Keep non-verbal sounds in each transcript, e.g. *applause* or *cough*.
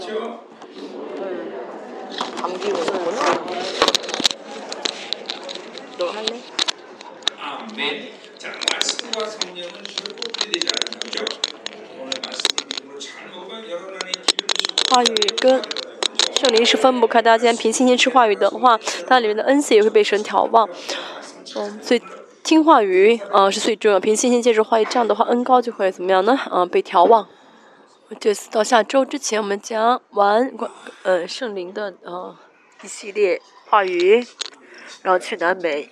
음. 감기 오는구나. 너 할래? 아멘. 자, 말씀과 성령은 결코 분리되지 않는 거죠. 오늘 말씀을 믿음으로 잘 먹으면 여러분 안에 기름이 话语跟圣灵是分不开。大家既然凭信心吃话语的话，它里面的恩赐也会被神调望。嗯，所以听话语，呃，是最重要。凭信心接受话语，这样的话，恩高就会怎么样呢？嗯、被调望。 这次到下周之前我们将玩关呃圣灵的呃一系列话语然后去南美。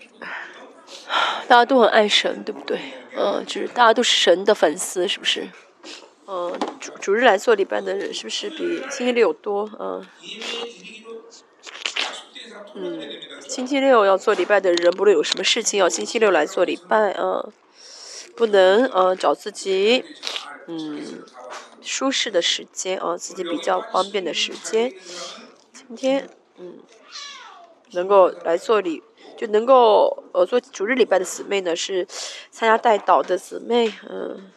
大家都很爱神对不对？呃就是大家都是神的粉丝是不是？呃主主日来做礼拜的人是不是比星期六多？啊嗯星期六要做礼拜的人不论有什么事情要星期六来做礼拜啊不能呃找自己嗯。舒适的时间啊自己比较方便的时间。今天嗯能够来做礼就能够呃做主日礼拜的姊妹呢是参加带导的姊妹嗯。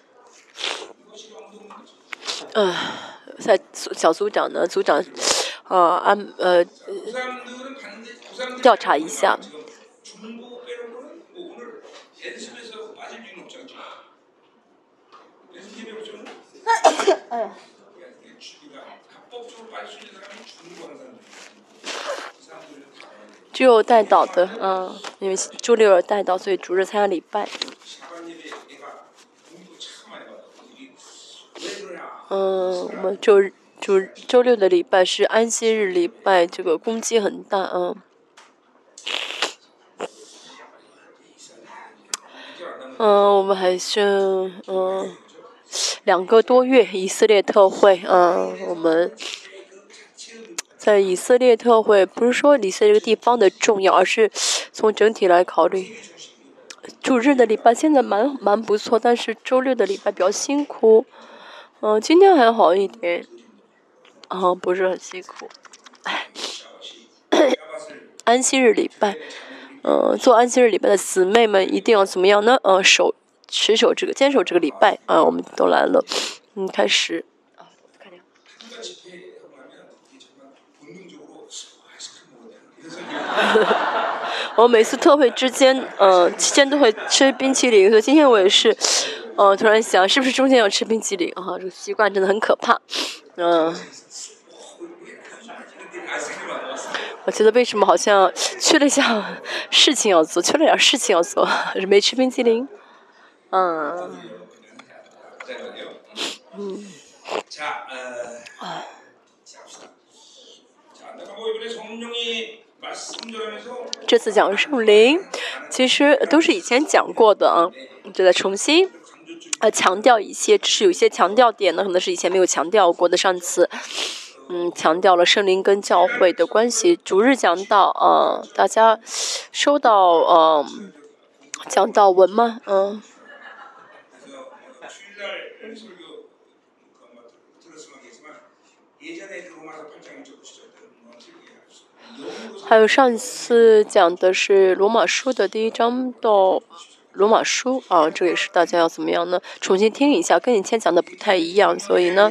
嗯在小组长呢组长呃安呃调查一下。就带倒的啊因为周六要带倒所以主日参加礼拜。嗯我们周日主周六的礼拜是安息日礼拜这个攻击很大啊嗯我们还剩嗯。两个多月以色列特会，嗯，我们在以色列特会不是说以色列这个地方的重要，而是从整体来考虑。主日的礼拜现在蛮蛮不错，但是周六的礼拜比较辛苦。嗯、今天还好一点，啊、不是很辛苦。唉 *coughs* 安息日礼拜，嗯、做安息日礼拜的姊妹们一定要怎么样呢？嗯，守持守这个坚守这个礼拜，啊，我们都来了，嗯，开始。*laughs* 我每次特惠之间嗯期间都会吃冰淇淋，所以今天我也是嗯突然想，是不是中间要吃冰淇淋啊，这个习惯真的很可怕。嗯。我觉得为什么好像 *laughs* 缺了项事情要做，缺了点事情要做，是 *laughs* 没吃冰淇淋。嗯嗯，这次讲圣灵，其实都是以前讲过的啊，就在重新，呃，强调一些，只是有些强调点呢，可能是以前没有强调过的，上次嗯强调了圣灵跟教会的关系，逐日讲到，呃，大家收到呃讲到文吗？嗯。还有上次讲的是罗马书的第一章到罗马书啊，这也是大家要怎么样呢？重新听一下，跟以前讲的不太一样。所以呢，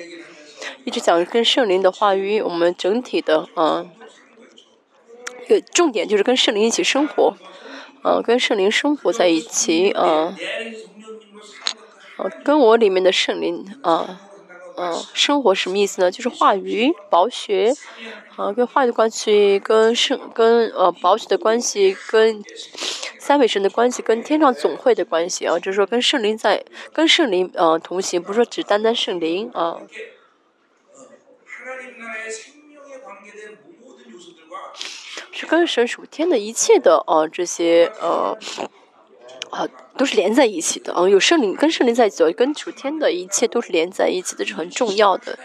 一直讲跟圣灵的话语，我们整体的啊，重点就是跟圣灵一起生活啊，跟圣灵生活在一起啊，跟我里面的圣灵啊。嗯。生活什么意思呢？就是化瘀保血啊跟化的关系跟圣跟呃保血的关系跟三位神的关系跟天上总会的关系啊就是说跟圣灵在跟圣灵呃同行不是说只单单圣灵啊。是跟神属天的一切的呃这些呃啊都是连在一起的啊，有圣灵跟圣灵在一起，跟主天的一切都是连在一起的，是很重要的。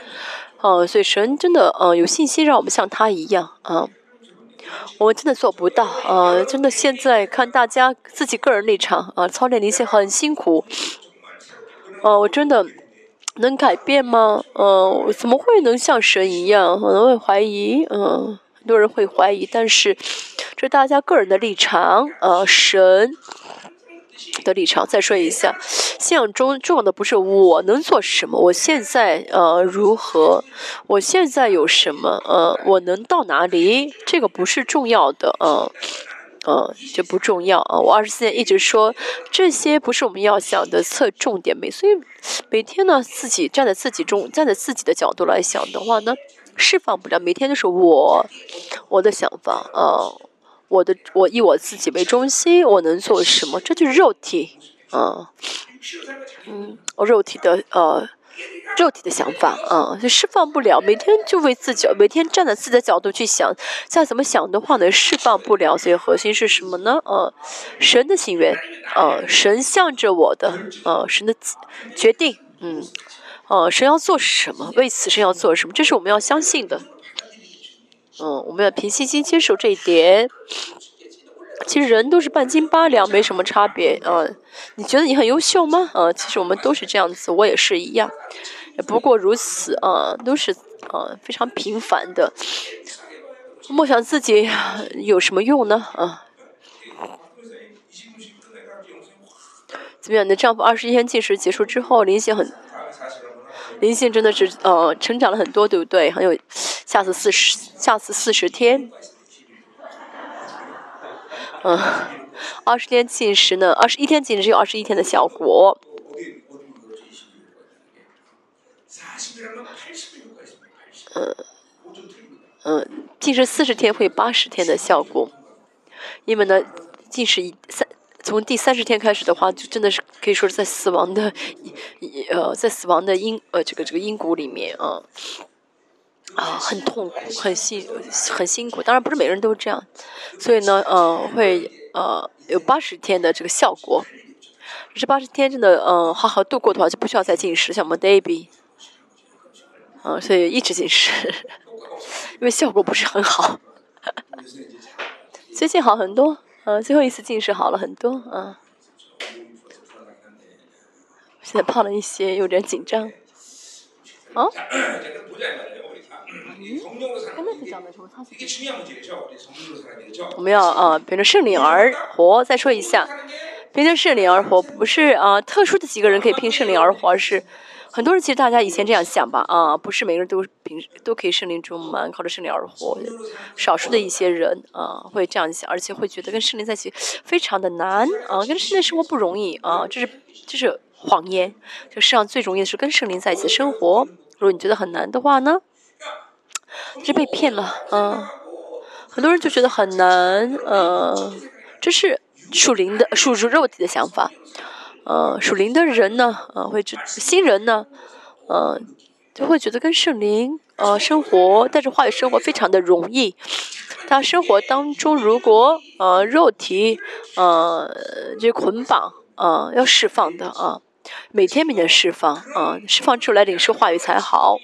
啊，所以神真的呃有信心让我们像他一样啊。我真的做不到啊！真的，现在看大家自己个人立场啊，操练灵性很辛苦。啊，我真的能改变吗？呃，我怎么会能像神一样？可能会怀疑，嗯、很多人会怀疑，但是这大家个人的立场，呃，神的立场。再说一下，信仰中重要的不是我能做什么，我现在呃如何，我现在有什么，呃，我能到哪里，这个不是重要的，呃，嗯，这不重要啊。我二十四年一直说，这些不是我们要想的侧重点，每所以每天呢，自己站在自己中，站在自己的角度来想的话呢，释放不了，每天都是我我的想法，啊，我的我以我自己为中心，我能做什么？这就是肉体。嗯，嗯，肉体的呃，肉体的想法，嗯，就释放不了。每天就为自己，每天站在自己的角度去想，再怎么想的话呢，释放不了。所以核心是什么呢？呃，神的心愿，呃，神向着我的，呃，神的决定，嗯，呃，神要做什么？为此神要做什么？这是我们要相信的。嗯，我们要凭信心接受这一点。其实人都是半斤八两，没什么差别啊。你觉得你很优秀吗？啊，其实我们都是这样子，我也是一样，不过如此啊，都是啊非常平凡的。梦想自己有什么用呢？啊，怎么样？你的丈夫二十一天禁食结束之后，灵性很，灵性真的是呃成长了很多，对不对？很有下次四十，下次四十天。嗯，二十天禁食呢？二十一天禁食有二十一天的效果。嗯嗯，禁食四十天会八十天的效果。因为呢，禁食一三从第三十天开始的话，就真的是可以说是在死亡的呃，在死亡的阴呃这个这个阴谷里面啊。啊，很痛苦，很辛，很辛苦。当然不是每个人都是这样，所以呢，呃，会呃有八十天的这个效果。这八十天真的，嗯，好好度过的话，就不需要再进食，像我们 Baby，嗯，所以一直进食，*laughs* 因为效果不是很好。*laughs* 最近好很多，嗯，最后一次进食好了很多，嗯。现在胖了一些，有点紧张。啊？*coughs* 我们要啊，凭着圣灵而活。再说一下，凭着圣灵而活，不是啊，特殊的几个人可以凭圣灵而活，而是很多人其实大家以前这样想吧啊，不是每个人都凭都可以圣灵充满，靠着圣灵而活。少数的一些人啊会这样想，而且会觉得跟圣灵在一起非常的难啊，跟圣灵生活不容易啊，这是这是谎言。这世上最容易的是跟圣灵在一起生活。如果你觉得很难的话呢？是被骗了，嗯，很多人就觉得很难，呃，这是属灵的、属肉体的想法，呃，属灵的人呢，呃，会知新人呢，呃，就会觉得跟圣灵，呃，生活带着话语生活非常的容易。他生活当中如果呃肉体，呃，这捆绑，呃，要释放的啊，每天每天释放，啊，释放出来领受话语才好。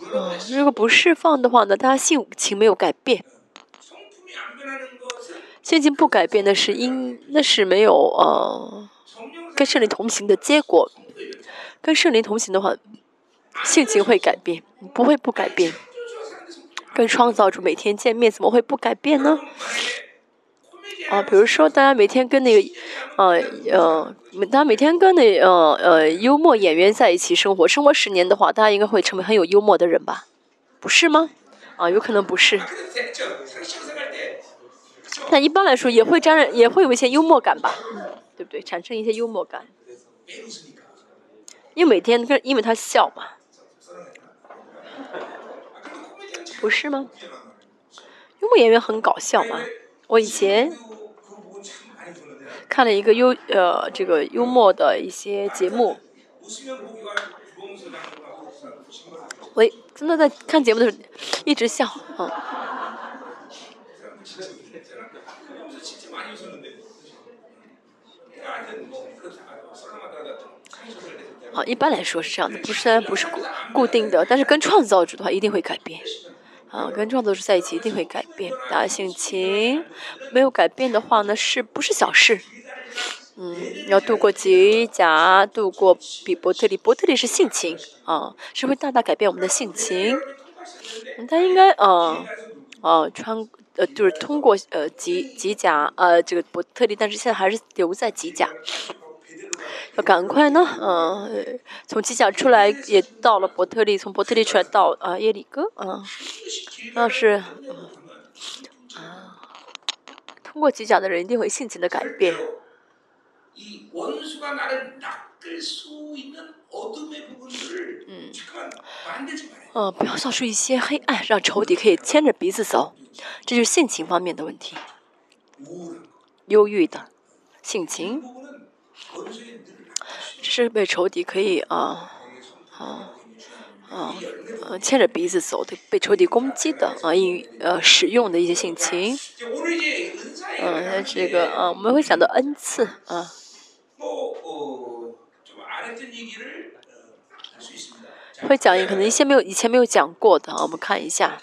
嗯，如果不释放的话呢，他性情没有改变，性情不改变那是因那是没有呃跟圣灵同行的结果。跟圣灵同行的话，性情会改变，不会不改变。跟创造主每天见面，怎么会不改变呢？啊，比如说大家每天跟那个，呃呃，大家每天跟那呃呃幽默演员在一起生活，生活十年的话，大家应该会成为很有幽默的人吧？不是吗？啊，有可能不是。但一般来说也会沾染，也会有一些幽默感吧？对不对？产生一些幽默感。因为每天跟，因为他笑嘛。不是吗？幽默演员很搞笑嘛。我以前。看了一个幽呃这个幽默的一些节目，喂，真的在看节目的时候一直笑啊。啊，一般来说是这样的，不是不是固固定的，但是跟创造主的话一定会改变。啊，跟创造者在一起一定会改变。大家性情没有改变的话呢，是不是小事？嗯，要度过吉甲，度过比伯特利。伯特利是性情啊，是会大大改变我们的性情。他应该呃呃穿呃就是通过呃吉吉甲呃这个伯特利，但是现在还是留在吉甲。要赶快呢？嗯。从机甲出来也到了伯特利从伯特利出来到啊耶里哥嗯。那是啊通过机甲的人一定会性情的改变。嗯。不要造出一些黑暗让仇敌可以牵着鼻子走这就是性情方面的问题。忧郁的性情这是被仇敌可以啊啊啊牵着鼻子走的被仇敌攻击的啊应呃使用的一些性情。嗯那这个啊我们会想到恩赐啊。会讲可能一些没有以前没有讲过的啊我们看一下。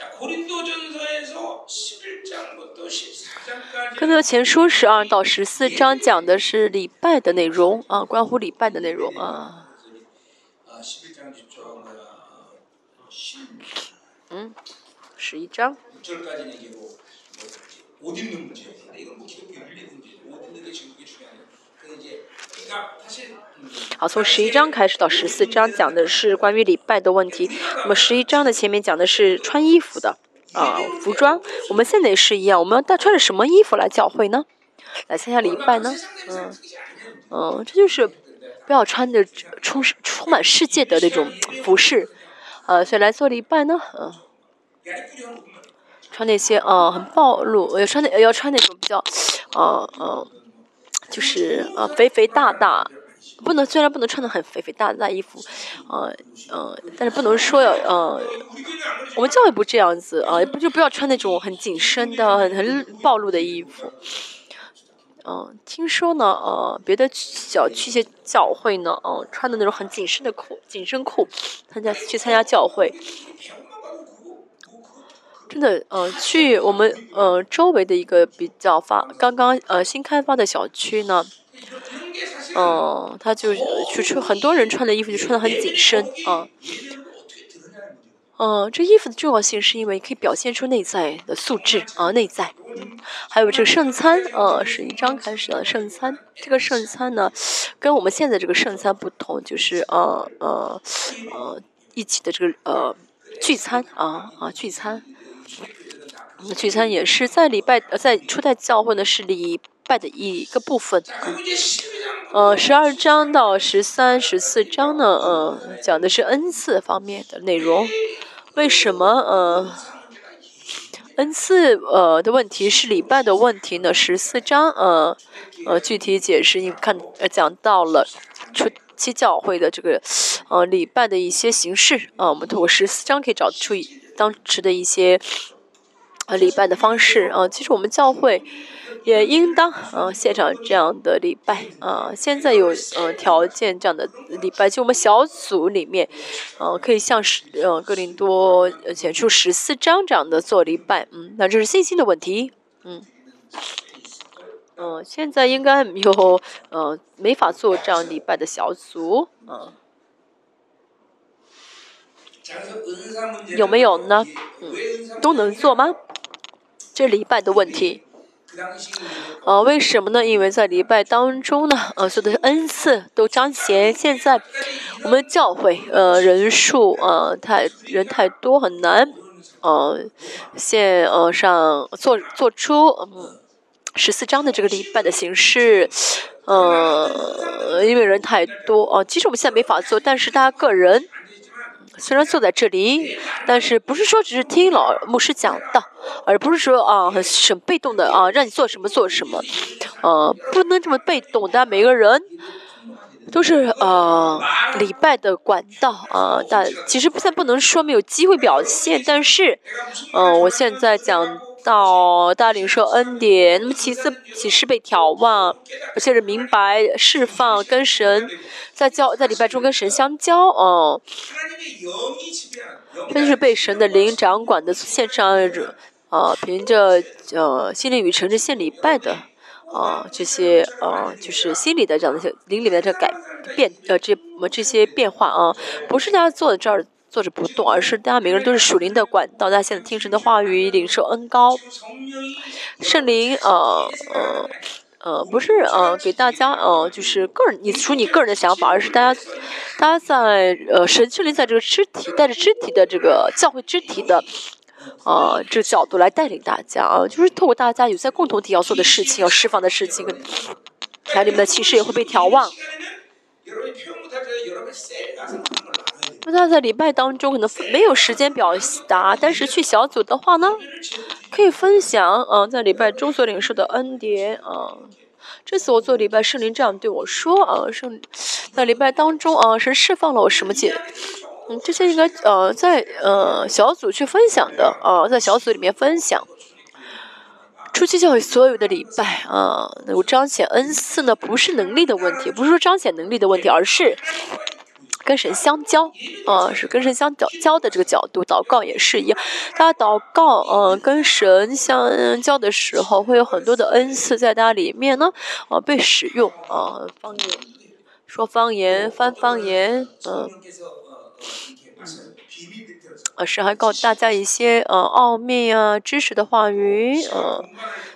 那么前书十二到十四章讲的是礼拜的内容啊关乎礼拜的内容啊。嗯十一章。好从十一章开始到十四章讲的是关于礼拜的问题。那么十一章的前面讲的是穿衣服的。啊，服装，我们现在也是一样，我们要带，穿着什么衣服来教会呢？来参加礼拜呢？嗯嗯，这就是不要穿的充充满世界的那种服饰。呃，所以来做礼拜呢？嗯。穿那些呃很暴露，要穿的，要穿那种比较呃呃就是呃肥肥大大。不能虽然不能穿的很肥肥大大衣服呃呃但是不能说要呃我们教育部这样子啊不就不要穿那种很紧身的很很暴露的衣服。嗯听说呢呃别的小区些教会呢嗯穿的那种很紧身的裤紧身裤参加去参加教会。真的呃去我们呃周围的一个比较发刚刚呃新开发的小区呢嗯他就去穿很多人穿的衣服就穿的很紧身啊嗯这衣服的重要性是因为可以表现出内在的素质啊内在。还有这个圣餐啊是一张开始的圣餐。这个圣餐呢跟我们现在这个圣餐不同就是呃呃呃一起的这个呃聚餐啊啊聚餐。聚餐也是在礼拜呃在初代教会呢是礼拜的一个部分，呃，十二章到十三、十四章呢，嗯，讲的是恩赐方面的内容。为什么，呃，恩赐呃的问题是礼拜的问题呢？十四章，呃，呃，具体解释你看，呃，讲到了初期教会的这个，呃，礼拜的一些形式。啊，我们通过十四章可以找出当时的一些呃礼拜的方式。啊，其实我们教会。也应当嗯现场这样的礼拜嗯现在有嗯条件这样的礼拜就我们小组里面嗯可以像十呃格林多呃出十四张这样的做礼拜嗯那这是信心的问题嗯。嗯现在应该有嗯没法做这样礼拜的小组嗯有没有呢？嗯都能做吗？这礼拜的问题。呃，为什么呢？因为在礼拜当中呢，呃，所有的恩赐都彰显。现在我们教会，呃，人数，呃，太人太多，很难，呃，线呃上做做出嗯十四章的这个礼拜的形式，呃，因为人太多，呃，其实我们现在没法做，但是大家个人，虽然坐在这里，但是不是说只是听老牧师讲道，而不是说啊很很被动的啊让你做什么做什么，呃不能这么被动但，每个人都是呃礼拜的管道啊、但其实不在不能说没有机会表现，但是嗯、我现在讲到大领受恩典，那么其次，启示被眺望，而且是明白释放跟神在交，在礼拜中跟神相交哦。他就是被神的灵掌管的线上，啊，凭着呃心灵与诚实献礼拜的，啊，这些呃就是心里的这样一些灵里面的这改变呃这我这些变化啊，不是他坐在这儿。坐着不动而是大家每个人都是属灵的管道大家现在听神的话语领受恩高。圣灵呃呃呃不是呃给大家呃就是个人你属你个人的想法而是大家大家在呃神圣灵在这个肢体带着肢体的这个教会肢体的呃这个角度来带领大家啊就是透过大家有在共同体要做的事情要释放的事情来你们的骑士也会被调望。不知道在礼拜当中可能没有时间表达但是去小组的话呢可以分享嗯在礼拜中所领受的恩典嗯。这次我做礼拜圣灵这样对我说啊圣在礼拜当中啊是释放了我什么解？嗯这些应该呃在呃小组去分享的啊在小组里面分享。初期教育所有的礼拜啊那我彰显恩赐呢不是能力的问题不是说彰显能力的问题而是跟神相交，啊，是跟神相交交的这个角度，祷告也是一样。大家祷告，嗯，跟神相交的时候，会有很多的恩赐在它里面呢，啊，被使用，啊，方言，说方言，翻方言，嗯，啊，神还告诉大家一些，呃，奥秘啊，知识的话语，啊，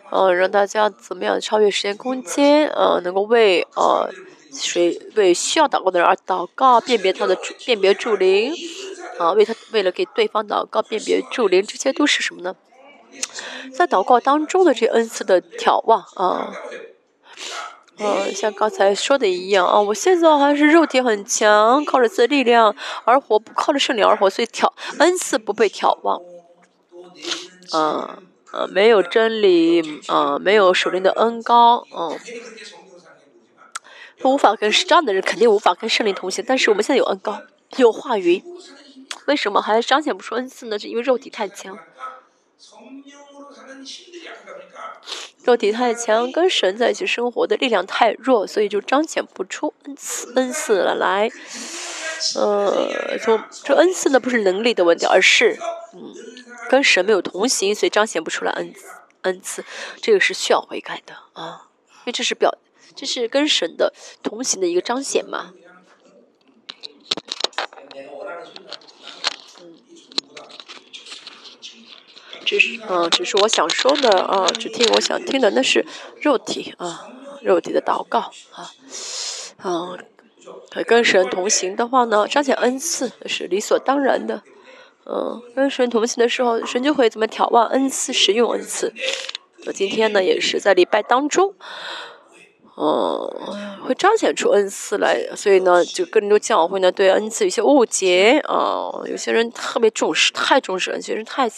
啊，让大家怎么样超越时间空间，啊，能够为，啊。谁为需要祷告的人而祷告，辨别他的辨别助灵，啊，为他为了给对方祷告辨别助灵，这些都是什么呢？在祷告当中的这恩赐的眺望啊，嗯、像刚才说的一样啊，我现在还是肉体很强，靠着自力量而活，不靠着圣灵而活，所以眺恩赐不被眺望，啊，啊，没有真理，啊，没有属灵的恩高，嗯、啊。他无法跟这样的人肯定无法跟圣灵同行，但是我们现在有恩高，有化云，为什么还彰显不出恩赐呢？是因为肉体太强。肉体太强，跟神在一起生活的力量太弱，所以就彰显不出恩赐。恩赐了来，呃，说这恩赐呢，不是能力的问题，而是嗯跟神没有同行，所以彰显不出来恩恩赐，这个是需要悔改的啊，因为这是表。这是跟神的同行的一个彰显嘛只是嗯只是我想说的啊只听我想听的那是肉体啊肉体的祷告啊嗯跟神同行的话呢彰显恩赐是理所当然的嗯跟神同行的时候神就会怎么眺望恩赐使用恩赐。我今天呢也是在礼拜当中嗯，会彰显出恩赐来，所以呢，就更多教会呢对恩赐有些误解啊、有些人特别重视，太重视恩赐，有些人太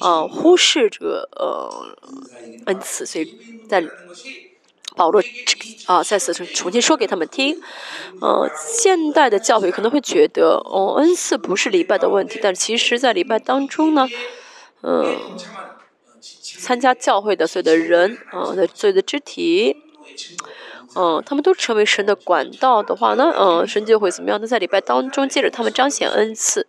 啊、忽视这个呃恩赐，所以在保罗啊再次重重新说给他们听，呃，现代的教会可能会觉得哦，恩赐不是礼拜的问题，但其实在礼拜当中呢，嗯、参加教会的所有的人啊，的所有的肢体。嗯他们都成为神的管道的话那嗯神就会怎么样？呢在礼拜当中借着他们彰显恩赐。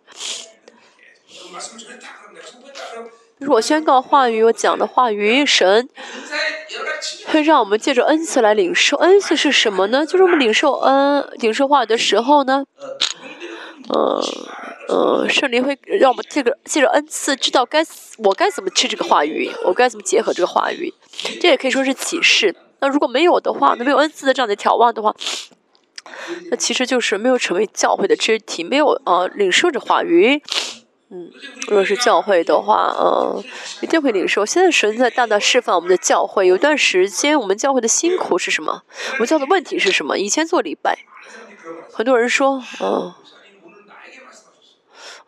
如果宣告话语我讲的话语神会让我们借着恩赐来领受。恩赐是什么呢？就是我们领受恩领受话语的时候呢嗯嗯圣灵会让我们这个借着恩赐知道该我该怎么吃这个话语我该怎么结合这个话语。这也可以说是启示。那如果没有的话，那没有恩赐的这样的眺望的话，那其实就是没有成为教会的肢体，没有呃领受着话语。嗯，如果是教会的话，呃，一定会领受。现在神在大大释放我们的教会。有段时间，我们教会的辛苦是什么？我们教的问题是什么？以前做礼拜，很多人说，嗯、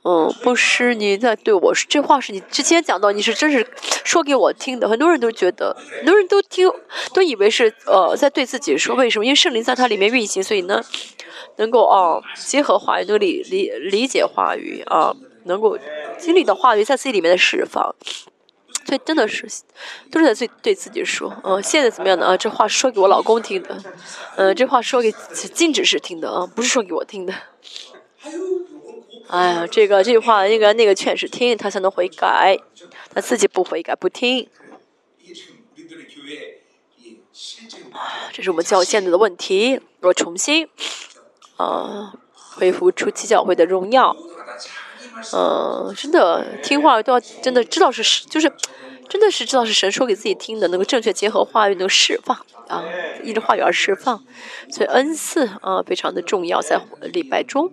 嗯，不是你在对我说，这话是你之前讲到，你是真是说给我听的。很多人都觉得，很多人都听，都以为是呃在对自己说。为什么？因为圣灵在它里面运行，所以呢，能够啊、结合话语，能理理理解话语啊、能够经历到话语在自己里面的释放。所以真的是都是在对对自己说，嗯、现在怎么样呢？啊，这话说给我老公听的，嗯、这话说给金指是听的啊，不是说给我听的。哎呀，这个这句话应该那个劝是听，他才能悔改，他自己不悔改不听。这是我们教诫的问题，我重新呃恢复初期教会的荣耀，呃，真的听话都要，真的知道是，就是真的是知道是神说给自己听的，能够正确结合话语能释放。啊，依着话语而释放，所以恩赐啊非常的重要，在礼拜中。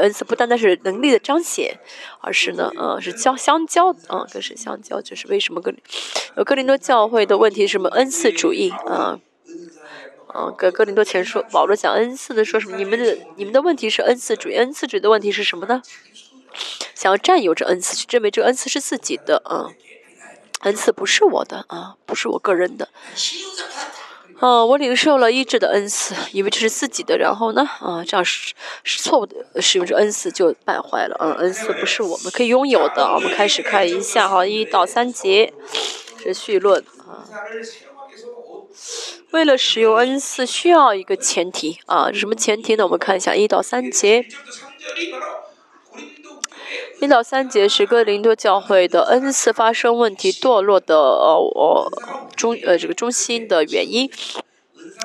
恩赐不单单是能力的彰显，而是呢，呃，是交相交啊，跟神相交。就是为什么跟有哥林多教会的问题是什么？恩赐主义啊，啊，跟格林多前说，保罗讲恩赐的说什么？你们的你们的问题是恩赐主义，恩赐主义的问题是什么呢？想要占有这恩赐，去认为这恩赐是自己的啊，恩赐不是我的啊，不是我个人的。嗯，我领受了医治的恩赐，以为这是自己的，然后呢，啊，这样是是错误的使用这恩赐就败坏了。嗯，恩赐不是我们可以拥有的。我们开始看一下哈，一到三节是绪论啊。为了使用恩赐，需要一个前提啊，什么前提呢？我们看一下一到三节。一到三节是哥林多教会的恩赐发生问题堕落的呃中呃这个中心的原因。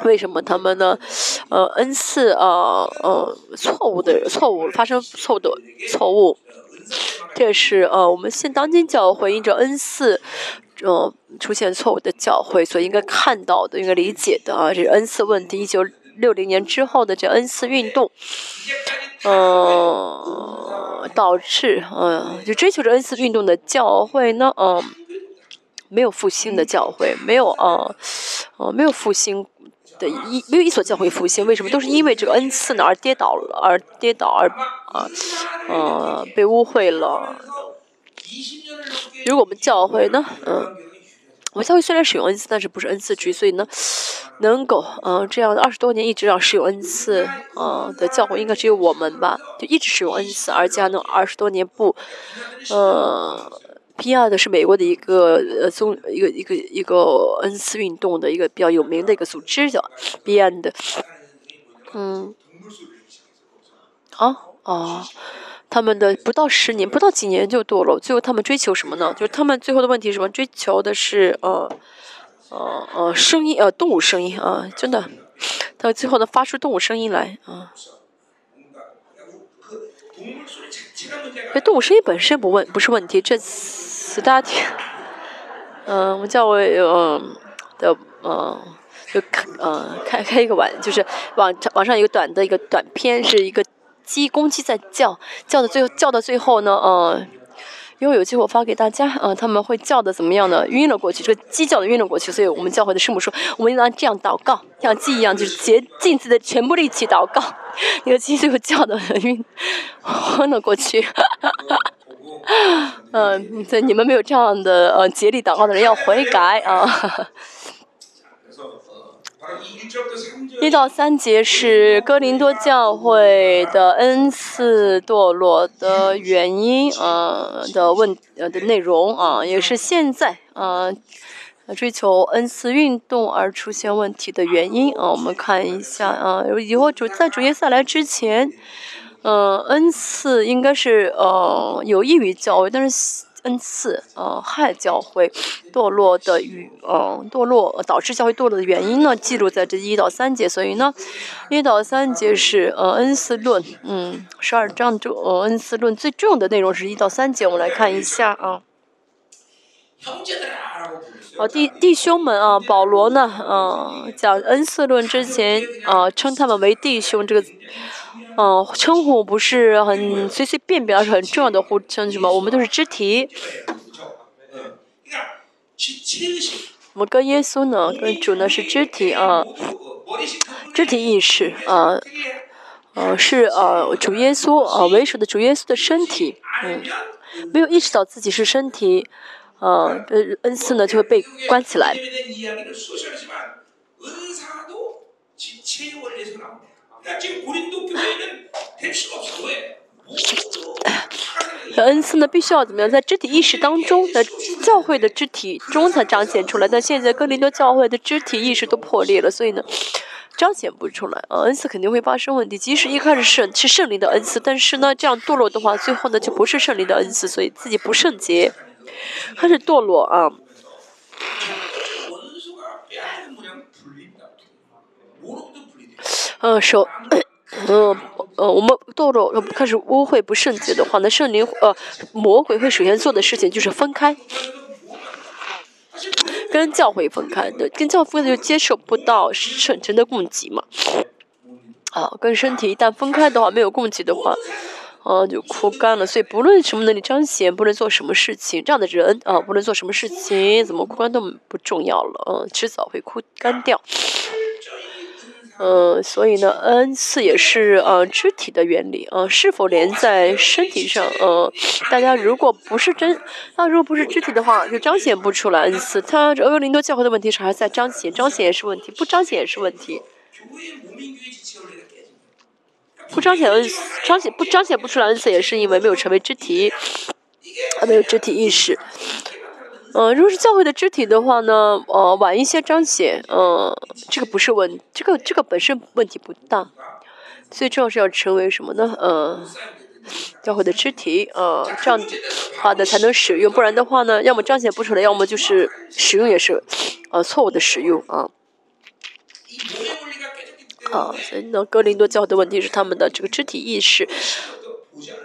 为什么他们呢？呃，恩赐啊呃错误的错误发生错误的错误，这是呃我们现当今教会因着恩赐呃出现错误的教会所应该看到的、应该理解的啊，这是恩赐问题。一九六零年之后的这恩赐运动，嗯，导致嗯，就追求着恩赐运动的教会呢，嗯，没有复兴的教会，没有啊，呃，没有复兴的一没有一所教会复兴，为什么？都是因为这个恩赐呢而跌倒了，而跌倒而啊，呃，被污秽了。如果我们教会呢，嗯。我们教会虽然使用恩赐，但是不是恩赐局，所以呢，能够嗯这样的二十多年一直让使用恩赐嗯的教会，应该只有我们吧，就一直使用恩赐，而且呢二十多年不，呃，P.R. 的是美国的一个呃宗一个一个一个恩赐运动的一个比较有名的一个组织叫 Beyond，嗯，啊啊。他们的不到十年，不到几年就堕落。最后他们追求什么呢？就是他们最后的问题是什么？追求的是呃呃呃声音呃动物声音啊，真的，他最后呢发出动物声音来啊。这动物声音本身不问不是问题。这四大家听，嗯，*laughs* 我们教会嗯的嗯就开嗯开开一个玩，就是网网上一个短的一个短片，是一个。鸡公鸡在叫，叫的最后叫到最后呢，呃，因为有机会我发给大家，呃，他们会叫的怎么样呢？晕了过去，这个鸡叫的晕了过去，所以我们教会的师母说，我们应当这样祷告，像鸡一样，就是竭尽自己的全部力气祷告，*laughs* 那个鸡最后叫的晕昏了过去，嗯，*laughs* 对你们没有这样的呃竭力祷告的人要悔改啊。一到三节是哥林多教会的恩赐堕落的原因啊的问呃的内容啊，也是现在啊追求恩赐运动而出现问题的原因啊。我们看一下啊，以后主在主耶稣来之前，嗯，恩赐应该是呃有益于教会，但是。恩赐，呃，害教会堕落的与，呃，堕落导致教会堕落的原因呢，记录在这一到三节。所以呢，一到三节是呃恩赐论，嗯，十二章中呃恩赐论最重要的内容是一到三节。我们来看一下啊。哦，弟弟兄们啊，保罗呢，嗯，讲恩赐论之前，啊，称他们为弟兄这个。嗯，称呼不是很随随便便，而是很重要的呼称，什么？我们都是肢体。我们跟耶稣呢，跟主呢是肢体啊，肢体意识啊，呃，是呃主耶稣啊为首的主耶稣的身体，嗯，没有意识到自己是身体，呃，恩赐呢就会被关起来。*laughs* 恩赐呢，必须要怎么样，在肢体意识当中，在教会的肢体中才彰显出来。但现在哥林多教会的肢体意识都破裂了，所以呢，彰显不出来。恩赐肯定会发生问题。即使一开始是是圣灵的恩赐，但是呢，这样堕落的话，最后呢就不是圣灵的恩赐，所以自己不圣洁，开始堕落啊。嗯，手，嗯，呃，我们堕落开始污秽不圣洁的话，那圣灵呃，魔鬼会首先做的事情就是分开。跟教会分开的，跟教会就接受不到圣神的供给嘛。啊，跟身体一旦分开的话，没有供给的话，啊，就枯干了。所以不论什么能力彰显，不论做什么事情，这样的人啊，不论做什么事情，怎么枯干都不重要了，嗯，迟早会枯干掉。嗯，所以呢，恩赐也是呃肢体的原理啊，是否连在身体上？呃，大家如果不是真，那如果不是肢体的话，就彰显不出来恩赐。他这俄林多教会的问题是还在彰显，彰显也是问题，不彰显也是问题。不彰显恩，彰显不彰显不出来恩赐，也是因为没有成为肢体，还没有肢体意识。嗯，如果是教会的肢体的话呢，呃，晚一些彰显，嗯，这个不是问，这个这个本身问题不大，最重要是要成为什么呢？呃，教会的肢体，呃，这样话的才能使用，不然的话呢，要么彰显不出来，要么就是使用也是，呃，错误的使用啊。啊，所以呢，格林多教会的问题是他们的这个肢体意识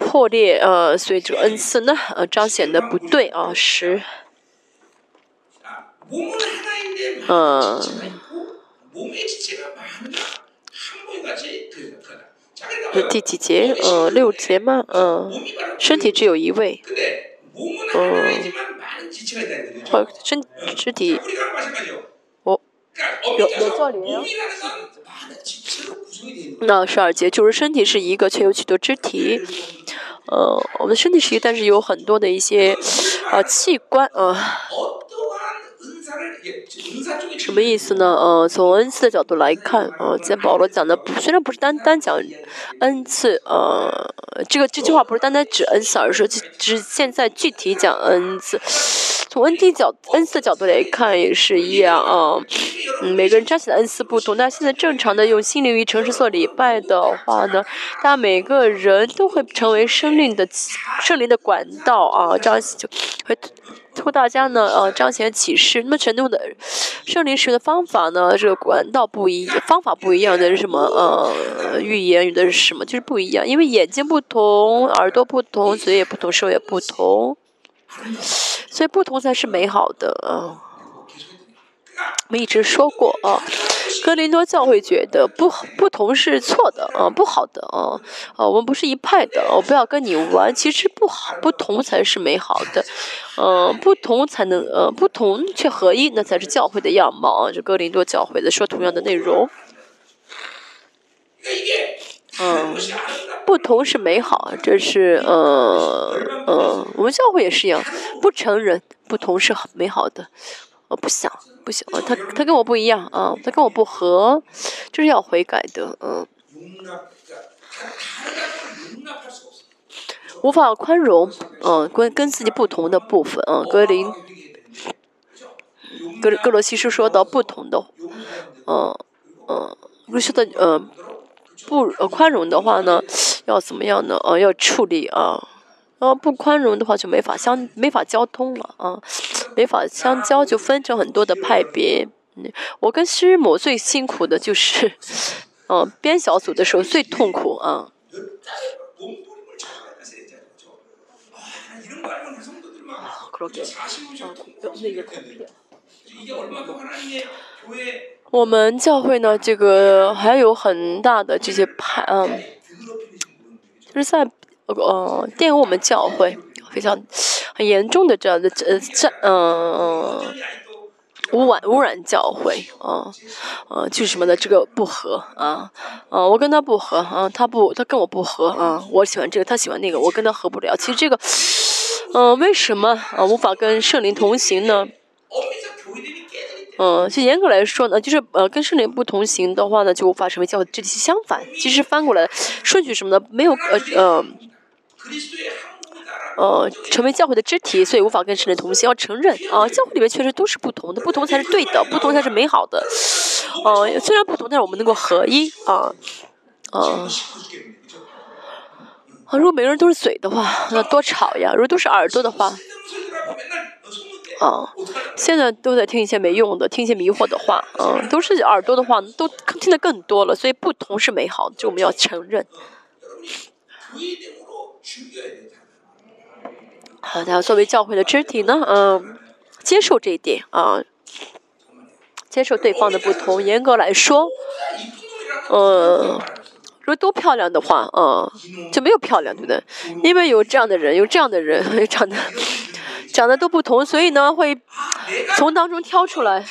破裂，呃，所以这个恩赐呢，呃，彰显的不对啊，是。嗯，是第几节？呃，六节吗？嗯，身体只有一位。嗯，或身肢体，我有有做零。那十二节就是身体是一个，却有许多肢体。呃，我们的身体是一个，但是有很多的一些呃器官，呃。什么意思呢？呃，从恩赐的角度来看，呃，在保罗讲的，虽然不是单单讲恩赐，呃，这个这句话不是单单指恩赐，而是只现在具体讲恩赐。从恩赐角恩赐的角度来看也是一样啊。嗯，每个人彰显的恩赐不同。那现在正常的用心灵与城市做礼拜的话呢，大家每个人都会成为生命的圣灵的管道啊，这样就会。托大家呢，呃，彰显启示。那么程度的圣灵使的方法呢，这个管道不一，方法不一样的是什么？呃，预言有的是什么？就是不一样，因为眼睛不同，耳朵不同，嘴也不同，手也不同，所以不同才是美好的啊。我们一直说过啊，格林多教会觉得不不同是错的啊，不好的啊啊，我们不是一派的，我不要跟你玩。其实不好，不同才是美好的，嗯，不同才能呃，不同却合一，那才是教会的样貌啊。这格林多教会的说同样的内容，嗯，不同是美好，这是呃呃，我们教会也是一样，不承认不同是美好的。我不想，不想，他他跟我不一样啊，他跟我不合，这是要悔改的，嗯，无法宽容，嗯，跟跟自己不同的部分，嗯，格林，格格罗西是说到不同的，嗯嗯，罗西的，嗯，不呃宽容的话呢，要怎么样呢？呃，要处理啊。啊，不宽容的话就没法相没法交通了啊，没法相交就分成很多的派别。我跟师母最辛苦的就是，嗯，编小组的时候最痛苦啊。我们教会呢，这个还有很大的这些派，嗯，就是在。呃，玷污我们教会非常很严重的这样的呃这嗯污染污染教会啊呃就是什么呢这个不和啊啊我跟他不和啊他不他跟我不和啊我喜欢这个他喜欢那个我跟他合不了其实这个嗯为什么啊无法跟圣灵同行呢？嗯，就严格来说呢，就是呃，跟圣灵不同行的话呢，就无法成为教会。这里相反，其实翻过来顺序什么的，没有呃呃。呃，呃成为教会的肢体，所以无法跟圣人同行。要承认啊，教会里面确实都是不同的，不同才是对的，不同才是美好的。呃，虽然不同，但是我们能够合一啊啊啊！如果每个人都是嘴的话，那多吵呀！如果都是耳朵的话，啊，现在都在听一些没用的，听一些迷惑的话，嗯，都是耳朵的话，都听得更多了。所以不同是美好的，就我们要承认。好的，作为教会的肢体呢，嗯，接受这一点啊，接受对方的不同。严格来说，嗯，如果都漂亮的话，嗯，就没有漂亮，对不对？因为有这样的人，有这样的人，*laughs* 长得长得都不同，所以呢，会从当中挑出来。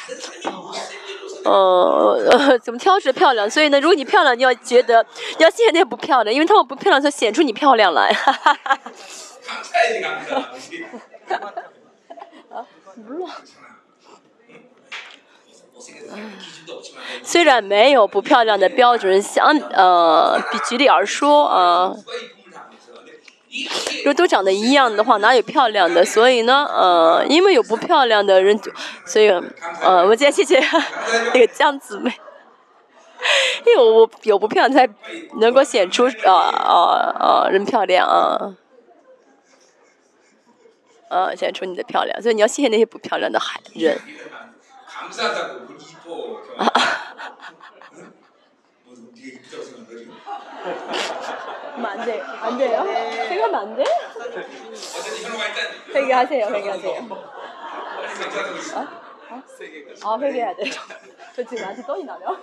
呃呃，*laughs* 怎么挑是漂亮？所以呢，如果你漂亮，你要觉得你要谢谢那不漂亮，因为他们不漂亮才显出你漂亮来。哈哈哈哈감사해야지 감사. 기준도 없지만 虽然没有不漂亮的标准，相呃，比举例而说啊， 누가 이 부분을 다 있어. 근데 이게 如果都长得一样的话，哪有漂亮的？所以呢，呃，因为有不漂亮的人，所以呃，我今天谢谢那个江姊妹，*laughs* 因为我有不漂亮才能够显出呃呃呃人漂亮啊。 呃，显出你的漂亮，所以你要谢谢那些不漂亮的孩人。 *laughs* 감사하다고 그 이뻐. 응? 뭐 네가 이쁘다고 생각하지? 안 돼, 안 돼요? 생각하면 안 돼? 어쨌든 현우가 일단 회개하세요, 회개하세요. 감사하다고 있어. 아, 회개해야 돼요. 저 지금 나한테 떠이 나요?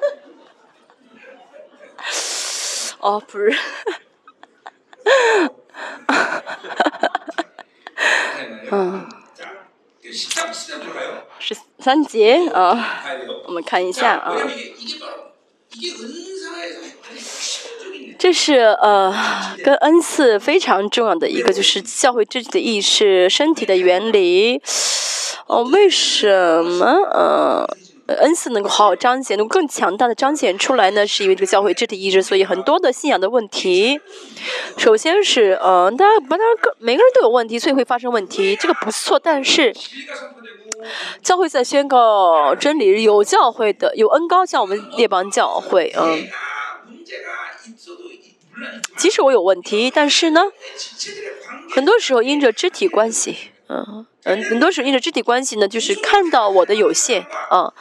아, *laughs* 불. 嗯。十三节啊我们看一下啊这是呃跟恩赐非常重要的一个就是教会自己的意识身体的原理。哦为什么？呃恩赐能够好好彰显能更强大的彰显出来呢是因为这个教会肢体意志所以很多的信仰的问题。首先是嗯大家每个人都有问题所以会发生问题这个不错但是教会在宣告真理有教会的有恩高像我们列邦教会嗯。即使我有问题但是呢很多时候因着肢体关系嗯嗯，很多时候因为肢体关系呢，就是看到我的有限啊，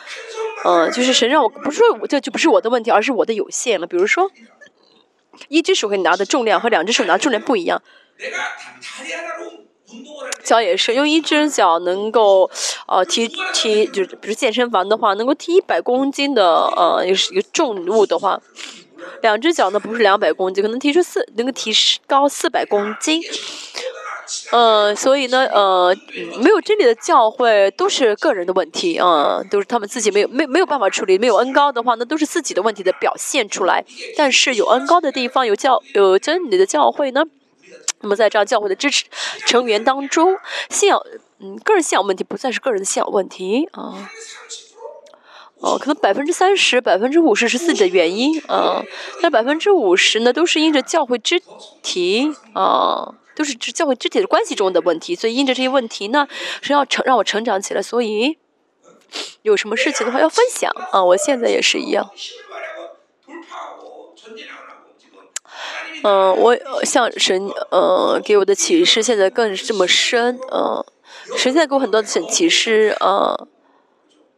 嗯，就是谁让我不是这就不是我的问题，而是我的有限了。比如说，一只手给你拿的重量和两只手拿重量不一样。脚也是，用一只脚能够呃提提，就是比如健身房的话，能够提一百公斤的呃，也是一个重物的话，两只脚呢不是两百公斤，可能提出四能够提高四百公斤。呃，所以呢，呃，没有真理的教会都是个人的问题啊、都是他们自己没有没没有办法处理。没有恩高的话，那都是自己的问题的表现出来。但是有恩高的地方，有教有真理的教会呢，那么在这样教会的支持成员当中，信仰嗯个人信仰问题不再是个人的信仰问题啊。哦，可能百分之三十、百分之五十是自己的原因啊，那百分之五十呢，都是因着教会肢体啊，都是教会肢体的关系中的问题，所以因着这些问题呢，是要成让我成长起来。所以有什么事情的话要分享啊，我现在也是一样。嗯，我向神呃给我的启示现在更这么深，嗯，现在给我很多的启示，嗯。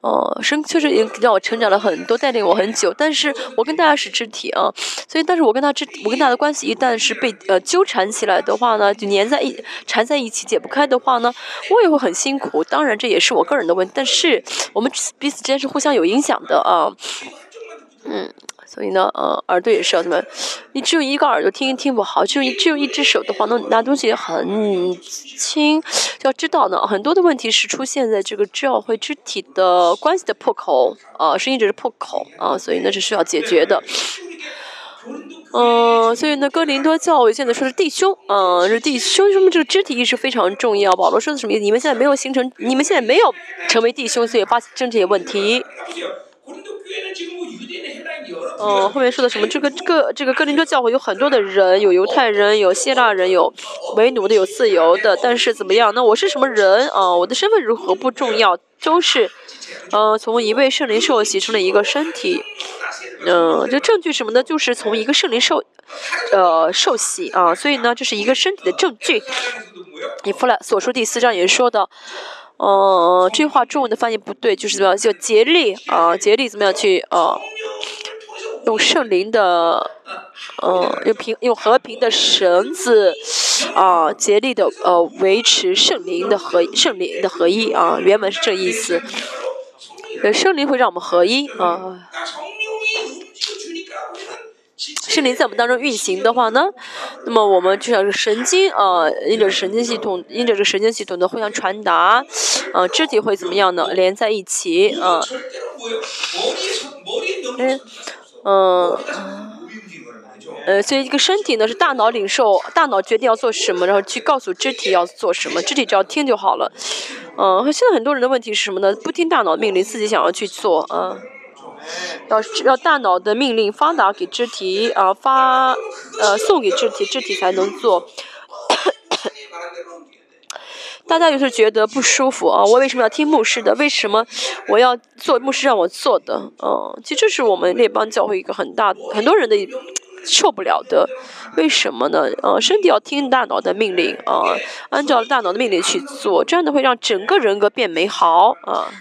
哦，生确实也让我成长了很多，带领我很久。但是我跟大家是肢体啊，所以，但是我跟他肢，我跟他的关系一旦是被呃纠缠起来的话呢，就粘在一缠在一起解不开的话呢，我也会很辛苦。当然，这也是我个人的问题，但是我们彼此之间是互相有影响的啊。嗯，所以呢，呃，耳朵也是要怎么？你只有一个耳朵听听不好，只有一只有一只手的话，那拿东西也很轻。要知道呢，很多的问题是出现在这个教会肢体的关系的破口啊、是因着是破口啊、所以呢是需要解决的。嗯、所以呢，哥林多教会现在说是弟兄，嗯、是弟兄，说明这个肢体意识非常重要。保罗说的什么意思？你们现在没有形成，你们现在没有成为弟兄，所以发生这些问题。哦，后面说的什么？这个个这个哥林多教会有很多的人，有犹太人，有希腊人，有为奴的，有自由的。但是怎么样？那我是什么人啊？我的身份如何不重要？都是，嗯，从一位圣灵受洗成了一个身体。嗯，这证据什么呢？就是从一个圣灵受，呃，受洗啊。所以呢，这是一个身体的证据。你看了所说第四章也说的。呃，这句话中文的翻译不对，就是怎么样，就竭力啊、竭力怎么样去呃，用圣灵的，呃，用平用和平的绳子啊、竭力的呃维持圣灵的合圣灵的合一啊、原文是这意思。呃，圣灵会让我们合一啊。心灵在我们当中运行的话呢，那么我们就像是神经啊，因着神经系统，因着这个神经系统的互相传达，啊，肢体会怎么样呢？连在一起啊。嗯，呃，所以一个身体呢是大脑领受，大脑决定要做什么，然后去告诉肢体要做什么，肢体只要听就好了。嗯，现在很多人的问题是什么呢？不听大脑命令，自己想要去做啊。要要大脑的命令，发达给肢体啊，发呃，送给肢体，肢体才能做。大家有时候觉得不舒服啊，我为什么要听牧师的？为什么我要做牧师？让我做的嗯，其实这是我们列邦教会一个很大很多人的受不了的。为什么呢？呃，身体要听大脑的命令啊，按照大脑的命令去做，这样的，会让整个人格变美好啊。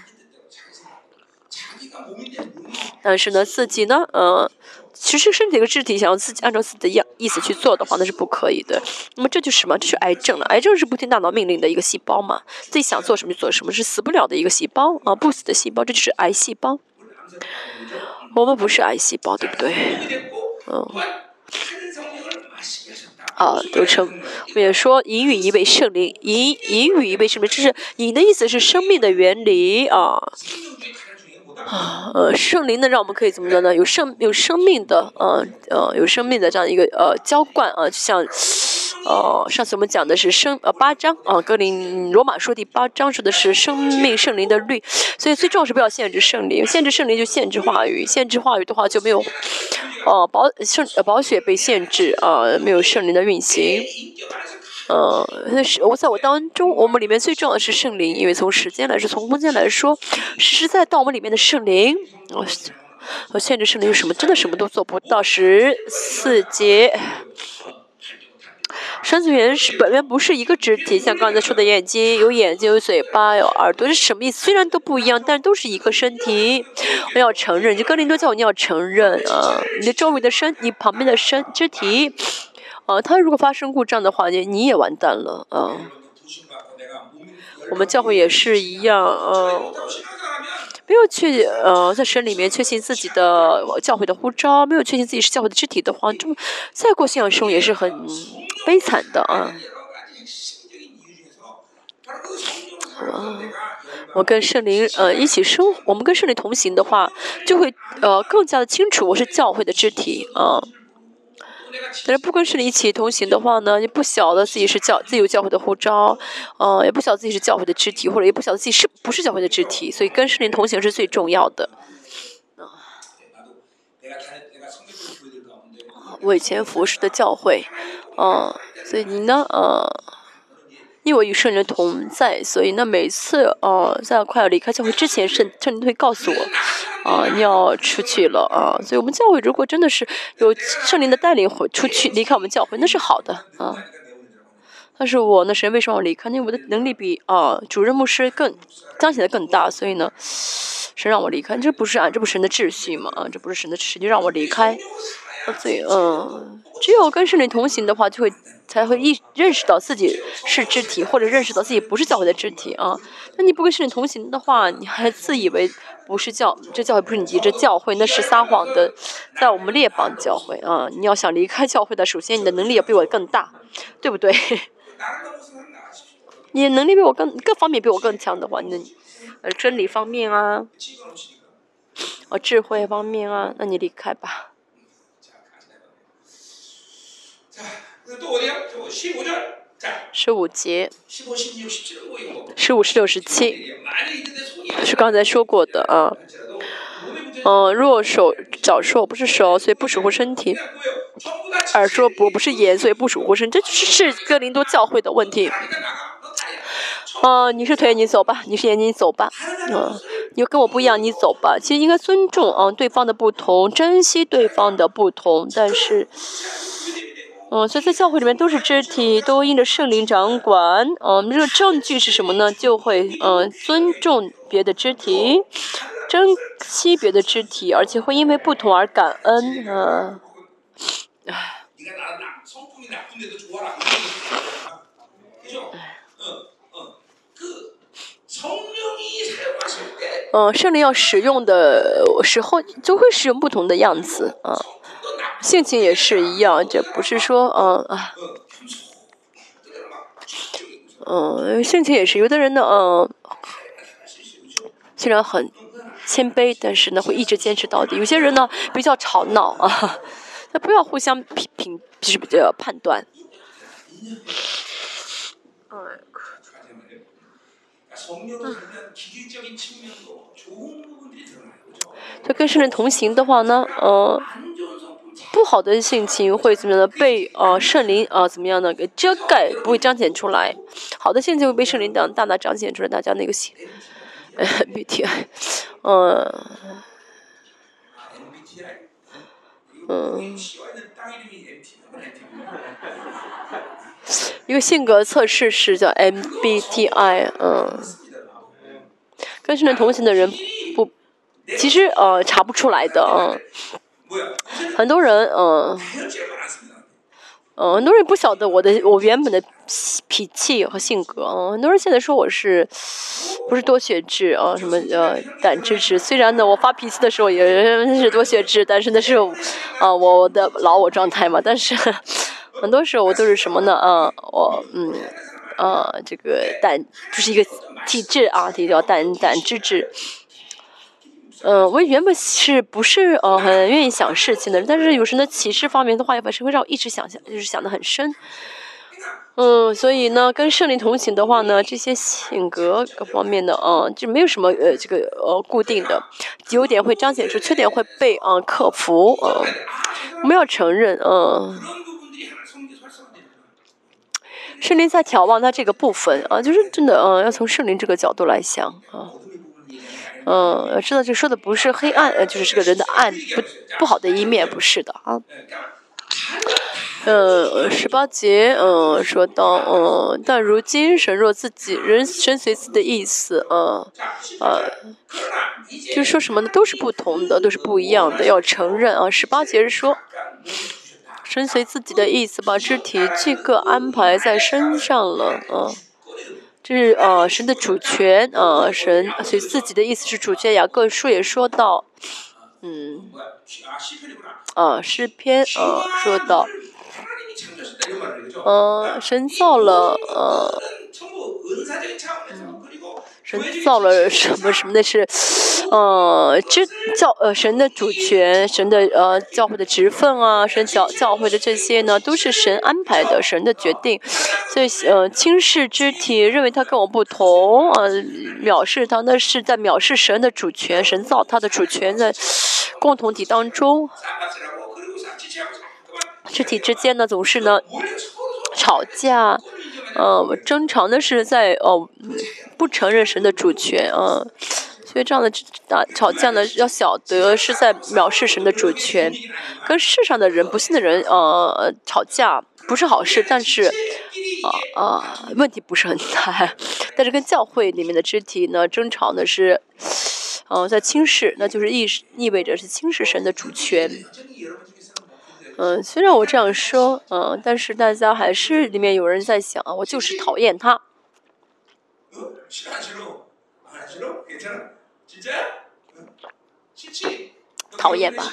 但是呢，自己呢，嗯，其实身体和肢体想要自己按照自己的意意思去做的话，那是不可以的。那么这就是什么？这是癌症了。癌症是不听大脑命令的一个细胞嘛？自己想做什么就做什么，是死不了的一个细胞啊，不死的细胞，这就是癌细胞。我们不是癌细胞，对不对？嗯。啊，都称也说引语一位圣灵，引引语一位圣灵，这是引的意思是生命的原理啊。呃，圣灵呢，让我们可以怎么的呢？有生有生命的，呃呃，有生命的这样一个呃浇灌啊、就像呃上次我们讲的是生呃八章啊，格林罗马书第八章说的是生命圣灵的律，所以最重要是不要限制圣灵，限制圣灵就限制话语，限制话语的话就没有哦、保圣保血被限制啊、没有圣灵的运行。呃，是我在我当中，我们里面最重要的是圣灵，因为从时间来说，从空间来说，实实在到我们里面的圣灵，我、我限制圣灵有什么？真的什么都做不到。十四节。身子原是本源，不是一个肢体，像刚才说的眼睛，有眼睛，有嘴巴，有耳朵，是什么意思？虽然都不一样，但都是一个身体。我要承认，就格林多教你要承认啊，你的周围的身，你旁边的身肢体，啊，他如果发生故障的话，你你也完蛋了啊！我们教会也是一样啊，没有去呃在神里面确信自己的教会的呼召，没有确信自己是教会的肢体的话，这么再过信仰生活也是很悲惨的啊！我跟圣灵呃一起生，我们跟圣灵同行的话，就会呃更加的清楚我是教会的肢体啊。但是不跟圣灵一起同行的话呢，也不晓得自己是教自由教会的护照，嗯，也不晓得自己是教会的肢体，或者也不晓得自己是不是教会的肢体，所以跟圣灵同行是最重要的。啊，以前服侍的教会，嗯，所以你呢，嗯。因为我与圣灵同在，所以那，每次呃在快要离开教会之前，圣圣灵会告诉我，啊、你要出去了啊、所以我们教会如果真的是有圣灵的带领，会出去离开我们教会，那是好的啊。但是我呢，神为什么要离开？因为我的能力比啊、主任牧师更彰显的更大，所以呢，神让我离开，这不是啊这不是神的秩序嘛？啊，这不是神的秩序，就让我离开。罪，嗯，只有跟圣灵同行的话，就会才会意认识到自己是肢体，或者认识到自己不是教会的肢体啊。那你不跟圣灵同行的话，你还自以为不是教，这教会不是你这教会，那是撒谎的，在我们列邦教会啊。你要想离开教会的，首先你的能力要比我更大，对不对？*laughs* 你能力比我更各方面比我更强的话，那呃真理方面啊，呃智慧方面啊，那你离开吧。十五节。十五十六十七是刚才说过的啊嗯。若手脚瘦不是手所以不守护身体。耳说不不是眼所以不守护身这就是是哥林多教会的问题。嗯你是腿你走吧你是眼睛你走吧。嗯你跟我不一样你走吧。其实应该尊重嗯对方的不同珍惜对方的不同但是嗯，所以在教会里面都是肢体，都因着圣灵掌管。嗯，这个证据是什么呢？就会嗯尊重别的肢体，珍惜别的肢体，而且会因为不同而感恩。嗯，啊。嗯，圣灵要使用的时候，就会使用不同的样子。嗯、啊。性情也是一样，这不是说嗯啊，嗯，性情也是，有的人呢，嗯，虽然很谦卑，但是呢会一直坚持到底；有些人呢比较吵闹啊，那不要互相评评，就是比较判断。嗯，就跟圣人同行的话呢，嗯。不好的性情会怎么样的被呃圣灵啊怎么样呢给遮盖，不会彰显出来；好的性情会被圣灵等大大彰显出来。大家那个性，MBTI，*laughs* 嗯，嗯，一个性格测试是叫 MBTI，嗯，跟圣灵同行的人不，其实呃查不出来的啊。很多人嗯。嗯很多人不晓得我的我原本的脾气和性格嗯很多人现在说我是不是多血质啊什么呃胆汁质。虽然呢我发脾气的时候也 *laughs* 是多血质但是那是啊我的老我状态嘛但是 *laughs* 很多时候我都是什么呢？嗯我嗯啊这个胆就是一个体质啊这叫胆胆汁质。嗯，我原本是不是呃很愿意想事情的，但是有时呢启示方面的话，也本身会让我一直想想，就是想的很深。嗯，所以呢，跟圣灵同行的话呢，这些性格各方面的，嗯，就没有什么呃这个呃固定的，优点会彰显出，缺点会被啊克服。嗯，我们要承认，嗯。圣灵在眺望他这个部分，啊，就是真的，嗯，要从圣灵这个角度来想，啊。嗯，知道就说的不是黑暗，呃，就是这个人的暗，不不好的一面。不是的啊，呃，十八节，嗯，说到，嗯，但如今神若自己人，神随自己的意思。嗯，呃，就说什么呢？都是不同的，都是不一样的。要承认啊，十八节是说，神随自己的意思，把肢体这个安排在身上了。嗯。是呃神的主权，呃，神，所以自己的意思是主权。雅各书也说到，嗯，呃，诗篇，呃，说到，呃，神造了，呃。神造了什么什么的是，呃，这教呃神的主权，神的呃教会的职分啊，神教教会的这些呢，都是神安排的，神的决定。所以呃，轻视肢体，认为他跟我不同，呃，藐视他，那是在藐视神的主权，神造他的主权在共同体当中，肢体之间呢总是呢吵架。呃，争吵呢是在呃不承认神的主权啊、所以这样的打吵架呢，要晓得是在藐视神的主权，跟世上的人、不信的人呃吵架不是好事，但是啊啊、问题不是很大，但是跟教会里面的肢体呢争吵呢是，呃在轻视，那就是意意味着是轻视神的主权。嗯，虽然我这样说，嗯，但是大家还是里面有人在想，我就是讨厌他。讨厌吧，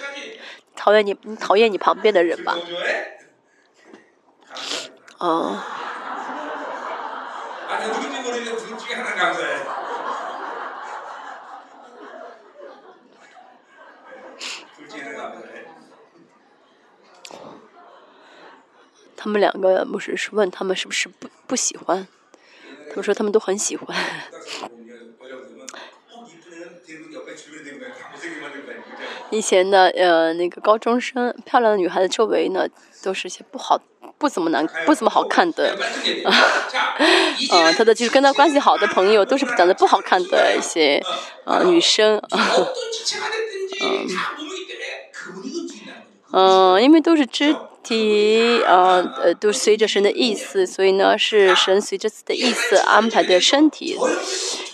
讨厌你讨厌你旁边的人吧。嗯。他们两个不是是问他们是不是不不喜欢？他们说他们都很喜欢。以前的呃那个高中生漂亮的女孩子周围呢，都是些不好不怎么难不怎么好看的啊。嗯，*laughs* 他的就是跟他关系好的朋友都是长得不好看的一些啊女生。*laughs* 嗯。嗯，因为都是肢体，呃呃，都随着神的意思，所以呢，是神随着自己的意思安排的身体。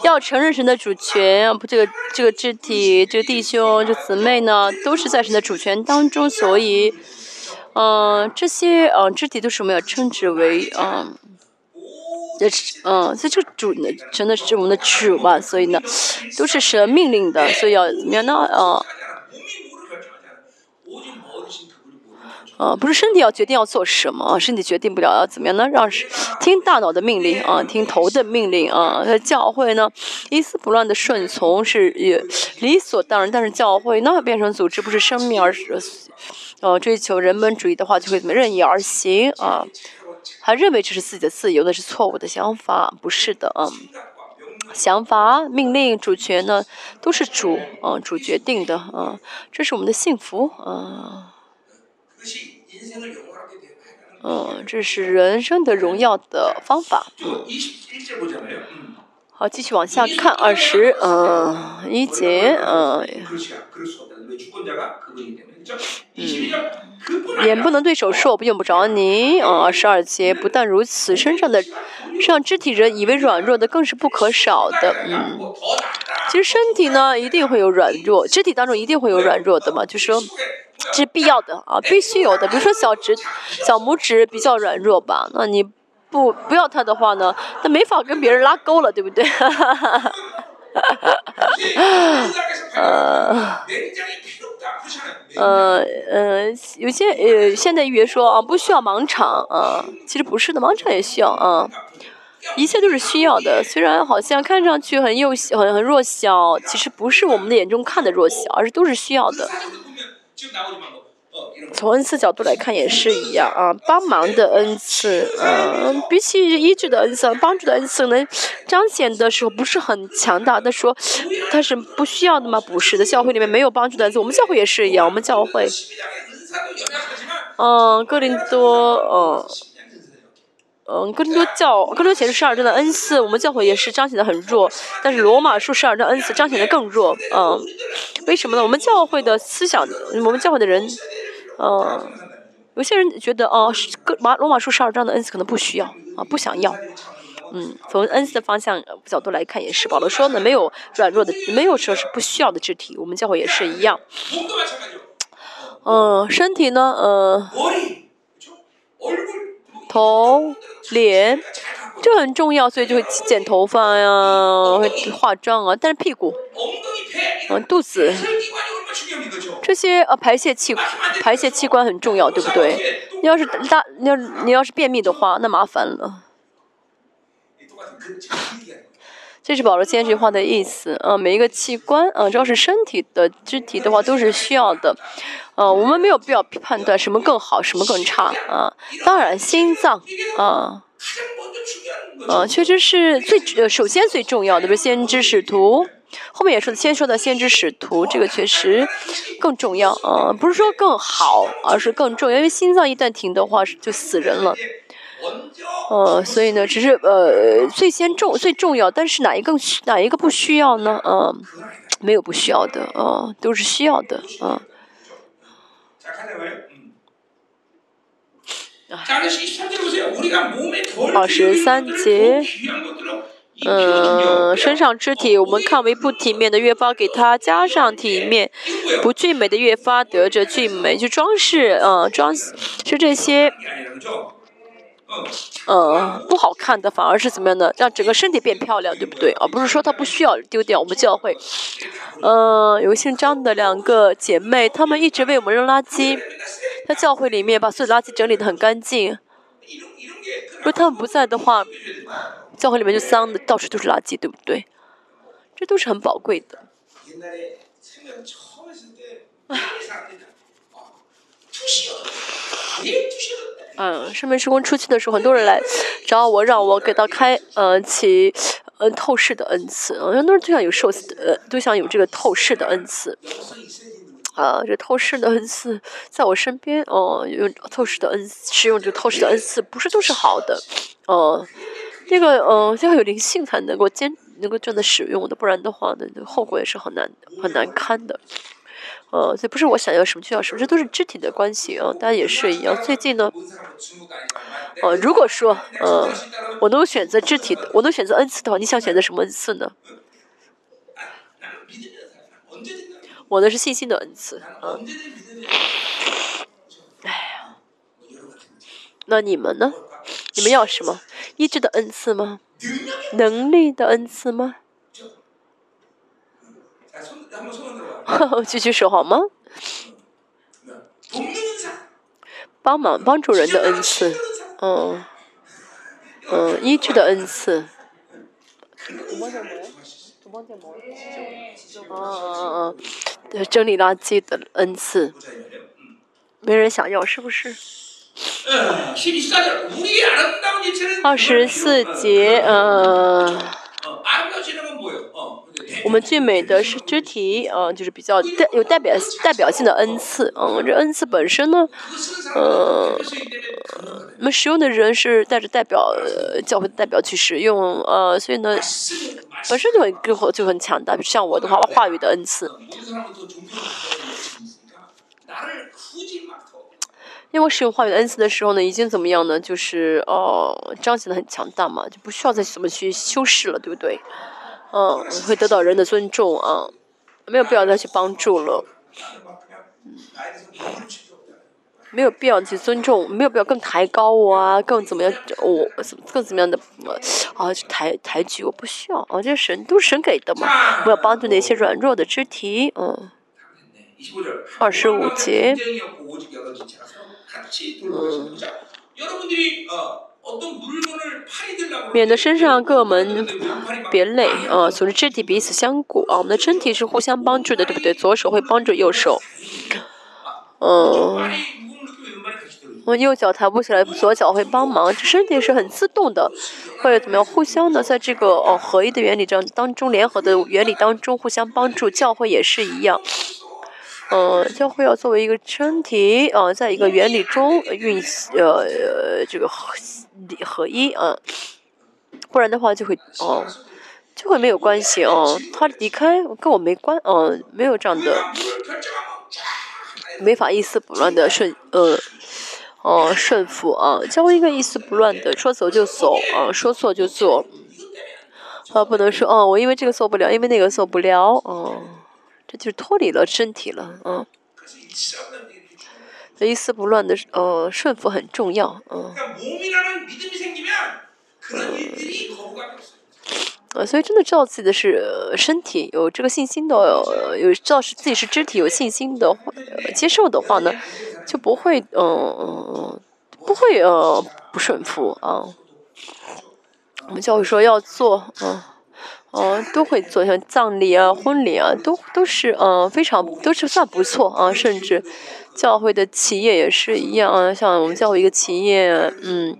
要承认神的主权，不，这个这个肢体，这个弟兄，这姊妹呢，都是在神的主权当中，所以，嗯、这些呃肢体都是我们要称之为嗯、这嗯，所以这个主呢，真的是我们的主嘛，所以呢，都是神命令的，所以要怎么样呢？啊、啊，不是身体要决定要做什么，身体决定不了要怎么样呢？让听大脑的命令啊，听头的命令啊。教会呢，一丝不乱的顺从是理所当然。但是教会那变成组织，不是生命，而是呃追求人本主义的话，就会怎么任意而行啊？还认为这是自己的自由，那是错误的想法，不是的啊。想法、命令、主权呢，都是主啊主决定的啊。这是我们的幸福啊。嗯，这是人生的荣耀的方法。好，继续往下看，二十，嗯，一节，嗯。嗯，眼不能对手术用不着你啊。十二节不但如此，身上的，这肢体人以为软弱的更是不可少的。嗯，其实身体呢一定会有软弱，肢体当中一定会有软弱的嘛。就说这，是必要的啊，必须有的。比如说小指、小拇指比较软弱吧，那你不不要它的话呢，那没法跟别人拉钩了，对不对？哈哈哈哈哈！呃呃有些呃现代预言说啊不需要盲场啊其实不是的盲场也需要啊。一切都是需要的虽然好像看上去很幼小很很弱小其实不是我们的眼中看的弱小而是都是需要的。从恩赐角度来看也是一样啊，帮忙的恩赐，嗯，比起医治的恩赐、帮助的恩赐能彰显的时候不是很强大。他说，他是不需要的吗？不是的，教会里面没有帮助的恩赐，我们教会也是一样，我们教会，嗯，哥林多，嗯。嗯，哥林多教哥林多前书十二章的恩赐，我们教会也是彰显的很弱，但是罗马书十二章恩赐彰显的更弱，嗯，为什么呢？我们教会的思想，我们教会的人，嗯，有些人觉得哦，哥马罗马书十二章的恩赐可能不需要啊，不想要，嗯，从恩赐的方向角度来看也是，保罗说呢，没有软弱的，没有说是不需要的肢体，我们教会也是一样，嗯，身体呢，呃，头。脸，这很重要，所以就会剪头发呀，会化妆啊，但是屁股，嗯，肚子。这些呃排泄器，排泄器官很重要，对不对？你要是大，你要是你要是便秘的话，那麻烦了。这是保罗先这句话的意思啊，每一个器官啊，只要是身体的肢体的话，都是需要的，啊，我们没有必要判断什么更好，什么更差啊。当然，心脏啊，啊，确实是最首先最重要的不是先知使徒，后面也说先说到先知使徒，这个确实更重要啊，不是说更好，而是更重要，因为心脏一旦停的话，就死人了。呃所以呢只是呃最先重最重要但是哪一个哪一个不需要呢？呃没有不需要的呃都是需要的啊二十三节嗯身上肢体我们看为不体面的越发给他加上体面不俊美的越发得着俊美就装饰嗯装饰这些嗯，不好看的反而是怎么样的？让整个身体变漂亮，对不对？而不是说他不需要丢掉。我们教会，嗯，有个姓张的两个姐妹，她们一直为我们扔垃圾，在教会里面把所有垃圾整理的很干净。如果她们不在的话，教会里面就脏的到处都是垃圾，对不对？这都是很宝贵的。嗯，圣命施工初期的时候，很多人来找我，让我给他开呃，起呃透视的恩赐。很多人就想有受，呃，就想有这个透视的恩赐。啊，这透视的恩赐在我身边哦，用透视的恩，使用这个透视的恩赐不是都是好的。哦，这个呃，要有灵性才能够坚，能够真的使用的，不然的话呢，后果也是很难很难堪的。呃，这不是我想要什么就要什么，这都是肢体的关系啊，大家也是一样。最近呢，呃，如果说，呃，我能选择肢体，我能选择恩赐的话，你想选择什么恩赐呢？我呢是信心的恩赐，啊，哎呀，那你们呢？你们要什么？意志的恩赐吗？能力的恩赐吗？哈，举手 *laughs* 好吗？帮忙帮助人的恩赐。嗯嗯嗯，依据的恩赐。嗯嗯嗯嗯，整理垃圾的恩赐。没人想要是不是？二十四节。嗯。我们最美的是肢体，呃，就是比较代有代表代表性的恩赐，嗯，这恩赐本身呢，呃，我们使用的人是带着代表教会的代表去使用，呃，所以呢，本身就很就就很强大，像我的话，话语的恩赐。因为我使用话语的恩赐的时候呢，已经怎么样呢？就是哦，彰显的很强大嘛，就不需要再怎么去修饰了，对不对？嗯，会得到人的尊重啊，没有必要再去帮助了，嗯，没有必要去尊重，没有必要更抬高我啊，更怎么样？我怎更怎么样的啊？抬抬举我不需要啊，这些神都是神给的嘛，我要帮助那些软弱的肢体，嗯，二十五节。嗯免得身上各门别累啊总之肢体彼此相顾啊我们的身体是互相帮助的对不对？左手会帮助右手。嗯我右脚抬不起来左脚会帮忙这身体是很自动的或者怎么样？互相的在这个哦合一的原理这当中联合的原理当中互相帮助教会也是一样。嗯，教会要作为一个身体啊，在一个原理中运呃这个合理合一啊，不然的话就会哦就会没有关系啊，他离开跟我没关啊，没有这样的，没法一丝不乱的顺呃哦顺服啊，教会一个一丝不乱的，说走就走啊，说做就做啊，不能说哦，我因为这个做不了，因为那个做不了哦。这就脱离了身体了，嗯。一丝不乱的，呃，顺服很重要，嗯。呃，所以真的知道自己的是身体有这个信心的，有知道是自己是肢体有信心的，接受的话呢，就不会，嗯嗯，不会呃不顺服啊。我们教会说要做，嗯。嗯，都会做像葬礼啊、婚礼啊，都都是嗯，非常都是算不错啊，甚至教会的企业也是一样啊，像我们教会一个企业，嗯。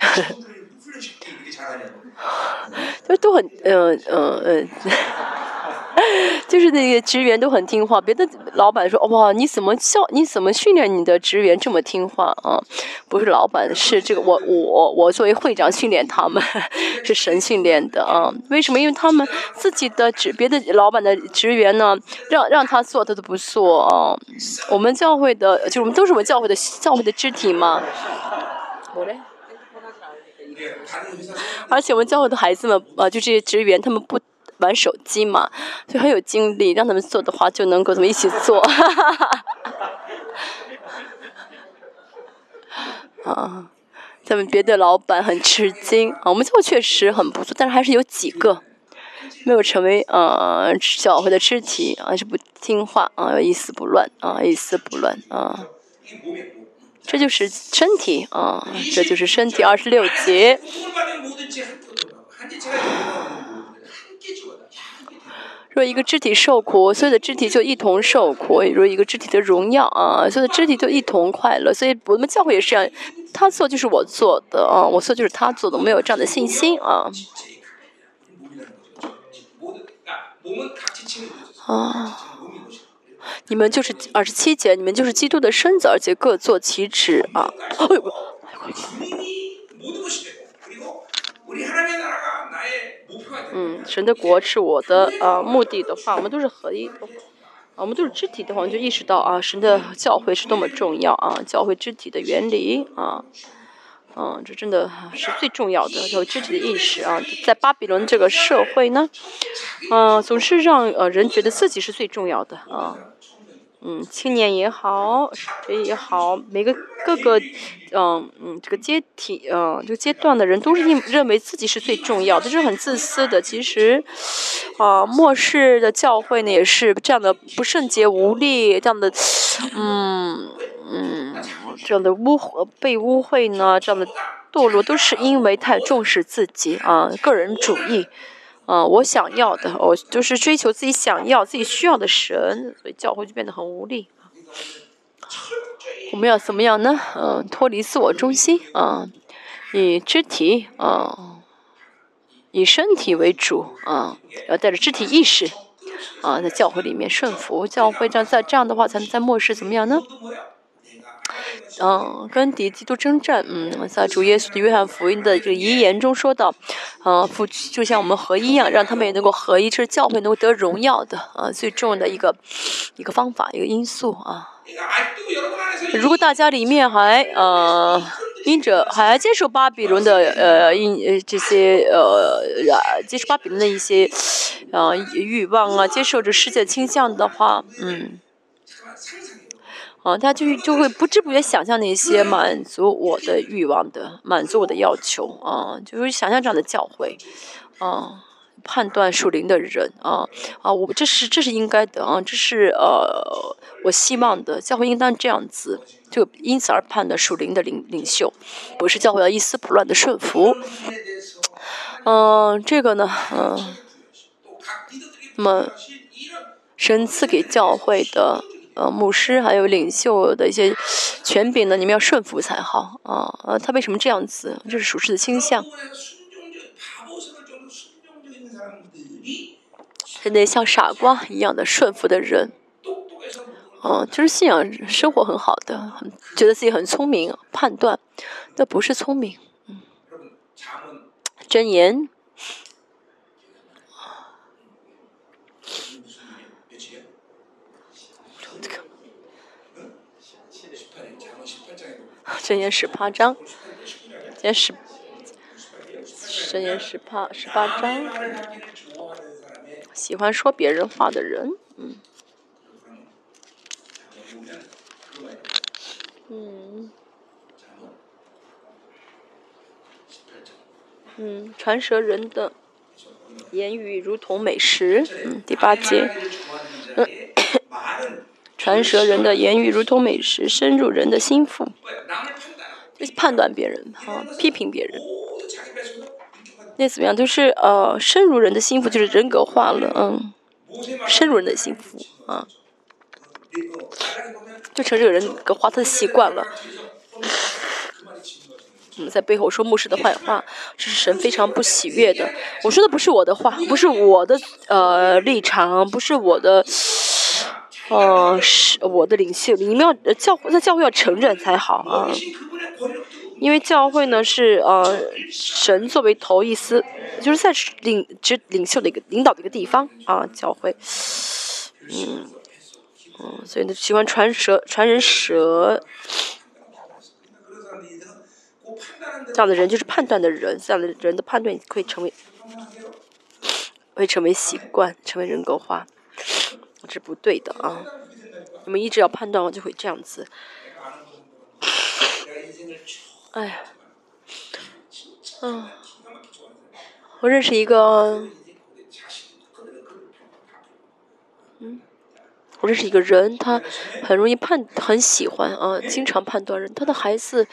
*laughs* 就都很，嗯嗯嗯。*laughs* 就是那些职员都很听话，别的老板说，哇，你怎么教，你怎么训练你的职员这么听话啊？不是老板，是这个我我我作为会长训练他们，*laughs* 是神训练的啊。为什么？因为他们自己的职，别的老板的职员呢，让让他做他都不做啊。我们教会的，就是我们都是我们教会的教会的肢体嘛。而且我们教会的孩子们啊，就这些职员，他们不。玩手机嘛，就很有精力。让他们做的话，就能够怎么一起做。*laughs* 啊，咱们别的老板很吃惊啊，我们做确实很不错，但是还是有几个没有成为呃小会的肢体啊，是不听话啊，一丝不乱啊，一丝不乱啊。这就是身体啊，这就是身体二十六节。若一个肢体受苦，所有的肢体就一同受苦；若一个肢体的荣耀啊，所有的肢体就一同快乐。所以我们教会也是这样，他做就是我做的啊，我做就是他做的，没有这样的信心啊。啊，你们就是二十七节，你们就是基督的身子，而且各做其职啊。嗯，神的国是我的。呃，目的的话，我们都是合一的。我们都是肢体的话，我们就意识到啊，神的教诲是多么重要啊，教会肢体的原理啊。嗯，这真的是最重要的。有肢体的意识啊，在巴比伦这个社会呢，嗯，总是让呃人觉得自己是最重要的啊。嗯，青年也好，谁也好，每个各个，嗯嗯，这个阶体，嗯，这个阶段的人都是认认为自己是最重要的，这是很自私的。其实，啊，末世的教会呢，也是这样的不圣洁、无力，这样的，嗯嗯，这样的污被污秽呢，这样的堕落，都是因为太重视自己啊，个人主义。啊，我想要的，我就是追求自己想要、自己需要的神，所以教会就变得很无力。我们要怎么样呢？嗯，脱离自我中心啊，以肢体啊，以身体为主啊，要带着肢体意识啊，在教会里面顺服教会，这样在这样的话，才能在末世怎么样呢？嗯，跟敌基督征战。嗯，在主耶稣的约翰福音的这个遗言中说到，嗯，父就像我们合一一样，让他们也能够合一，这是教会能够得荣耀的啊，最重要的一个一个方法，一个因素啊。如果大家里面还呃因着还接受巴比伦的呃因呃这些呃接受巴比伦的一些呃欲望啊，接受着世界倾向的话，嗯。啊，他就就会不知不觉想象那些满足我的欲望的、满足我的要求啊，就是想象这样的教会啊，判断属灵的人啊啊，我这是这是应该的啊，这是呃我希望的教会应当这样子，就因此而判断属灵的领领袖，不是教会要一丝不乱的顺服。嗯，这个呢，嗯，那么神赐给教会的。呃，牧师还有领袖的一些权柄呢，你们要顺服才好啊！呃，他为什么这样子？这是属实的倾向。是那像傻瓜一样的顺服的人，嗯，就是信仰生活很好的，很觉得自己很聪明，判断，那不是聪明。嗯，真言。真言十八章，真言十，真言十八十八章，喜欢说别人话的人，嗯，嗯，嗯，传舌人的言语如同美食，嗯，第八节，嗯。传舌人的言语如同美食，深入人的心腹。就是判断别人，啊，批评别人。那怎么样？就是呃，深入人的心腹，就是人格化了，嗯，深入人的心腹，啊，就成这个人格化他的习惯了。我们在背后说牧师的坏话，这是神非常不喜悦的。我说的不是我的话，不是我的呃立场，不是我的。哦，是我的领袖，你们要教会在教会要承认才好啊，因为教会呢是呃神作为头一丝，就是在领指领袖的一个领导的一个地方啊，教会，嗯嗯，所以呢喜欢传舌传人舌，这样的人就是判断的人，这样的人的判断会成为会成为习惯，成为人格化。是不对的啊！你们一直要判断，我就会这样子。哎呀，嗯，我认识一个，嗯，我认识一个人，他很容易判，很喜欢啊，经常判断人。他的孩子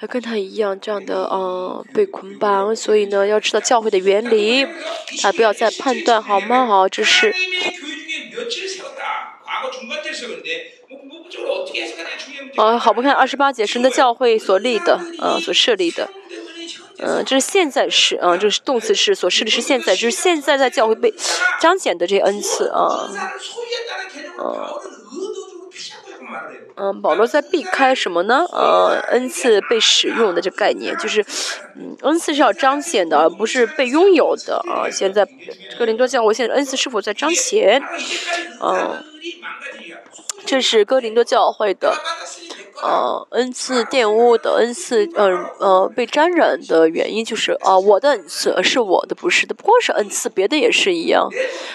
要跟他一样这样的啊，被捆绑，所以呢，要知道教会的原理，啊，不要再判断，好吗？好，这是。啊，好不看二十八节神的教会所立的，呃，所设立的，嗯，这是现在式，嗯，这是动词式所设立是现在，就是现在在教会被彰显的这些恩赐，啊，嗯。嗯，保罗在避开什么呢？呃，恩赐被使用的这概念，就是，嗯，恩赐是要彰显的，而不是被拥有的啊。现在格林多教我现在恩赐是否在彰显？嗯，这是哥林多教会的，呃恩赐玷污的恩赐，呃呃被沾染的原因就是啊、我的恩赐是我的，不是的，不光是恩赐，别的也是一样，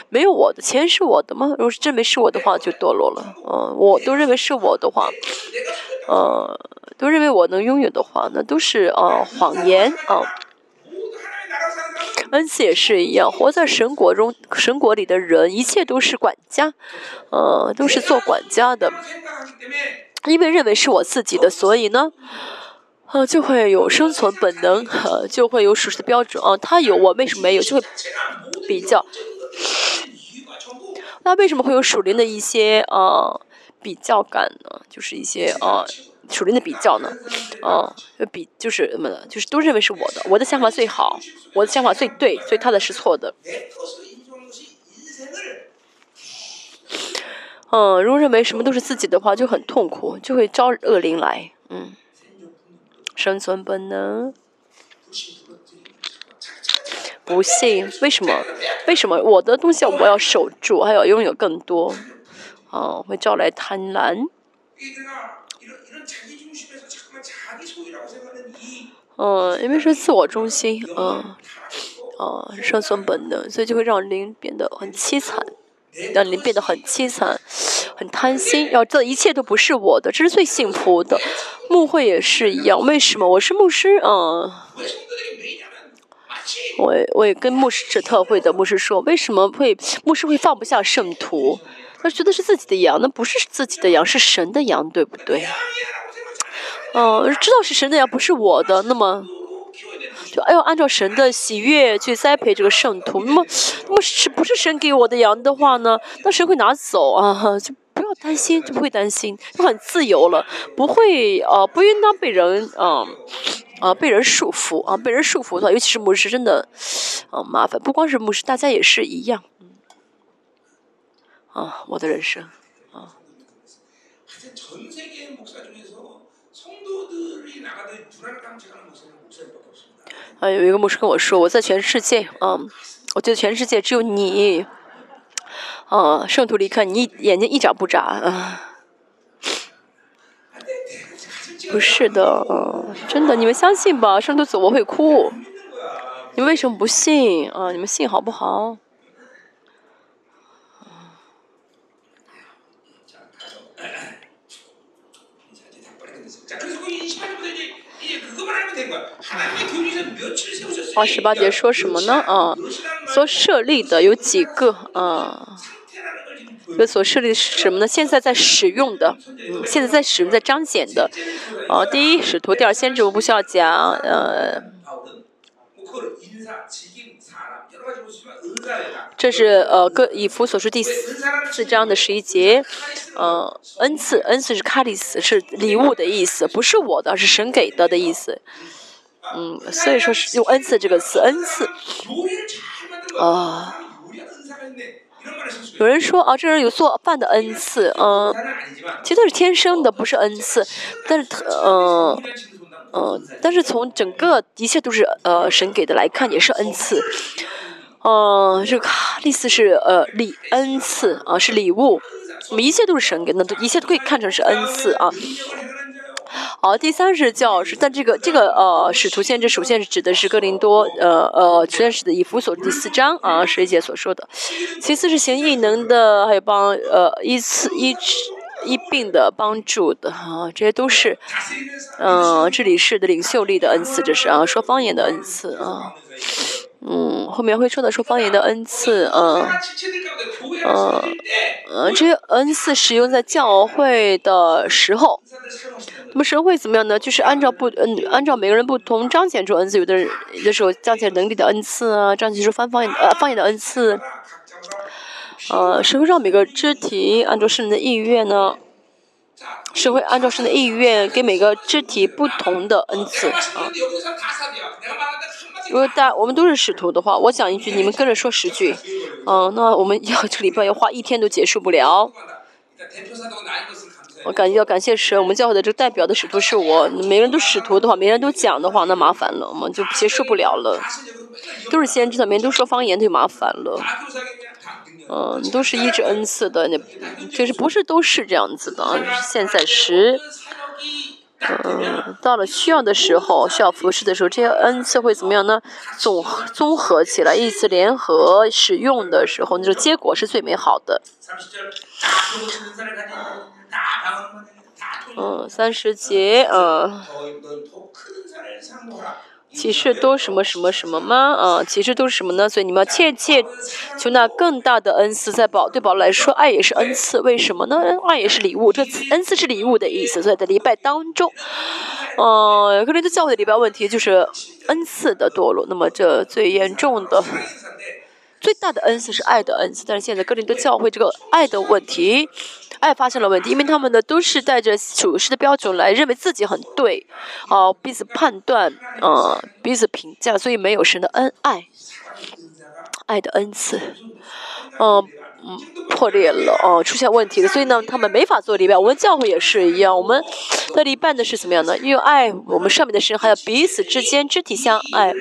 没有我的钱是我的吗？如果是认为是我的话，就堕落了。嗯、我都认为是我的话，呃，都认为我能拥有的话，那都是呃谎言啊。恩赐也是一样，活在神国中，神国里的人，一切都是管家，呃，都是做管家的。因为认为是我自己的，所以呢，呃，就会有生存本能，呃，就会有属实的标准。啊、呃，他有，我为什么没有？就会比较。那为什么会有属灵的一些呃比较感呢？就是一些呃属灵的比较呢，嗯，比就是怎么的，就是都认为是我的，我的想法最好，我的想法最对，所以他的是错的。嗯，如果认为什么都是自己的话，就很痛苦，就会招恶灵来。嗯，生存本能。不信，为什么？为什么？我的东西我要守住，还要拥有更多。嗯，会招来贪婪。嗯，因为是自我中心，嗯，生存本能，所以就会让您变得很凄惨，让您变得很凄惨，很贪心，然后这一切都不是我的，这是最幸福的。牧会也是一样，为什么我是牧师？嗯。我我也跟牧师这特会的牧师说，为什么会牧师会放不下圣徒？他觉得是自己的羊，那不是自己的羊，是神的羊，对不对？哦，知道是神的羊，不是我的，那么就哎呦，按照神的喜悦去栽培这个圣徒。那么，那么是不是神给我的羊的话呢？那谁会拿走啊？就不要担心，就不会担心，就很自由了，不会啊，不应当被人啊啊被人束缚啊，被人束缚的话，尤其是牧师，真的啊麻烦。不光是牧师，大家也是一样。啊，我的人生。啊，有一个牧师跟我说，我在全世界，嗯，我觉得全世界只有你圣徒离开，你眼睛一眨不眨，嗯。不是的，嗯，真的，你们相信吧，圣徒走我会哭，你为什么不信？啊，你们信好不好？好、十八节说什么呢？啊，所设立的有几个？啊，这所设立的是什么呢？现在在使用的，嗯，现在在使用在彰显的。啊，第一使徒，第二先知，我不需要讲。呃、这是呃哥以弗所书第四章的十一节。嗯、呃，恩赐，恩赐是卡里斯，是礼物的意思，不是我的，是神给的的意思。嗯，所以说是用恩赐这个词，恩赐。啊有人说啊，这人有做饭的恩赐。嗯，其实他是天生的，不是恩赐。但是他，嗯，但是从整个一切都是呃神给的来看，也是恩赐。嗯，这个，类似是呃礼，恩赐，啊，是礼物。我们一切都是神给的，一切都可以看成是恩赐啊。好，第三是教师，但这个这个呃，使徒限制首先是指的是哥林多呃呃，首先是以弗所第四章啊，十一所说的，其次是行异能的，还有帮呃依次一一病的帮助的啊，这些都是嗯、呃，治理式的领袖力的恩赐，这是啊，说方言的恩赐啊。嗯后面会说的说方言的恩赐嗯。嗯嗯这些恩赐使用在教会的时候那么神会怎么样呢？就是按照不嗯按照每个人不同彰显出恩赐有的人有的时候彰显能力的恩赐啊彰显出方方呃方言的恩赐。呃社会让每个肢体按照圣人的意愿呢社会按照圣人的意愿给每个肢体不同的恩赐啊。如果大我们都是使徒的话，我讲一句，你们跟着说十句。嗯，那我们要这个礼拜要花一天都结束不了。我感觉要感谢神，我们教会的这个代表的使徒是我。每人都使徒的话，每人都讲的话，那麻烦了，我们就结束不了了。都是先知的，每人都说方言，就麻烦了。嗯，都是一直恩赐的，那其实不是都是这样子的。现在十。嗯，到了需要的时候，需要服侍的时候，这些恩赐会怎么样呢？总综合起来，一次联合使用的时候，那就结果是最美好的。嗯，三十节，嗯。其实都什么什么什么吗？啊，其实都是什么呢？所以你们要切切，求那更大的恩赐。在宝，对宝来说，爱也是恩赐。为什么呢？爱也是礼物。这恩赐是礼物的意思。所以在礼拜当中，呃，可能在教会的礼拜问题就是恩赐的堕落。那么这最严重的。最大的恩赐是爱的恩赐，但是现在哥林多教会这个爱的问题，爱发生了问题，因为他们呢都是带着处世的标准来认为自己很对，啊、彼此判断，呃，彼此评价，所以没有神的恩爱，爱的恩赐，嗯、嗯，破裂了，哦、出现问题了，所以呢，他们没法做礼拜。我们教会也是一样，我们的礼拜呢是怎么样呢？因为爱我们上面的神，还有彼此之间肢体相爱。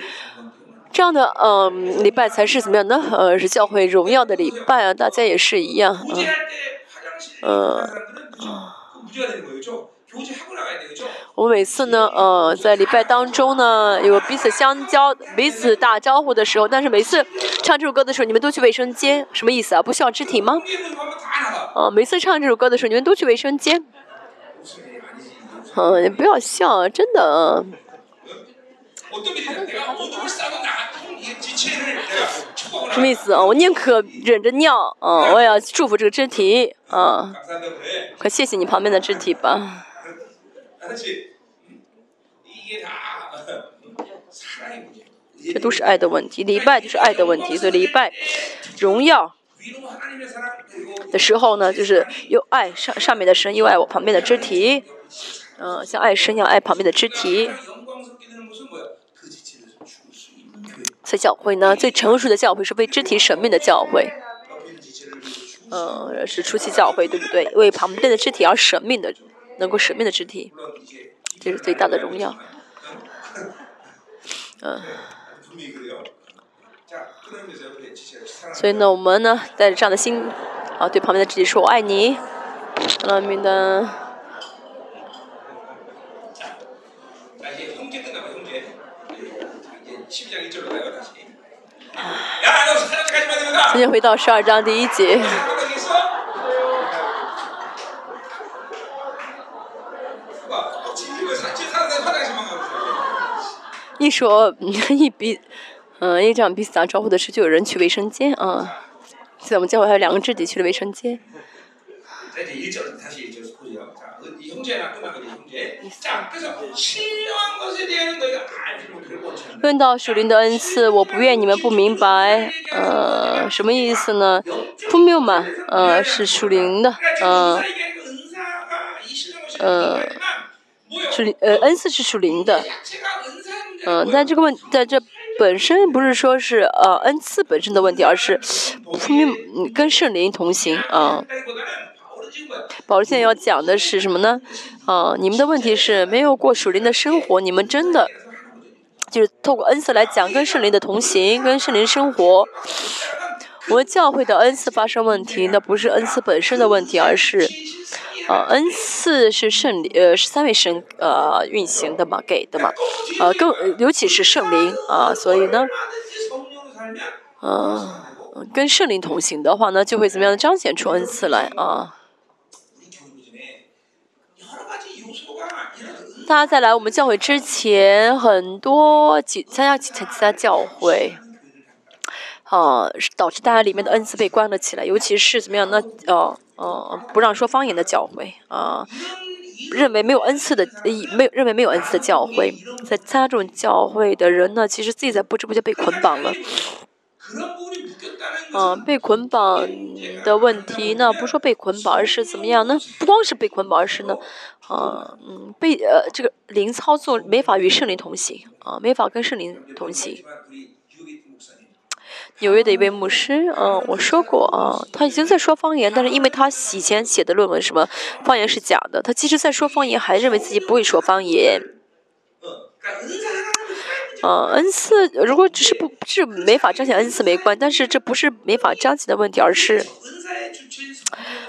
这样的嗯，礼拜才是怎么样呢？呃，是教会荣耀的礼拜啊，大家也是一样，嗯，啊。我每次呢，呃，在礼拜当中呢，有彼此相交、彼此打招呼的时候，但是每次唱这首歌的时候，你们都去卫生间，什么意思啊？不需要肢体吗？嗯，每次唱这首歌的时候，你们都去卫生间，嗯，不要笑，真的啊。什么意思？啊我宁可忍着尿啊我也要祝福这个肢体啊快谢谢你旁边的肢体吧。这都是爱的问题礼拜就是爱的问题所以礼拜荣耀的时候呢就是又爱上上面的神又爱我旁边的肢体嗯像爱神一样爱旁边的肢体所以教会呢，最成熟的教会是为肢体舍命的教会。嗯、呃，是初期教会，对不对？为旁边的肢体而舍命的，能够舍命的肢体，这是最大的荣耀。嗯、所以呢，我们呢，带着这样的心，啊，对旁边的自己说：“我爱你。”那明的，今天回到十二章第一节。一说 *laughs* 一比，嗯，一场彼此打招呼的事，就有人去卫生间啊。现在我们教会还有两个自己去了卫生间。问到属灵的恩赐，我不愿你们不明白，呃，什么意思呢？父命嘛，呃，是属灵的，呃，呃，属灵呃恩赐是属灵的，嗯，但这个问在这本身不是说是呃恩赐本身的问题，而是父命跟圣灵同行啊。宝剑要讲的是什么呢？啊你们的问题是没有过属灵的生活你们真的就是透过恩赐来讲跟圣灵的同行跟圣灵生活。我们教会的恩赐发生问题那不是恩赐本身的问题而是啊恩赐是圣灵呃是三位神呃运行的嘛给的嘛。呃更尤其是圣灵啊所以呢啊跟圣灵同行的话呢就会怎么样彰显出恩赐来啊。他在来我们教会之前很多几参加几参加教会。啊导致大家里面的恩赐被关了起来尤其是怎么样那哦哦不让说方言的教会啊认为没有恩赐的没有认为没有恩赐的教会在他这种教会的人呢其实自己在不知不觉被捆绑了。嗯被捆绑的问题。那不说被捆绑而是怎么样那不光是被捆绑而是呢嗯嗯被呃这个零操作没法与圣灵同行啊没法跟圣灵同行。纽约的一位牧师嗯我说过啊他已经在说方言但是因为他以前写的论文什么方言是假的他其实在说方言还认为自己不会说方言。嗯，恩赐如果只是不是没法彰显恩赐没关，但是这不是没法彰显的问题，而是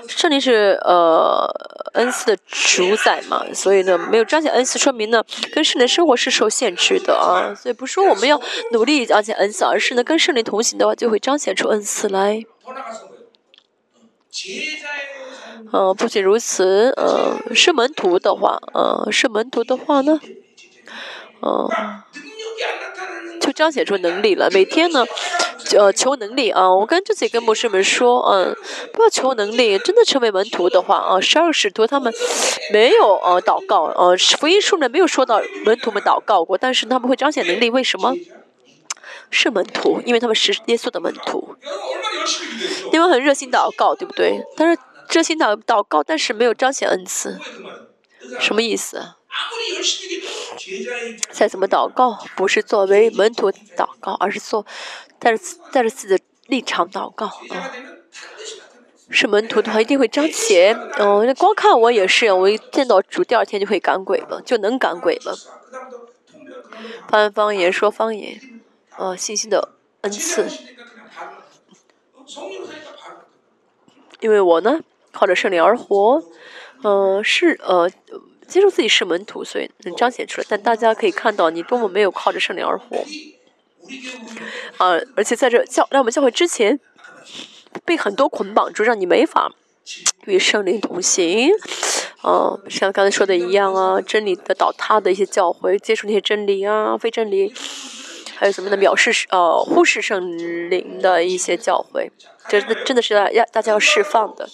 圣灵是呃恩赐的主宰嘛，所以呢没有彰显恩赐，说明呢跟圣灵生活是受限制的啊，所以不是说我们要努力彰显恩赐，而是呢跟圣灵同行的话就会彰显出恩赐来。嗯，不仅如此，嗯，是门徒的话，嗯，是门徒的话呢，嗯。就彰显出能力了。每天呢，呃，求能力啊！我刚才自己跟牧师们说，嗯，不要求能力。真的成为门徒的话啊，十二使徒他们没有啊，祷告啊，福音书呢没有说到门徒们祷告过，但是他们会彰显能力。为什么？是门徒，因为他们是耶稣的门徒，因为很热心祷告，对不对？但是热心祷祷告，但是没有彰显恩赐，什么意思？再怎么祷告，不是作为门徒祷告，而是做带着带着自己的立场祷告啊。是门徒的话，一定会张钱。嗯，那光看我也是，我一见到主，第二天就会赶鬼了，就能赶鬼了。翻方言，说方言，呃、信心的恩赐。因为我呢，靠着圣灵而活，嗯、呃，是呃，接受自己是门徒，所以能彰显出来。但大家可以看到，你多么没有靠着圣灵而活。啊，而且在这教在我们教会之前，被很多捆绑住，让你没法与圣灵同行。啊，像刚才说的一样啊，真理的倒塌的一些教会，接触那些真理啊、非真理，还有什么的藐视、呃忽视圣灵的一些教会，这真的是要要大家要释放的。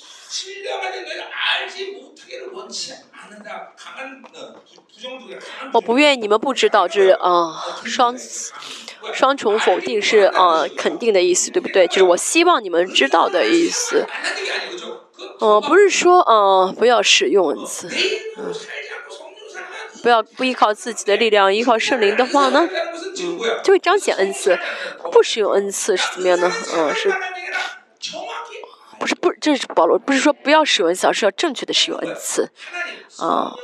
我不愿意你们不知道这是嗯双双重否定是啊肯定的意思对不对？就是我希望你们知道的意思。嗯不是说嗯不要使用恩赐嗯不要不依靠自己的力量依靠圣灵的话呢？嗯就会彰显恩赐。不使用恩赐是怎么样呢？嗯是不是不这是保罗不是说不要使用恩赐而是要正确的使用恩赐。啊，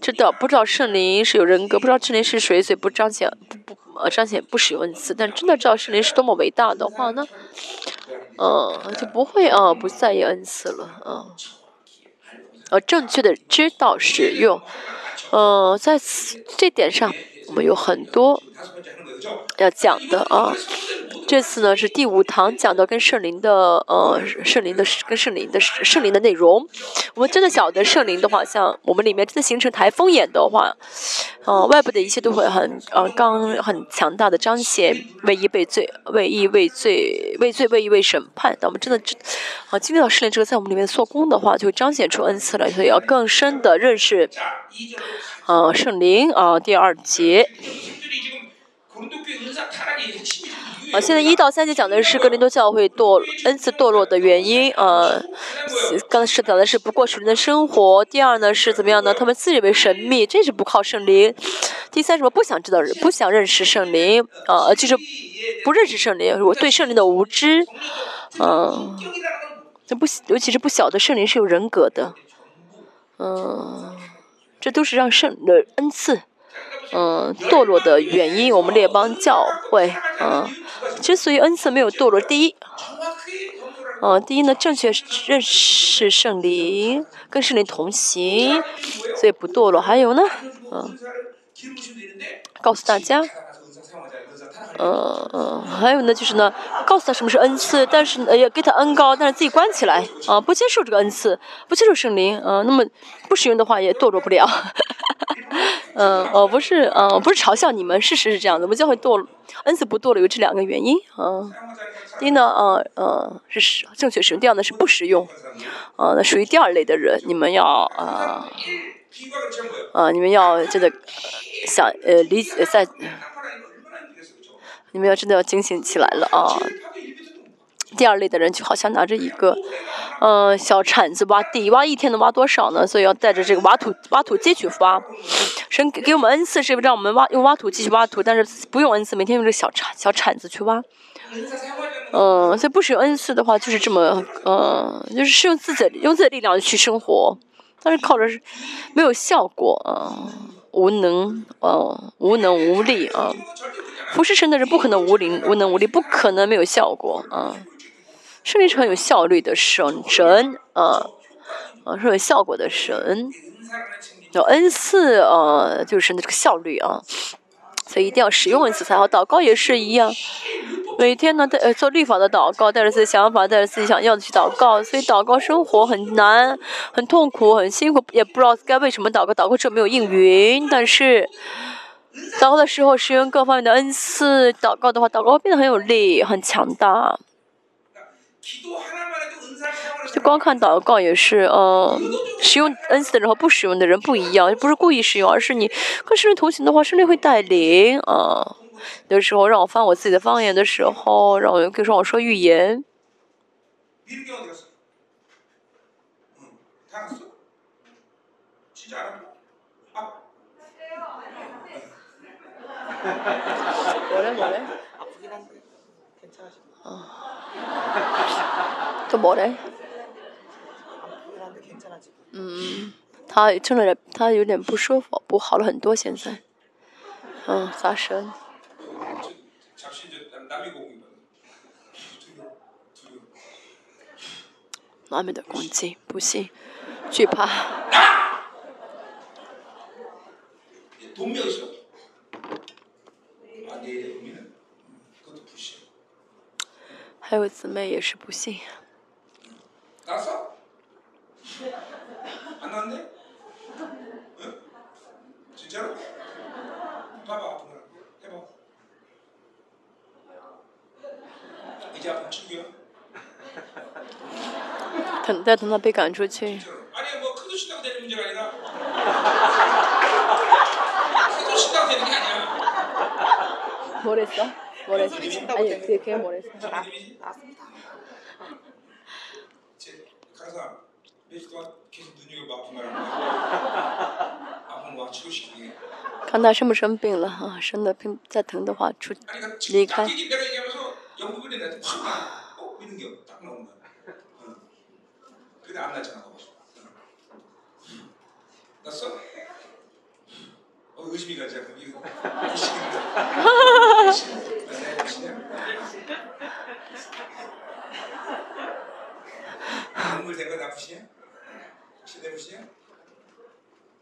知道不知道圣灵是有人格，不知道圣灵是谁，所以不彰显不不呃彰显不使用恩赐。但真的知道圣灵是多么伟大的话呢，嗯、就不会啊不在意恩赐了，啊。呃，正确的知道使用，呃，在此这点上，我们有很多要讲的啊。这次呢是第五堂讲的跟圣灵的呃圣灵的跟圣灵的圣灵的内容。我们真的晓得圣灵的话，像我们里面真的形成台风眼的话，呃，外部的一切都会很呃刚很强大的彰显，为一为罪，为一为罪，为罪为一为审判。那我们真的知啊经历到圣灵之后，在我们里面做工的话，就会彰显出恩赐来，所以要更深的认识，呃圣灵啊、第二节。现在一到三节讲的是格林多教会堕恩赐堕落的原因啊刚才是讲的是不过熟人的生活第二呢是怎么样呢？他们自以为神秘这是不靠圣灵。第三是我不想知道不想认识圣灵啊就是不认识圣灵我对圣灵的无知嗯这不尤其是不晓得圣灵是有人格的嗯这都是让圣的恩赐嗯堕落的原因我们列邦教会嗯之所以恩赐没有堕落第一嗯第一呢正确认识圣灵跟圣灵同行所以不堕落。还有呢嗯告诉大家嗯嗯，还有呢，就是呢，告诉他什么是恩赐，但是也给他恩高，但是自己关起来啊，不接受这个恩赐，不接受圣灵啊，那么不使用的话也堕落不了。嗯，我不是嗯，不是嘲笑你们，事实是这样子，我们教会堕，恩赐不堕落有这两个原因。嗯，第一呢，嗯嗯，是使正确使用；第二呢，是不使用，嗯，属于第二类的人，你们要啊，啊，你们要这个想呃理解在。你们要真的要警醒起来了啊。第二类的人就好像拿着一个嗯小铲子挖地挖一天能挖多少呢？所以要带着这个挖土挖土机去挖。神给我们恩赐是让我们挖用挖土机去挖土？但是不用恩赐每天用这小铲小铲子去挖。嗯所以不使用恩赐的话就是这么嗯就是是用自己的用自己的力量去生活。但是靠着是没有效果啊无能哦无能无力啊不是神的人不可能无灵无能无力，不可能没有效果啊。圣灵是很有效率的神神啊，啊是有效果的神。有恩赐啊，就是神的这个效率啊，所以一定要使用恩赐才好。祷告也是一样，每天呢，呃，做律法的祷告，带着自己想法，带着自己想要的去祷告，所以祷告生活很难，很痛苦，很辛苦，也不知道该为什么祷告，祷告之后没有应允，但是。*laughs* 祷告的时候使用各方面的恩赐，祷告的话，祷告变得很有力，很强大。就光看祷告也是，嗯，使用恩赐的人和不使用的人不一样，不是故意使用，而是你跟圣灵同行的话，圣灵会带领啊。有时候让我翻我自己的方言的时候，让我可以说我说预言。*laughs* 뭐래 뭐래 아프긴 한데 괜찮으신가? 또 뭐래? 아프긴 한데 괜찮아지고. 嗯，他真的他有点不舒服，不好了很多现在。嗯，发生 저, 잠시 저 남- 남이 공이거든. 두려워, 두려워. 外面的攻击，不信，惧怕。 还有姊妹也是不信。哪说？안 나？ 到被赶出去。 뭐랬어? 뭐랬어? 소리 친다고 아니, 되는 그게 걔 뭐랬어? 무슨 믿음이지? 나왔습니다. 제 강사 며칠 동안 계속 눈여겨봐 아픈 거라는 거야 아픈 거 치료시키게 看他生不生病了啊，生的病再疼的话出 아니 그离 딱 开。 얘기 내가 얘기하면서 영국인이 나한테 확 나. 어? 믿는 게딱 나온 거야. 응. 근데 안 났잖아. 그거. 응. 났어? 어 의심이 가지 않고 이거 눈물 된거 나쁘시냐? 시대무시냐?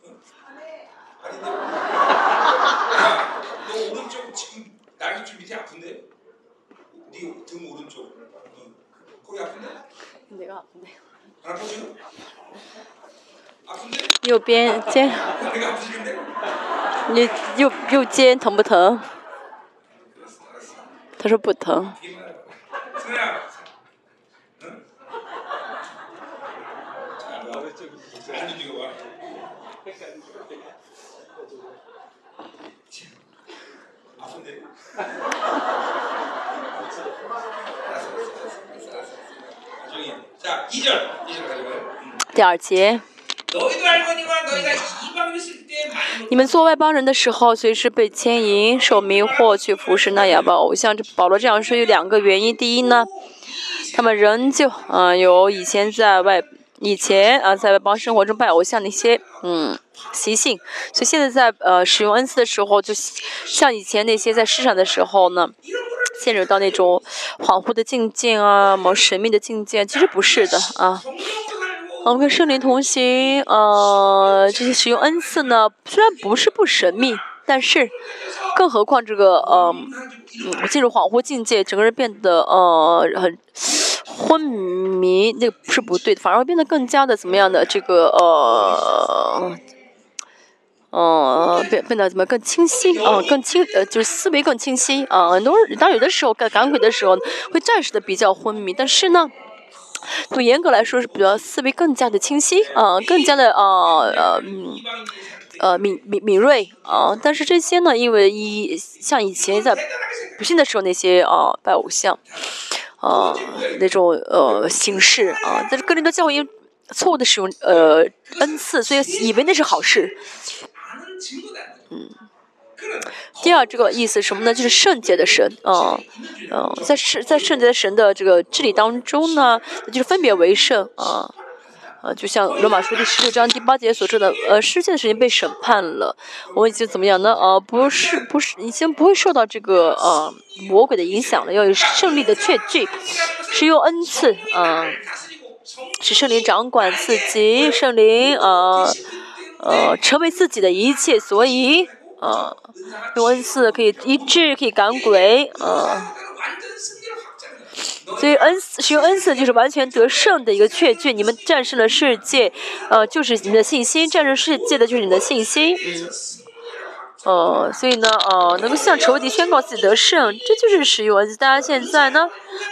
응? 아닌데? 야, 너 오른쪽 지금 날개 좀 밑에 아픈데? 네 등 오른쪽. 응. 거기 아픈데? 내가 아픈데. 안? 아픈데? 右边肩，你右右肩疼不疼？他说不疼。第二节。你们做外邦人的时候，随时被牵引、受迷惑、去服侍那哑巴偶像。保罗这样说有两个原因：第一呢，他们仍旧呃有以前在外、以前呃在外邦生活中拜偶像的一些嗯习性。所以现在在呃使用恩赐的时候，就像以前那些在世上的时候呢，陷入到那种恍惚的境界啊，某神秘的境界，其实不是的啊。我们跟圣灵同行呃这些使用恩赐呢虽然不是不神秘但是更何况这个呃嗯进入恍惚境界整个人变得呃很昏迷那个不是不对的反而会变得更加的怎么样的这个呃嗯变变得怎么更清晰啊更清呃就是思维更清晰啊很多人当有的时候赶赶鬼的时候会暂时的比较昏迷但是呢对严格来说是比较思维更加的清晰啊更加的啊呃嗯呃敏敏敏锐啊但是这些呢因为一像以前在不幸的时候那些啊拜偶像啊那种呃形式啊但是个人的教育错误的使用呃恩赐所以以为那是好事。嗯。第二这个意思什么呢？就是圣洁的神啊嗯。在圣在圣洁的神的这个治理当中呢就是分别为圣啊呃就像罗马书第十六章第八节所说的呃世界的时间被审判了我已经怎么样呢？呃不是不是已经不会受到这个呃魔鬼的影响了要有胜利的确据是用恩赐啊是圣灵掌管自己圣灵啊呃成为自己的一切所以啊用恩赐可以医治，可以赶鬼，啊。所以恩赐使用恩赐就是完全得胜的一个确据。你们战胜了世界，呃，就是你们的信心；战胜世界的就是你的信心。呃，所以呢，呃，能够向仇敌宣告自己得胜，这就是使用恩赐。大家现在呢，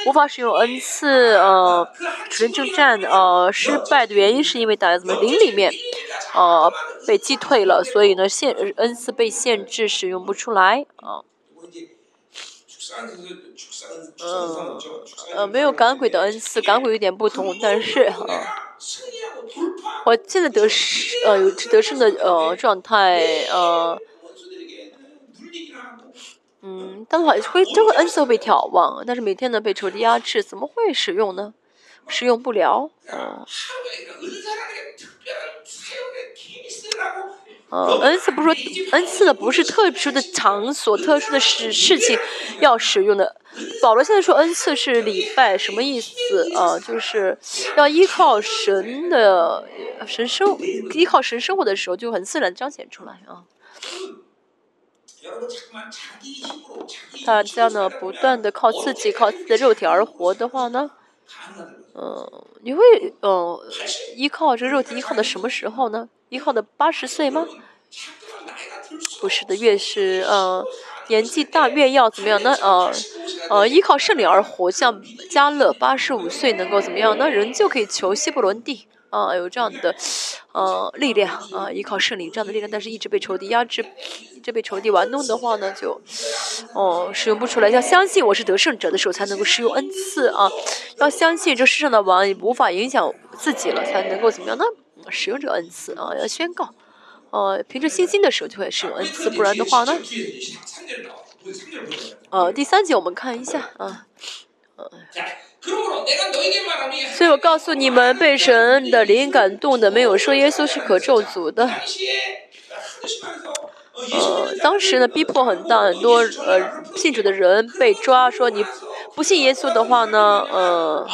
无法使用恩赐，呃，主人征战，呃，失败的原因是因为大家怎么灵里面，呃，被击退了，所以呢，限恩赐被限制使用不出来，啊。嗯，呃，没有赶鬼的恩赐，赶鬼有点不同，但是啊，我现在得胜，呃，有得胜的呃状态，呃，嗯，但话会这个恩赐会被眺望，但是每天呢被仇敌压制，怎么会使用呢？使用不了，嗯。呃，恩赐不是说恩赐的不是特殊的场所、特殊的事事情要使用的。保罗现在说恩赐是礼拜，什么意思啊？就是要依靠神的神生，依靠神生活的时候，就很自然彰显出来啊。大家呢，不断的靠自己、靠自己的肉体而活的话呢，嗯，你会嗯依靠这个肉体，依靠的什么时候呢？依靠的八十岁吗？不是的，越是呃年纪大，越要怎么样呢？呃呃，依靠圣灵而活，像加勒八十五岁能够怎么样？那人就可以求希伯伦地啊，有这样的呃力量啊，依靠圣灵这样的力量，但是一直被仇敌压制，一直被仇敌玩弄的话呢，就哦使用不出来。要相信我是得胜者的时候，才能够使用恩赐啊。要相信这世上的王无法影响自己了，才能够怎么样呢？使用这个恩赐啊，要宣告，呃，凭着信心的时候就会使用恩赐，不然的话呢，呃，第三节我们看一下啊，呃，*laughs* 所以我告诉你们，被神的灵感动的，没有说耶稣是可咒诅的。呃，当时呢，逼迫很大，很多呃信主的人被抓，说你不信耶稣的话呢，呃，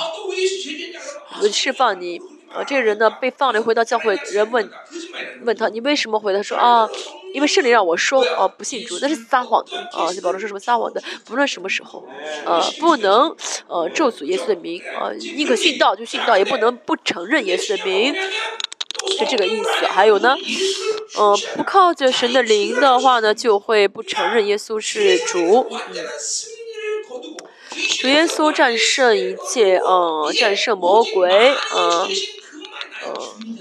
我释放你。啊，这个人呢被放了，回到教会，人问问他，你为什么回他说啊，因为圣灵让我说，呃，不信主，那是撒谎的，啊，就保罗说什么撒谎的，不论什么时候，呃，不能呃咒诅耶稣的名，啊，宁可信道就信道，也不能不承认耶稣的名，是这个意思。还有呢，嗯，不靠着神的灵的话呢，就会不承认耶稣是主。嗯主耶稣战胜一切，嗯，战胜魔鬼，嗯。嗯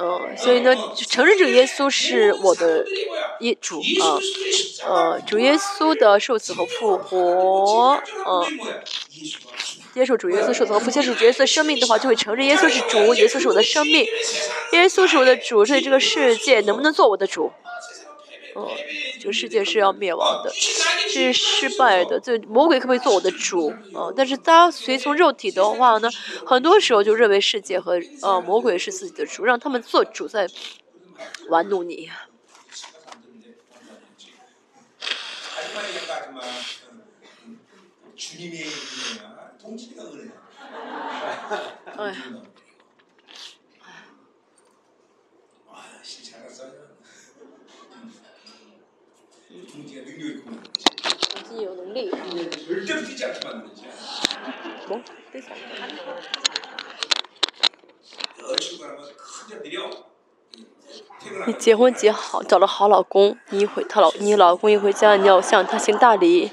嗯，所以呢，承认这个耶稣是我的耶主啊，呃，主耶稣的受死和复活，嗯，接受主耶稣受死和复活，接受主耶稣的生命的话，就会承认耶稣是主，耶稣是我的生命，耶稣是我的主，所以这个世界能不能做我的主？哦，这个世界是要灭亡的，是失败的。这魔鬼可不可以做我的主？啊，但是大家随从肉体的话呢，很多时候就认为世界和呃魔鬼是自己的主，让他们做主在玩弄你。*laughs* 哎。有能力。你结婚结好，找了好老公，你回他老，你老公一回家，你要向他行大礼。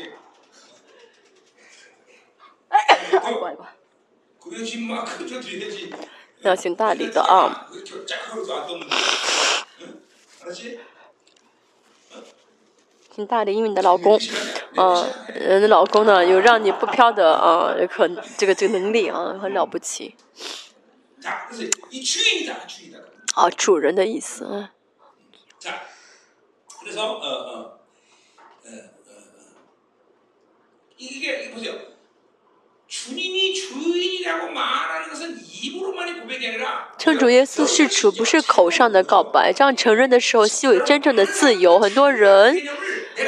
要行大礼的啊。挺大的，因为你的老公，嗯，你的老公呢有让你不飘的啊，可这个这个能力啊，很了不起。啊，主人的意思啊。称主耶稣是主，不是口上的告白。这样承认的时候，就有真正的自由。很多人，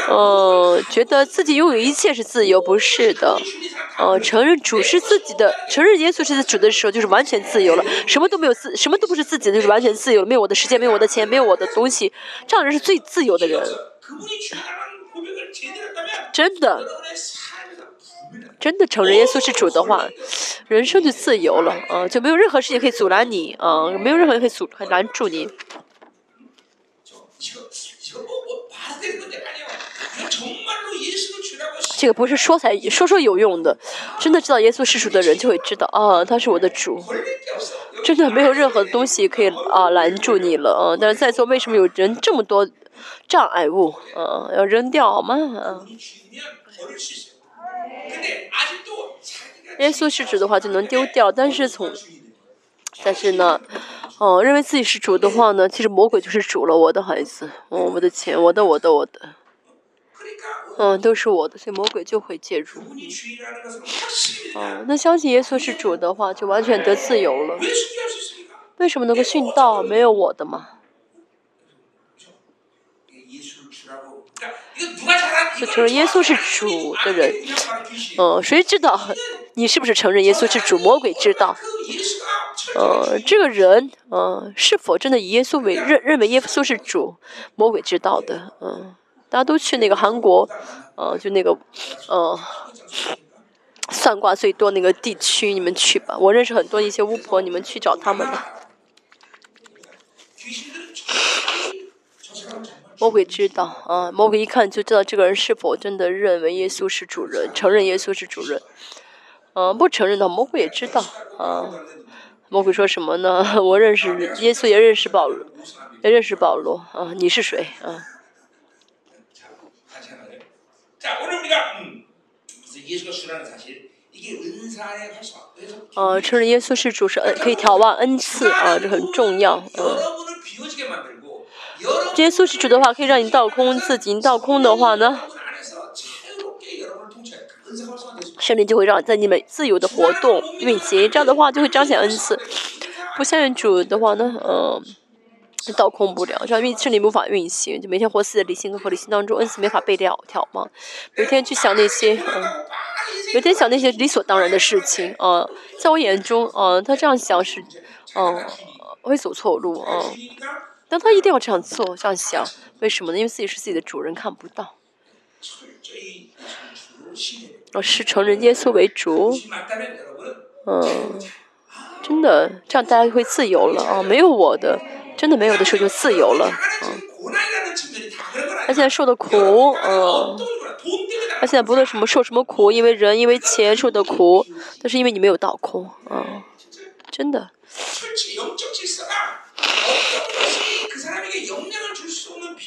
嗯觉得自己拥有一切是自由不是的。嗯承认主是自己的承认耶稣是主的时候就是完全自由了。什么都没有自什么都不是自己的就是完全自由没有我的时间没有我的钱没有我的东西。这样人是最自由的人。真的真的承认耶稣是主的话人生就自由了。嗯就没有任何事情可以阻拦你嗯没有任何人可以阻拦住你。这个不是说才说说有用的，真的知道耶稣是主的人就会知道啊，他是我的主，真的没有任何东西可以啊拦住你了啊。但是在座为什么有人这么多障碍物啊？要扔掉好吗？啊，耶稣是主的话就能丢掉，但是从，但是呢，哦，认为自己是主的话呢，其实魔鬼就是主了，我的孩子，我的钱，我的，我的，我的。嗯，都是我的。所以魔鬼就会介入。嗯，那相信耶稣是主的话，就完全得自由了。为什么能够殉道？没有我的吗？就承认耶稣是主的人。嗯，谁知道？你是不是承认耶稣是主？魔鬼知道。嗯，这个人。嗯，是否真的以耶稣为认，认为耶稣是主？魔鬼知道的。嗯。大家都去那个韩国呃就那个呃算卦最多那个地区你们去吧。我认识很多一些巫婆你们去找他们吧。魔鬼知道啊魔鬼一看就知道这个人是否真的认为耶稣是主人承认耶稣是主人。嗯不承认的魔鬼也知道啊魔鬼说什么呢？*laughs* 我认识耶稣也认识保罗也认识保罗啊你是谁？啊자, 같이 하나요. 자, 오늘 우리가 음, 그래서 예수가 주라는 사실 이게 은사의 활성화. 그래서 呃，承认耶稣是主是恩，可以眺望恩赐啊，这很重要。嗯， 여러분을 비워지게 만들고 여러분 耶稣是主的话，可以让你倒空自己。你倒空的话呢， 안에서 자유롭게 여러분을 통치해. 그 은사가 활성화되습니다. 圣灵就会让在你们自由的活动运行，这样的话就会彰显恩赐。不相信主的话呢，嗯、 是倒控不了，这样运心灵无法运行，就每天活死在理性跟理性当中，恩是没法被调调嘛。每天去想那些，嗯，每天想那些理所当然的事情，嗯，在我眼中，嗯，他这样想是，嗯，会走错路，嗯，但他一定要这样做、这样想，为什么呢？因为自己是自己的主人，看不到。我是成人耶稣为主，嗯，真的，这样大家会自由了啊，没有我的。真的没有的时候就自由了。嗯，他现在受的苦，嗯，他现在不论什么受什么苦，因为人，因为钱受的苦，但是因为你没有倒空，嗯，真的。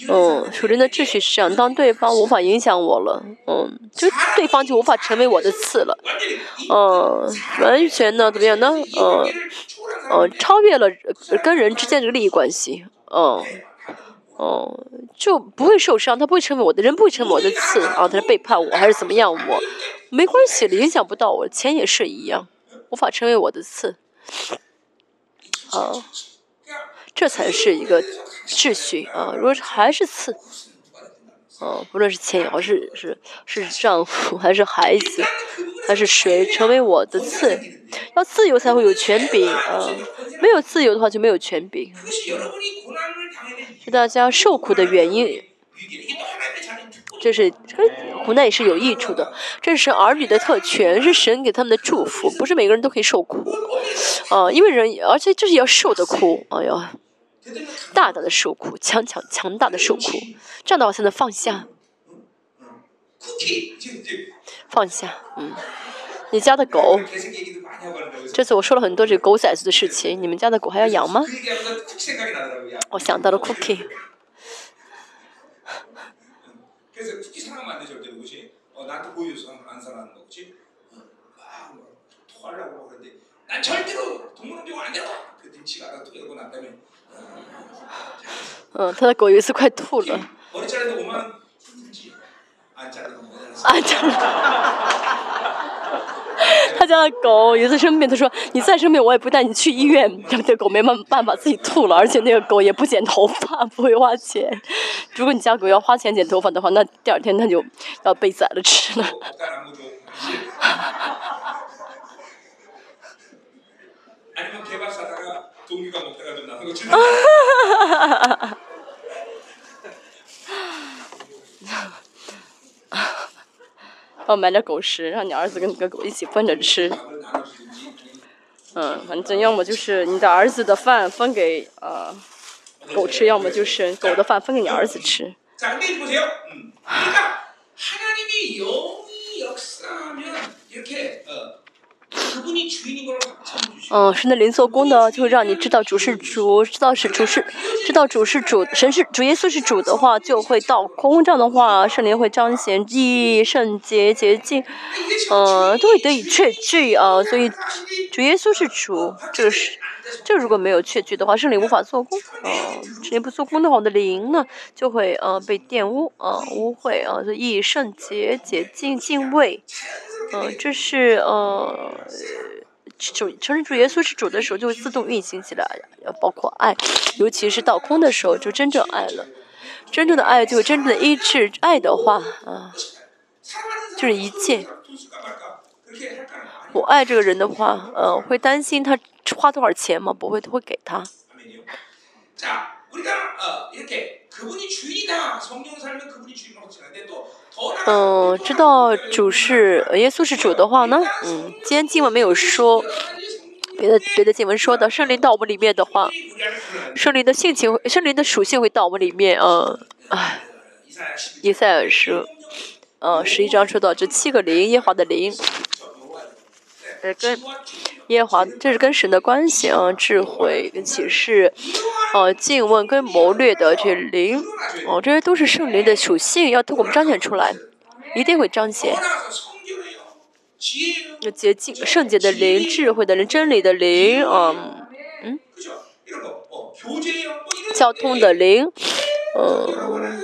嗯，属人的秩序是这样，当对方无法影响我了，嗯，就对方就无法成为我的刺了。嗯，完全呢？怎么样呢？嗯，嗯，超越了跟人之间这个利益关系。嗯，嗯，就不会受伤，他不会成为我的人，不会成为我的刺。啊，他是背叛我，还是怎么样？我没关系，影响不到我，钱也是一样，无法成为我的刺。啊。这才是一个秩序啊！如果还是次，哦、不论是钱也好，是是是丈夫 *laughs* 还是孩子，还是谁，成为我的次，要自由才会有权柄啊！没有自由的话就没有权柄。是大家受苦的原因。这是这苦难也是有益处的，这是儿女的特权，是神给他们的祝福，不是每个人都可以受苦，啊，因为人，而且这是要受的苦，哎呀，大大的受苦强强强大的受苦这样的话才能放下。放下嗯。你家的狗这次我说了很多这狗崽子的事情你们家的狗还要养吗？我想到了 cookie *laughs* 嗯他的狗有一次快吐了。*laughs* 他家的狗有一次生病他说你再生病我也不带你去医院。他的狗没办办法自己吐了而且那个狗也不剪头发 *laughs* 不会花钱。如果你家狗要花钱剪头发的话那第二天它就要被宰了吃了어, 없다는 거죠. 동기가 목표가 좀 나는 거지. 아, 哦，买点*laughs* *laughs* 狗食，让你儿子跟跟狗一起分着吃。 밥을 나눠주든지 嗯，反正要么就是你的儿子的饭分给呃狗吃，要么就是狗的饭分给你儿子吃。 嗯，神的灵做工呢，就会让你知道主是主，知道是主是，知道主是主，神是主耶稣是主的话，就会到空。这样的话，圣灵会彰显义、圣洁、洁净，呃，都会得以确据啊。所以，主耶稣是主，这是，这如果没有确据的话，圣灵无法做工啊。圣灵不做工的话，我的灵呢就会呃被玷污啊污秽啊，所以义、圣洁、洁净、敬畏，嗯，这是呃。主承认主耶稣是主的时候，就会自动运行起来，要包括爱，尤其是到空的时候，就真正爱了。真正的爱，就是真正的医治。爱的话，啊，就是一切。我爱这个人的话，嗯，会担心他花多少钱吗？不会，会给他。嗯，知道主是耶稣是主的话呢，嗯，今天经文没有说别的，别的经文说的圣灵到我们里面的话，圣灵的性情，圣灵的属性会到我们里面，啊，哎，以赛尔书，嗯，十一章说到这七个灵，耶和华的灵。呃，跟耶华，这是跟神的关系啊，智慧跟启示，呃，静问跟谋略的这灵，哦，这些都是圣灵的属性，要透过我们彰显出来，一定会彰显。洁净圣洁的灵，智慧的灵，真理的灵啊，嗯，交通的灵，嗯，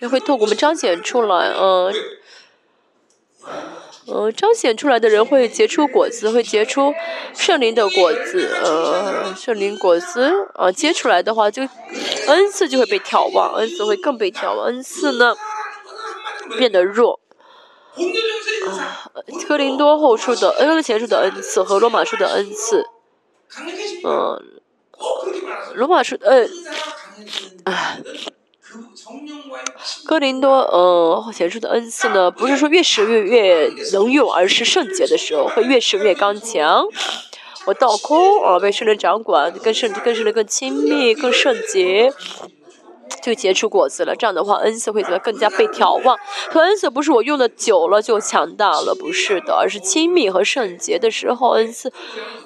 也会透过我们彰显出来，嗯。呃，彰显出来的人会结出果子，会结出圣灵的果子，呃，圣灵果子，呃，结出来的话就恩赐就会被眺望，恩赐会更被眺望，恩赐呢变得弱。啊，哥林多后书的，恩林前书的恩赐和罗马书的恩赐，嗯、罗马书，呃，啊。哥林多呃显出的恩赐呢，不是说越使越越能用，而是圣洁的时候会越使越刚强。我倒空啊，被圣灵掌管，跟圣跟圣灵更亲密、更圣洁，就结出果子了，这样的话，恩赐会怎么更加被眺望？和恩赐不是我用的久了就强大了，不是的，而是亲密和圣洁的时候，恩赐，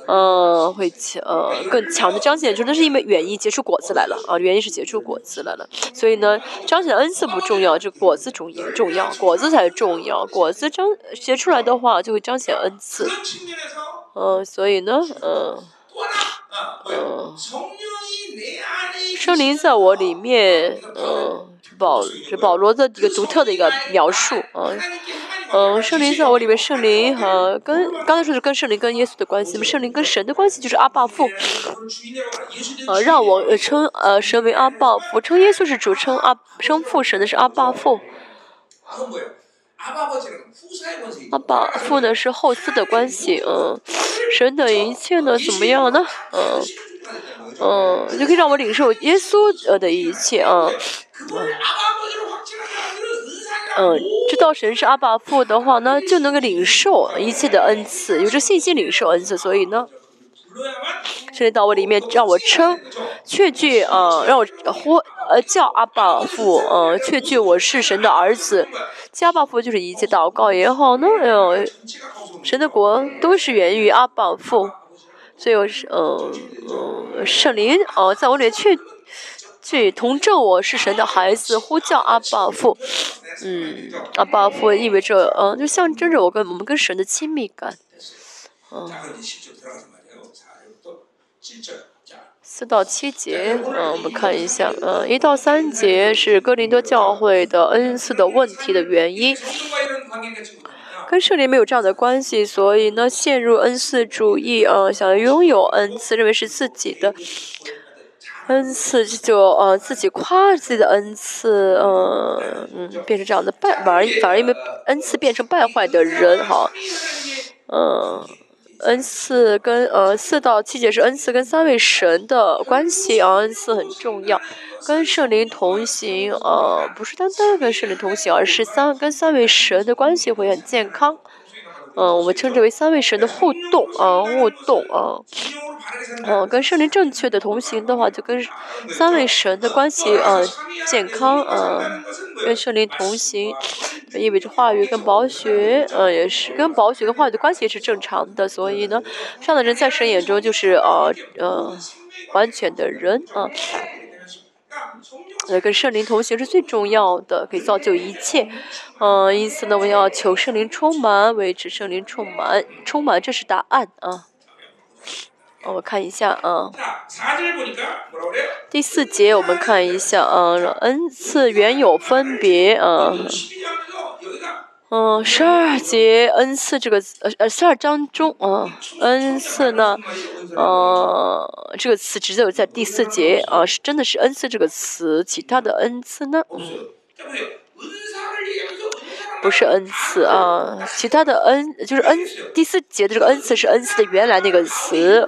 嗯，会强，呃，更强的彰显出，那是因为原因结出果子来了啊，原因是结出果子来了，所以呢，彰显恩赐不重要，这果子重要，重要，果子才重要，果子彰结出来的话就会彰显恩赐，嗯，所以呢，嗯。圣灵在我里面，呃，保保罗的一个独特的一个描述。呃，圣灵在我里面，圣灵和跟刚才说的跟圣灵跟耶稣的关系。圣灵跟神的关系就是阿爸父，呃，让我称呃，神为阿爸。我称耶稣是主，称阿称父，神的是阿爸父。阿爸父呢是后嗣的关系，*laughs* 嗯，神的一切呢怎么样呢？嗯，嗯，就可以让我领受耶稣呃的一切啊。嗯嗯，知道神是阿爸父的话呢，就能够领受一切的恩赐，有着信心领受恩赐。所以呢，圣灵到我里面，让我称，确据啊、让我呼呃叫阿爸父，嗯、呃，确据我是神的儿子，叫阿爸父就是一切祷告也好，那哎呦，神的国都是源于阿爸父，所以我是嗯圣灵哦、呃，在我里面去去同证我是神的孩子，呼叫阿爸父，嗯，阿爸父意味着嗯、呃，就象征着我跟我们跟神的亲密感，嗯、四到七节，嗯，我们看一下，嗯，一到三节是哥林多教会的恩赐的问题的原因，跟圣灵没有这样的关系，所以呢，陷入恩赐主义，嗯，想要拥有恩赐，认为是自己的恩赐，就呃自己夸自己的恩赐，嗯嗯，变成这样的败，反而反而因为恩赐变成败坏的人，哈，嗯。n 四跟呃四到七节是 n 四跟三位神的关系啊 n 四很重要跟圣灵同行呃不是单单跟圣灵同行而是三跟三位神的关系会很健康。嗯我们称之为三位神的互动啊互动啊嗯跟圣灵正确的同行的话就跟三位神的关系啊健康啊跟圣灵同行。意味着话语跟宝血呃也是，跟宝血跟话语的关系也是正常的，所以呢，上的人在神眼中就是呃呃完全的人啊。呃跟圣灵同行是最重要的，可以造就一切。嗯，因此呢，我要求圣灵充满，维持圣灵充满，充满，这是答案啊。我看一下啊。第四节我们看一下啊，n 次原有分别啊。嗯，十二节恩赐这个呃呃十二章中啊，恩赐呢，呃这个词只有在第四节啊，是真的是恩赐这个词，其他的恩赐呢，嗯。不是恩赐啊，其他的恩就是恩第四节的这个恩赐是恩赐的原来那个词。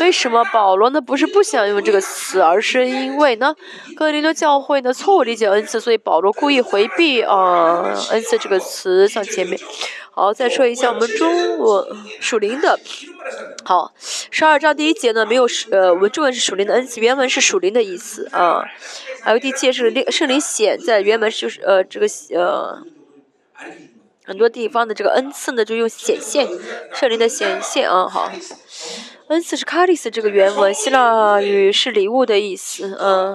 为什么保罗呢不是不想用这个词，而是因为呢哥林多教会呢错误理解恩赐，所以保罗故意回避啊恩赐这个词。像前面，好再说一下我们中文属灵的，好十二章第一节呢没有呃我们中文是属灵的恩赐，原文是属灵的意思啊。还有第七节是圣灵显在原文就是呃这个呃。很多地方的这个恩赐呢，就用显现，圣灵的显现啊。好，恩赐是卡里斯这个原文，希腊语是礼物的意思，嗯。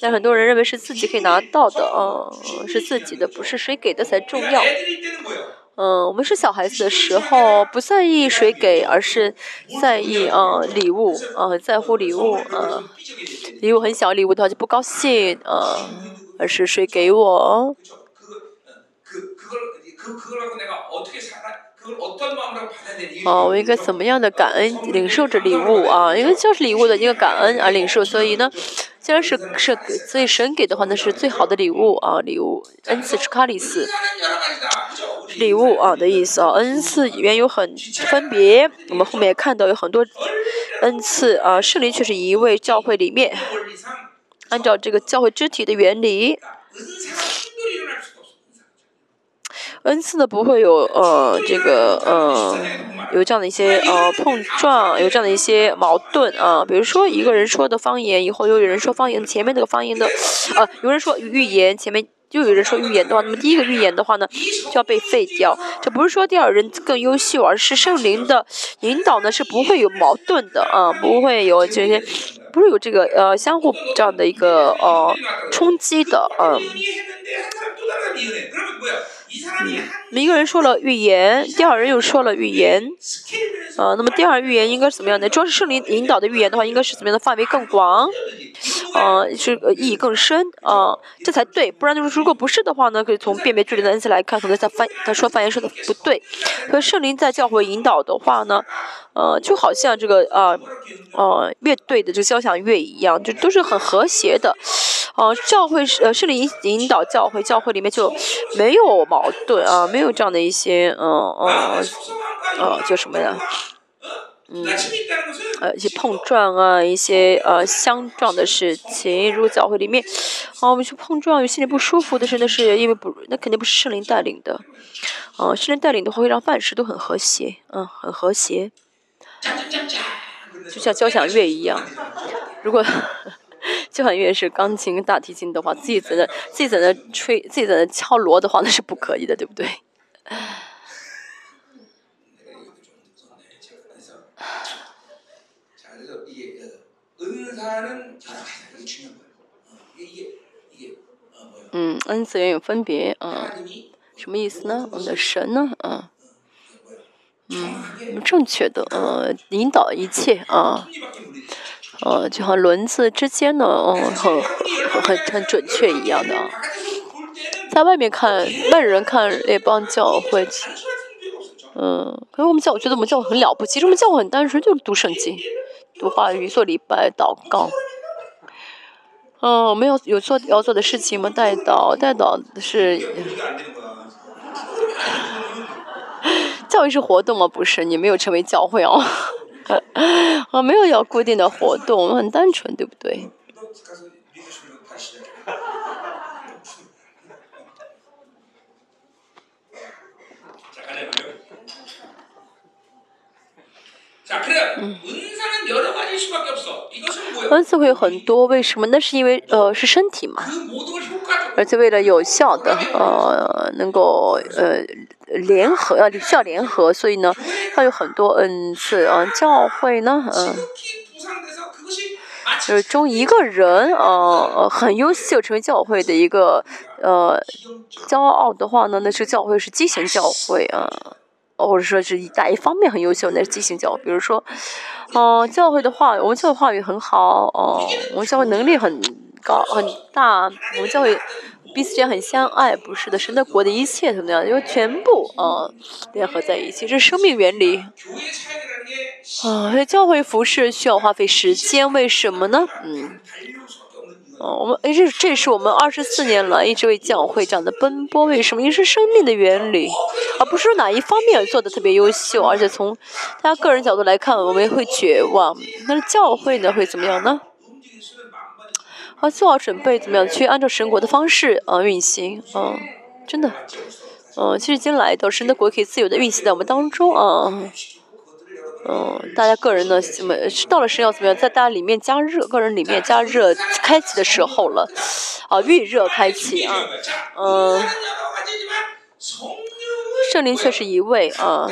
但很多人认为是自己可以拿到的啊，是自己的，不是谁给的才重要。嗯，我们是小孩子的时候，不在意谁给，而是在意啊礼物啊，很在乎礼物啊，礼物很小，礼物的话就不高兴啊，而是谁给我。哦，我应该怎么样的感恩领受这礼物啊？因为就是礼物的一个感恩啊领受，所以呢，既然是是所以神给的话，那是最好的礼物啊礼物。恩赐是卡里斯，礼物啊的意思啊。恩赐里面有很分别，我们后面也看到有很多恩赐啊，圣灵却是一位。教会里面，按照这个教会肢体的原理。恩赐呢不会有呃这个呃有这样的一些呃碰撞，有这样的一些矛盾啊。比如说一个人说的方言，以后又有人说方言，前面那个方言的呃有人说预言，前面又有人说预言的话，那么第一个预言的话呢就要被废掉。这不是说第二人更优秀，而是圣灵的引导呢是不会有矛盾的啊，不会有这些。不是有这个呃相互这样的一个呃冲击的，嗯、每一个人说了预言，第二人又说了预言，呃，那么第二预言应该是怎么样的？主要是圣灵引导的预言的话，应该是怎么样的？范围更广，呃，是意义更深，呃，这才对。不然就是如果不是的话呢，可以从辨别距离的恩赐来看，可能他翻他说翻言说的不对。可圣灵在教会引导的话呢，呃，就好像这个呃呃乐队的这个交响乐一样，就都是很和谐的。呃，教会是呃圣灵引导教会，教会里面就没有矛。矛盾啊没有这样的一些嗯嗯哦叫什么呀嗯呃一些碰撞啊一些呃相撞的事情如果教会里面啊我们去碰撞有心里不舒服的事那是因为不那肯定不是圣灵带领的。哦圣灵带领的话会让万事都很和谐嗯很和谐。就像交响乐一样如果就感觉是钢琴跟大提琴的话，自己在那自己在那吹，自己在那敲锣的话，那是不可以的，对不对？嗯，n 次元有分别。嗯，什么意思呢？我们的神呢？嗯。嗯，正确的。嗯，引导一切。啊。呃，就和轮子之间呢，嗯、很，很很很准确一样的。在外面看，外人看那帮教会，嗯、可是我们教，我觉得我们教会很了不起，我们教会很单纯，就是读圣经、读话语、做礼拜、祷告。嗯、我们要有做要做的事情吗？带祷，带祷是。*laughs* 教育是活动吗？不是，你没有成为教会哦。*laughs* 我没有要固定的活动，我们很单纯，对不对？嗯，恩赐会很多，为什么？那是因为呃是身体嘛，而且为了有效的呃能够呃联合要需要联合所以呢它有很多恩赐教会呢嗯。就是中一个人呃很优秀成为教会的一个呃骄傲的话呢那是教会是畸形教会啊或者说是一哪一方面很优秀那是畸形教比如说哦教会的话我们教会话语很好哦我们教会能力很高很大我们教会彼此间很相爱不是的是那国的一切怎么样？因为全部啊联合在一起这是生命原理。啊教会服饰需要花费时间为什么呢？嗯。哦我们哎这这是我们二十四年来一直为教会这样的奔波为什么？因为是生命的原理而不是说哪一方面做的特别优秀而且从他个人角度来看我们会绝望。那教会呢会怎么样呢？做好准备怎么样去按照神国的方式啊运行啊真的嗯其实已经来到神的国可以自由的运行在我们当中啊嗯大家个人呢怎么到了神要怎么样在大家里面加热个人里面加热开启的时候了啊预热开启啊嗯。圣灵却是一位啊。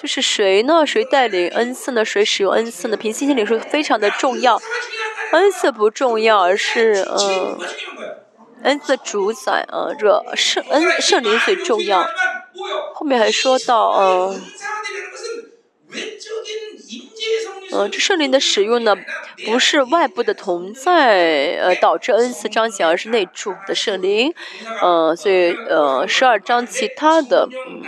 就是谁呢？谁带领恩赐呢？谁使用恩赐呢？平息心里是非常的重要。恩赐不重要而是嗯恩赐主宰啊这圣恩圣灵最重要。后面还说到嗯嗯这圣灵的使用呢不是外部的同在呃导致恩赐彰显而是内住的圣灵。嗯所以呃十二章其他的嗯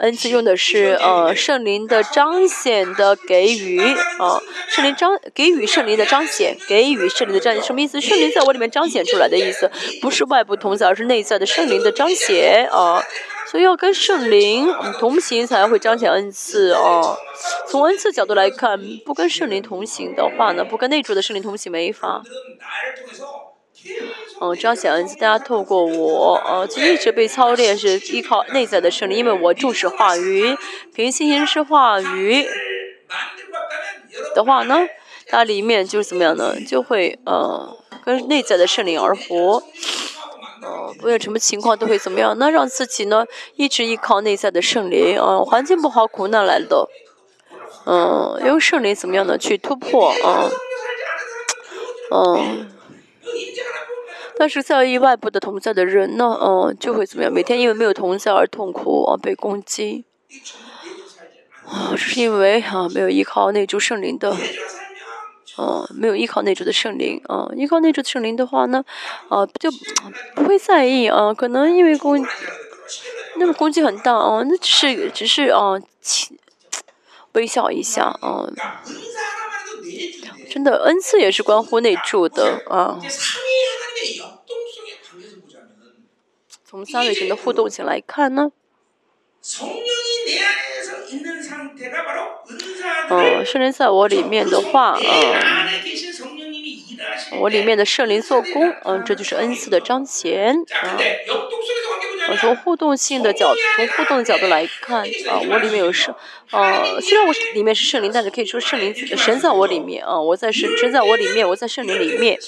恩赐用的是呃圣灵的彰显的给予，呃，圣灵彰给予圣灵的彰显给予圣灵的彰显什么意思？圣灵在我里面彰显出来的意思，不是外部同在，而是内在的圣灵的彰显。呃，所以要跟圣灵同行，才会彰显恩赐。呃，从恩赐角度来看，不跟圣灵同行的话呢，不跟内住的圣灵同行，没法。嗯这样想大家透过我呃就一直被操练是依靠内在的胜利因为我重视话语平心是话语的话呢它里面就是怎么样呢？就会嗯跟内在的胜利而活嗯不论什么情况都会怎么样。那让自己呢一直依靠内在的胜利嗯环境不好苦难来的嗯用胜利怎么样呢？去突破嗯嗯但是在意外部的同在的人呢，嗯，就会怎么样？每天因为没有同在而痛苦啊，被攻击啊，这是因为啊，没有依靠内住圣灵的，嗯，没有依靠内住的圣灵啊，依靠内住的圣灵的话呢，啊，就不会在意啊，可能因为攻，那个攻击很大啊，那只是只是啊，微笑一下啊。真的，恩赐也是关乎内助的啊。从三位神的互动性来看呢，嗯，圣灵在我里面的话，啊，我里面的圣灵做工，嗯，这就是恩赐的彰显。从互动性的角从互动的角度来看啊我里面有圣呃虽然我里面是圣灵但是可以说圣灵神在我里面啊我在神神在我里面我在圣灵里面。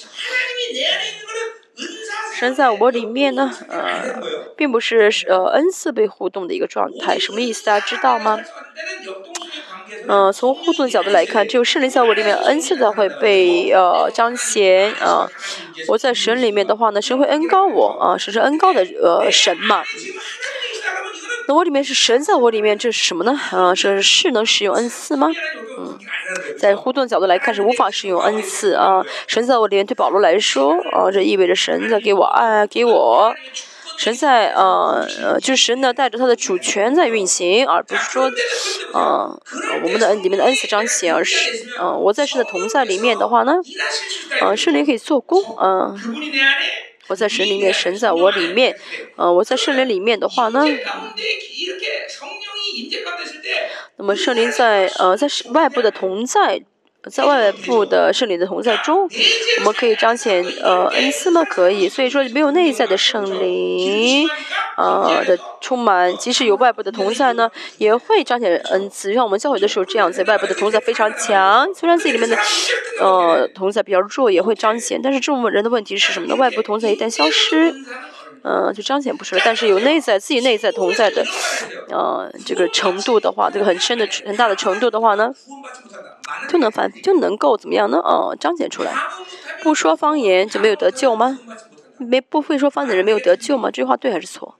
神在我里面呢呃并不是呃 n 次被互动的一个状态什么意思大家知道吗？嗯，从互动的角度来看，只有圣灵在我里面恩赐才会被呃彰显啊。我在神里面的话呢，神会恩高我啊，神是恩高的呃神嘛。那我里面是神在我里面，这是什么呢？啊，是是能使用恩赐吗？嗯，在互动角度来看是无法使用恩赐啊。神在我里面对保罗来说啊，这意味着神在给我爱给我。神在呃呃，就是神呢带着他的主权在运行，而不是说，呃，我们的里面的恩赐彰显，而是，呃，我在神的同在里面的话呢，呃，圣灵可以做工，啊、呃，我在神里面，神在我里面，呃，我在圣灵里面的话呢。那么圣灵在呃在外部的同在在外部的圣灵的同在中，我们可以彰显呃恩赐吗？可以。所以说没有内在的圣灵，呃的充满，即使有外部的同在呢，也会彰显恩赐。就像我们教会的时候这样子，外部的同在非常强，虽然自己里面的呃同在比较弱，也会彰显。但是这种人的问题是什么呢？外部同在一旦消失。嗯就彰显不出来但是有内在自己内在同在的呃这个程度的话这个很深的很大的程度的话呢就能反就能够怎么样呢？哦彰显出来。不说方言就没有得救吗？没不会说方言的人没有得救吗？这句话对还是错？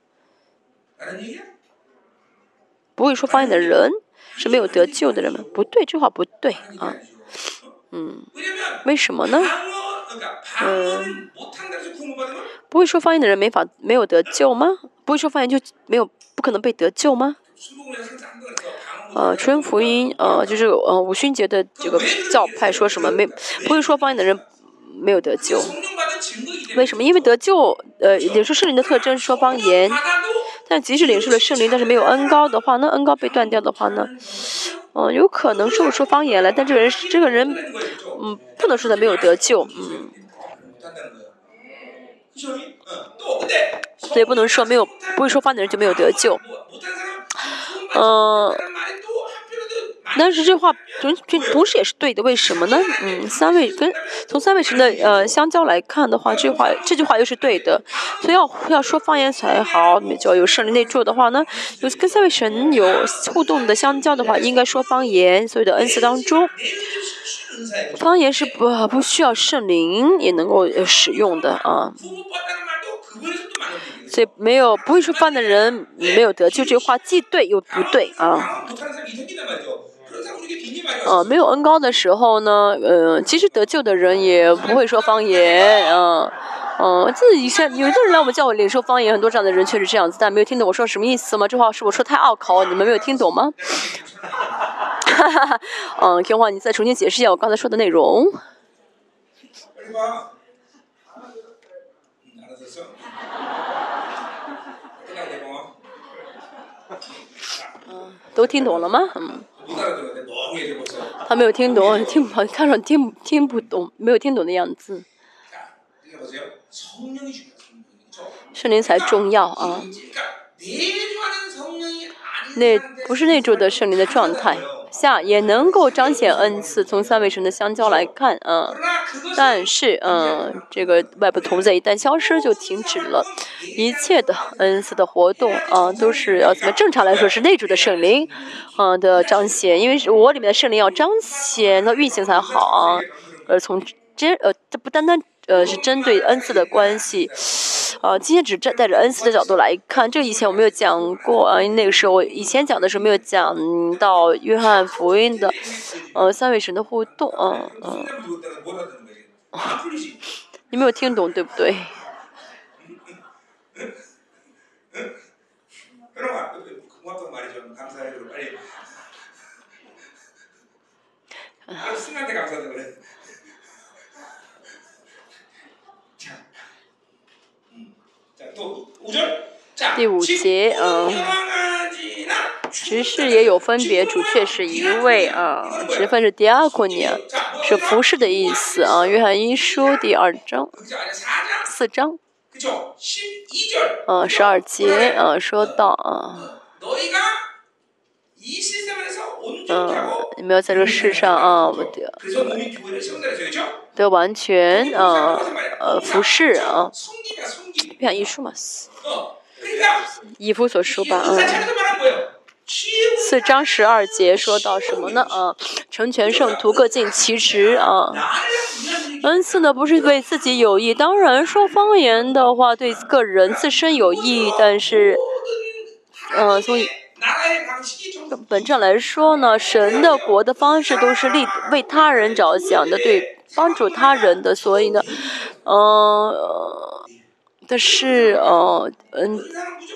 不会说方言的人是没有得救的人吗？不对这话不对啊。嗯。为什么呢？嗯，不会说方言的人没法没有得救吗？不会说方言就没有不可能被得救吗？呃，纯福音，呃，就是呃，五旬节的这个教派说什么？没，不会说方言的人没有得救。为什么？因为得救，呃，领受圣灵的特征是说方言，但即使领受了圣灵，但是没有恩高的话，那恩高被断掉的话呢？嗯有可能说不出方言来但这个人这个人嗯不能说他没有得救嗯。所以不能说没有不会说方言的人就没有得救。嗯但是这话同同同时也是对的，为什么呢？嗯，三位跟从三位神的呃相交来看的话，这话这句话又是对的。所以要要说方言才好，你就要有圣灵内住的话呢。有跟三位神有互动的相交的话，应该说方言。所有的恩赐当中，方言是不不需要圣灵也能够使用的啊。所以没有不会说方言的人没有得。就这话既对又不对啊。嗯，没有恩高的时候呢，嗯、呃，其实得救的人也不会说方言，嗯、嗯，自己像有的人来我们教会领受方言，很多这样的人确实这样子，但没有听懂我说什么意思吗？这话是我说太拗口，你们没有听懂吗？哈哈，嗯，天话，你再重新解释一下我刚才说的内容。都听懂了吗？嗯。他没有听懂，听不，看听听不懂，没有听懂的样子。圣灵才重要啊！那不是那种的圣灵的状态。下也能够彰显恩赐从三位神的相交来看啊但是嗯这个外部同在一旦消失就停止了一切的恩赐的活动啊都是要怎么正常来说是内主的圣灵啊的彰显。因为我里面的圣灵要彰显那运行才好啊呃从真呃它不单单呃，是针对恩赐的关系，啊，今天只站带带着恩赐的角度来看，这个以前我没有讲过啊，那个时候我以前讲的时候没有讲到约翰福音的，呃，三位神的互动，嗯嗯，你没有听懂对不对？第五节，嗯，执事也有分别，主却是一位啊，职分是第二个年，是服饰的意思啊。约翰一书第二章四章，嗯，十二节，嗯，说到啊。嗯你们要在这个世上啊我的对完全啊呃服饰啊不想一术嘛以夫所说吧嗯。四章十二节说到什么呢？啊成全圣徒各尽其职啊恩赐呢不是对自己有益当然说方言的话对个人自身有益但是嗯从以本质上来说呢神的国的方式都是利为他人着想的对帮助他人的所以呢嗯但是呃嗯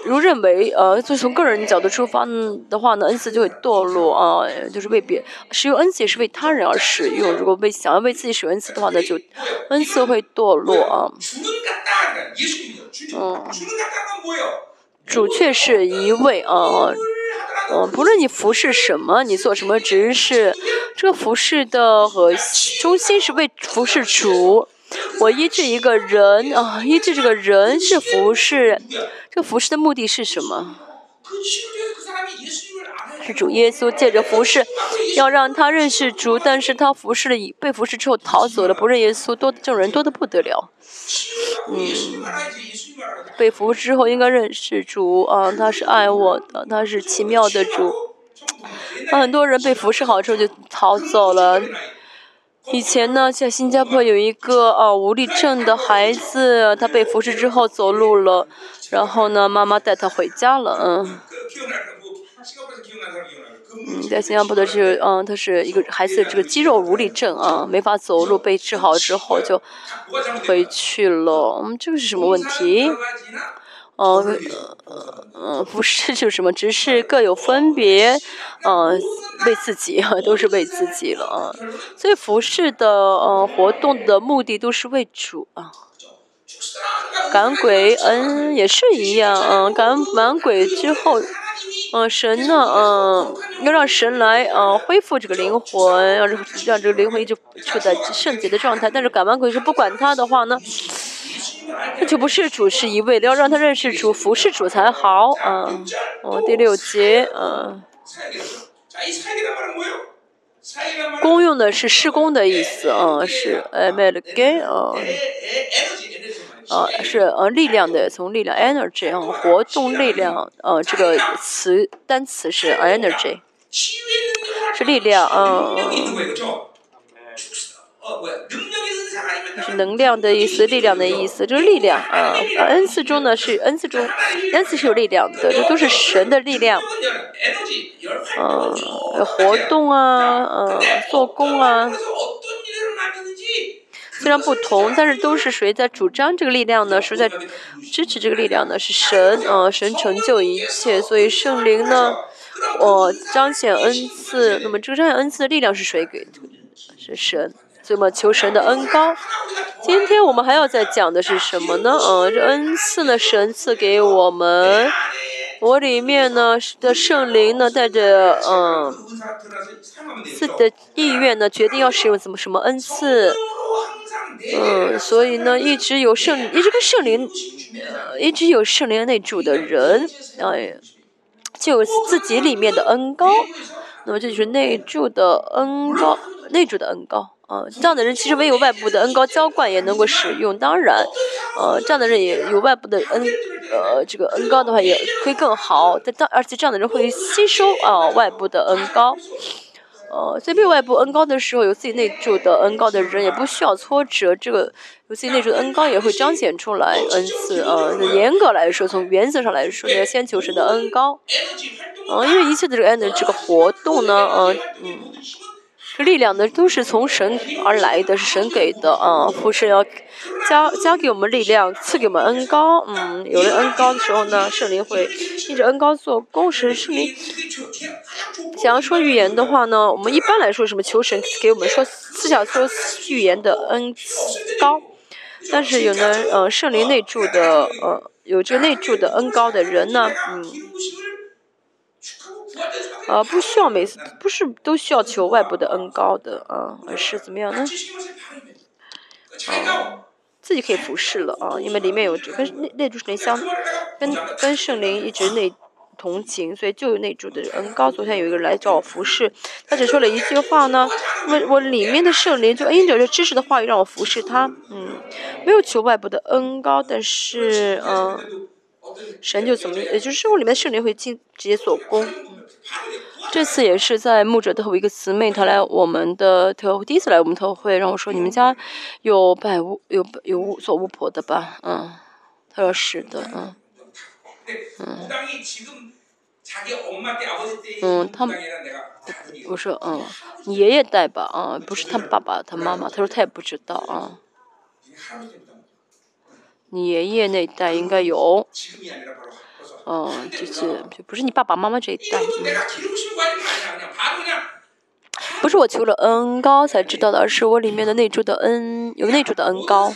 如认为呃就从个人角度出发的话呢恩赐就会堕落啊就是为别使用恩赐也是为他人而使用。如果为想要为自己使用恩赐的话呢就恩赐会堕落啊。嗯主却是一位啊嗯，不论你服饰什么，你做什么，只是这个服饰的和中心是为服饰主。我医治一个人啊，医治这个人是服饰，这个服饰的目的是什么？是主耶稣借着服侍要让他认识主但是他服侍了已被服侍之后逃走了不认耶稣多的这种人多的不得了。嗯被服侍之后应该认识主啊他是爱我的他是奇妙的主。很多人被服侍好之后就逃走了。以前呢在新加坡有一个啊无力症的孩子他被服侍之后走路了然后呢妈妈带他回家了嗯。嗯在新加坡的是嗯他是一个孩子这个肌肉无力症啊没法走路被治好之后就回去了。嗯这个是什么问题？嗯嗯不是就是什么只是各有分别嗯为自己哈都是为自己了啊所以服饰的呃活动的目的都是为主啊赶鬼嗯也是一样嗯赶完鬼之后嗯神呢嗯要让神来嗯恢复这个灵魂让这让这个灵魂一直处在圣洁的状态。但是赶完鬼是不管他的话呢那就不是主是一味的要让他认识主服侍主才好啊哦第六节啊公用的是施工的意思啊是 amelgen 呃，是呃，力量的，从力量 energy 啊，活动力量，呃，这个词单词是 energy，是力量嗯，是能量的意思，力量的意思，就是力量啊。恩赐中呢是恩赐中，恩赐是有力量的，这都是神的力量，嗯，活动啊，嗯，做工啊。虽然不同但是都是谁在主张这个力量呢？谁在支持这个力量呢？是神啊神成就一切所以圣灵呢我彰显恩赐那么这个彰显恩赐的力量是谁给是神。所以嘛求神的恩高。今天我们还要再讲的是什么呢？嗯这恩赐呢神赐给我们我里面呢的圣灵呢带着嗯赐的意愿呢决定要使用怎么什么恩赐嗯，所以呢，一直有圣，一直跟圣灵，一直有圣灵内住的人，呃，就有自己里面的恩高，那么这就是内住的恩高，内住的恩高，啊，这样的人其实没有外部的恩高浇灌也能够使用，当然，呃，这样的人也有外部的恩，呃，这个恩高的话也会更好，但当，而且这样的人会吸收啊外部的恩高。呃，随被外部恩高的时候，有自己内住的恩高的人也不需要挫折。这个有自己内住的恩高也会彰显出来。恩赐呃，严格来说，从原则上来说，你要先求神的恩高。嗯，因为一切的这个恩的这个活动呢，呃，嗯。这力量呢，都是从神而来的，是神给的啊。父神要加加给我们力量，赐给我们恩高。嗯，有了恩高的时候呢，圣灵会一着恩高做工。神圣灵想要说预言的话呢，我们一般来说什么求神给我们说思想说预言的恩高，但是有呢，呃，圣灵内住的，呃，有这内住的恩高的人呢，嗯。呃，不需要每次不是都需要求外部的恩高的啊，而是怎么样呢？啊，自己可以服侍了啊，因为里面有跟那那主神相，跟跟圣灵一直内同情，所以就有内主的恩高。昨天有一个人来找我服侍，他只说了一句话呢，我我里面的圣灵就恩者就知识的话语让我服侍他，嗯，没有求外部的恩高，但是嗯。神就怎么，也就是生活里面圣灵会进直接做工。这次也是在牧者的后一个姊妹，她来我们的特会，第一次来我们特会，让我说你们家有拜巫有有巫做巫婆的吧？嗯，她说是的，嗯，嗯。嗯，他，我说，嗯，你爷爷带吧，啊、不是他爸爸，他妈妈，他说他也不知道，啊、你爷爷那一代应该有。嗯，就是，就不是你爸爸妈妈这一代。不是我求了恩高才知道的，而是我里面的内住的恩，有内住的恩高。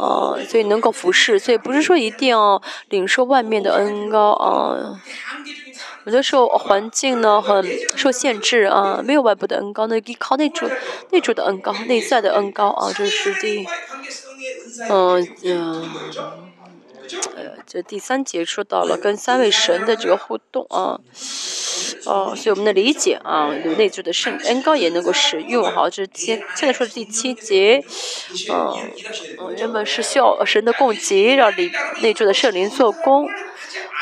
嗯，所以能够服侍，所以不是说一定要领受外面的恩高。嗯，有的时候环境呢，很受限制。啊，没有外部的恩高，那依靠内住，内住的恩高，内在的恩高。啊，这是第。嗯嗯，哎呀，这第三节说到了跟三位神的这个互动啊，哦，所以我们的理解啊，有内助的圣恩膏也能够使用哈，这七现在说第七节，嗯，原本是需要神的供给，让里内助的圣灵做工，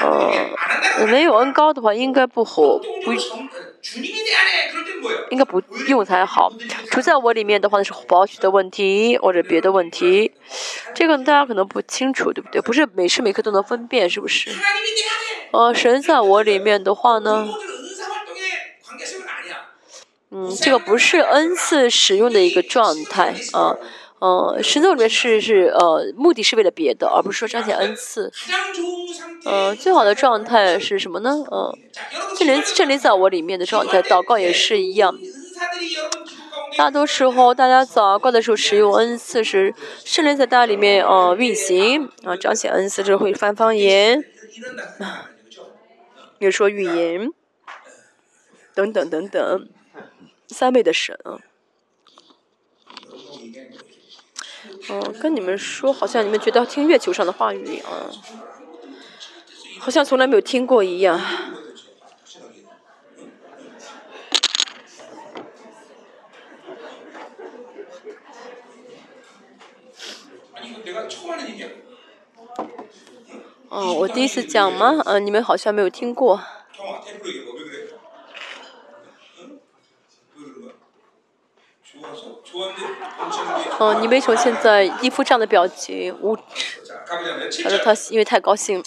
嗯，没有恩膏的话应该不活不。应该不用才好除在我里面的话呢是保险的问题或者别的问题这个大家可能不清楚对不对？不是每时每刻都能分辨是不是？呃神在我里面的话呢？嗯这个不是 n 次使用的一个状态啊。呃，神座里面是是呃，目的是为了别的，而不是说彰显恩赐。呃，最好的状态是什么呢？嗯、呃，圣灵圣灵在我里面的状态，祷告也是一样。大多时候，大家祷告的时候使用恩赐时，圣灵在大家里面呃运行啊、彰显恩赐就会翻方言，也说语言，等等等等，三倍的神啊。哦，跟你们说，好像你们觉得听月球上的话语啊，好像从来没有听过一样。哦，我第一次讲吗？嗯，你们好像没有听过。嗯嗯，你为什么现在一副这样的表情？我他说他因为太高兴了。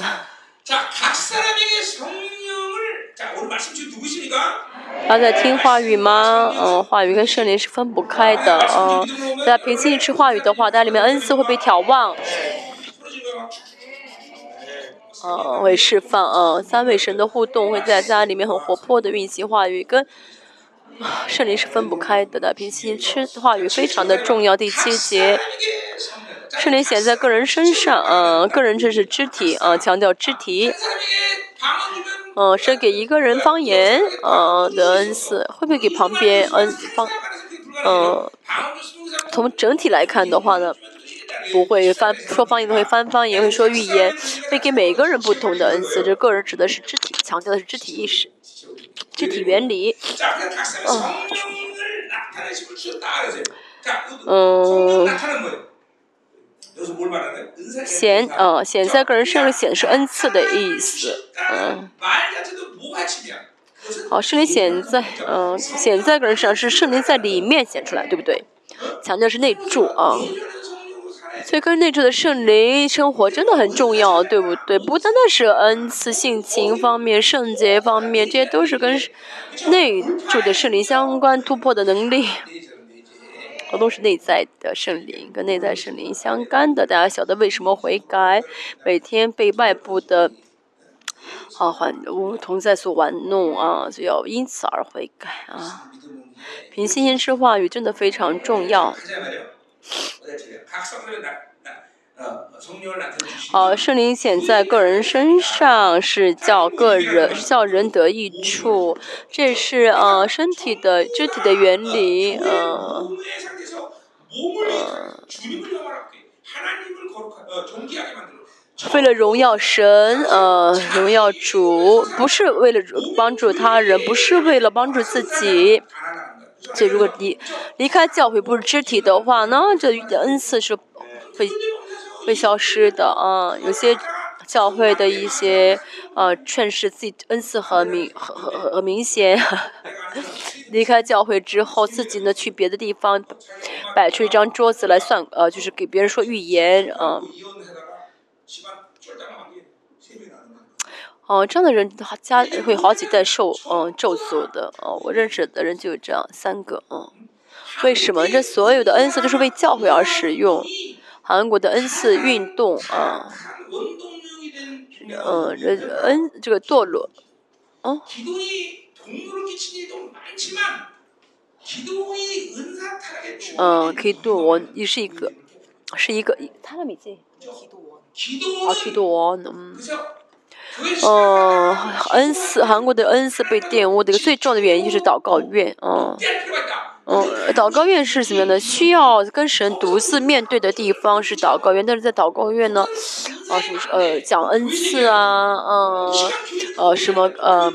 他在听话语吗？嗯，话语跟圣灵是分不开的。嗯，在平静吃话语的话，它里面恩赐会被调望。嗯，会释放。嗯，三位神的互动会在家里面很活泼的运行话语跟。圣灵是分不开的的平行吃话语非常的重要第七节。圣灵显在个人身上呃个人这是肢体啊强调肢体。嗯是给一个人方言嗯的恩赐会不会给旁边嗯方嗯从整体来看的话呢不会翻说方言会翻方言会说预言会给每个人不同的恩赐这个人指的是肢体强调的是肢体意识。具体原理，嗯，嗯，显呃显在个人身上显示恩赐的意思，嗯，好，圣灵显在，嗯，显在个人身上是圣灵在里面显出来，对不对？强调是内住啊。所以跟内住的圣灵生活真的很重要，对不对？不单单是恩赐、性情方面、圣洁方面，这些都是跟内住的圣灵相关，突破的能力，都是内在的圣灵跟内在圣灵相干的。大家晓得为什么悔改，每天被外部的。啊，还无同在所玩弄啊，就要因此而悔改啊。凭信心吃话语真的非常重要。好圣灵显在个人身上是叫个人叫人得益处这是呃身体的具体的原理呃为了荣耀神呃荣耀主不是为了帮助他人不是为了帮助自己。就如果离离开教会不是肢体的话呢这恩赐是会会消失的啊有些教会的一些呃劝示自己恩赐很明很很很明显。*laughs* 离开教会之后自己呢去别的地方摆出一张桌子来算呃就是给别人说预言啊哦这样的人家会好几代受嗯咒诅的哦我认识的人就有这样三个嗯。为什么？这所有的恩赐都是为教会而使用。韩国的恩赐运动啊嗯这恩这个堕落嗯。嗯可以对我也是一个是一个他的名字叫提督王，嗯。哦，恩斯，韩国的恩斯被玷污的一个最重要的原因就是祷告院啊。嗯，祷告院是怎么样的？需要跟神独自面对的地方是祷告院，但是在祷告院呢，啊什么呃讲恩赐啊，嗯呃什么呃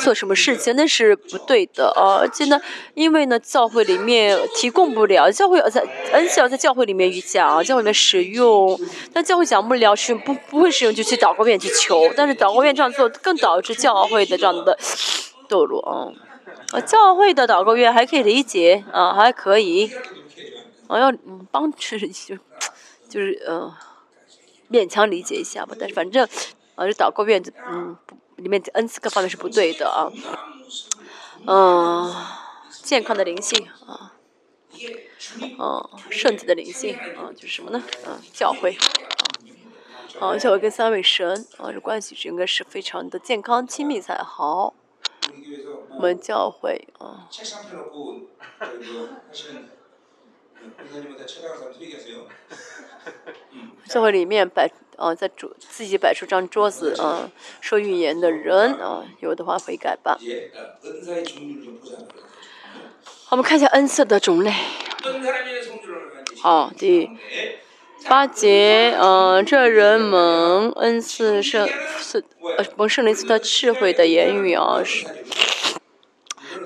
做什么事情那是不对的啊，而且呢，因为呢教会里面提供不了，教会在恩赐要在教会里面去讲，教会里面使用，但教会讲不了，使用不不会使用就去祷告院去求，但是祷告院这样做更导致教会的这样的堕落啊。啊，教会的导购员还可以理解，啊，还可以，我要嗯帮助，就 *laughs* 就是呃勉强理解一下吧。但是反正啊，这导购员嗯，里面的恩赐各方面是不对的啊。嗯，健康的灵性啊，嗯，圣洁的灵性啊，就是什么呢？嗯，教会啊，哦，教会跟三位神啊，这关系应该是非常的健康亲密才好。门教会，教会里面摆啊，在桌自己摆出张桌子啊，说预言的人啊，有的话悔改吧。好，我们看一下恩赐的种类。哦，对。巴结，嗯，这人们恩赐是是，呃，不是灵赐他智慧的言语啊，是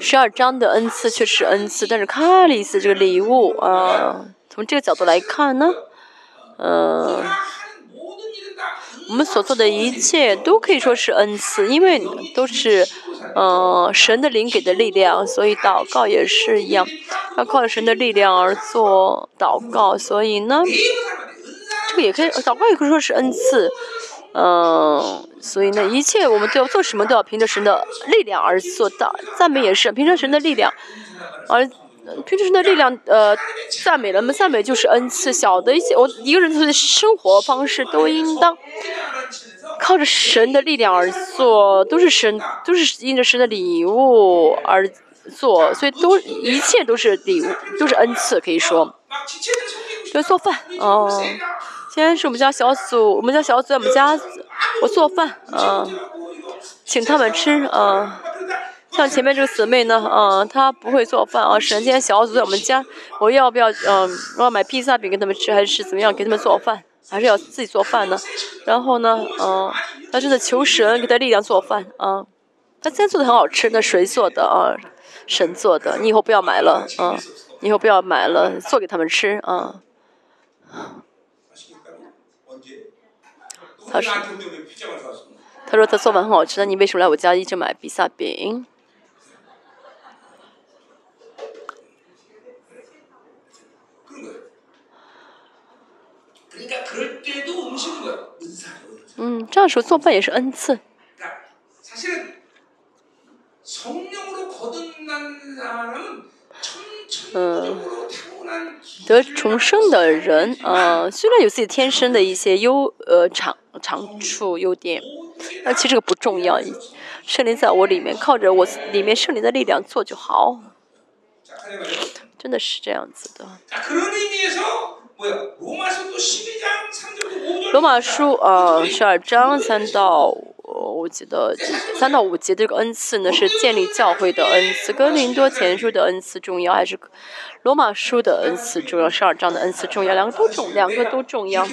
十二章的恩赐确实恩赐，但是卡利斯这个礼物啊，从这个角度来看呢，嗯，我们所做的一切都可以说是恩赐，因为都是嗯神的灵给的力量，所以祷告也是一样，要靠着神的力量而做祷告，所以呢。也可以，祷告也可以说是恩赐，嗯，所以呢，一切我们都要做什么都要凭着神的力量而做到，赞美也是凭着神的力量，而凭着神的力量，呃，赞美呢，赞美就是恩赐，小的一些，我一个人的生活方式都应当靠着神的力量而做，都是神，都是因着神的礼物而做，所以都一切都是礼物，都是恩赐，可以说，对，做饭，哦。今天是我们家小组，我们家小组在我们家，我做饭啊，请他们吃啊。像前面这个姊妹呢，啊，她不会做饭啊。神今天小组在我们家，我要不要嗯，我要买披萨饼给他们吃，还是怎么样？给他们做饭，还是要自己做饭呢？然后呢，嗯，她正在求神给她力量做饭啊。她现在做的很好吃，那谁做的啊？神做的，你以后不要买了啊，你以后不要买了，做给他们吃啊。他说，他说他做饭很好吃，那你为什么来我家一直买比萨饼？嗯，这样说做饭也是恩赐。嗯。得重生的人，呃，虽然有自己天生的一些优，呃，长长处优点，但其实这个不重要。圣灵在我里面，靠着我里面圣灵的力量做就好。真的是这样子的。罗马书，呃，十二章三到。我记得三到五节这个恩赐呢，是建立教会的恩赐，跟林多前书的恩赐重要，还是罗马书的恩赐重要，十二章的恩赐重要，两个都重，两个都重要。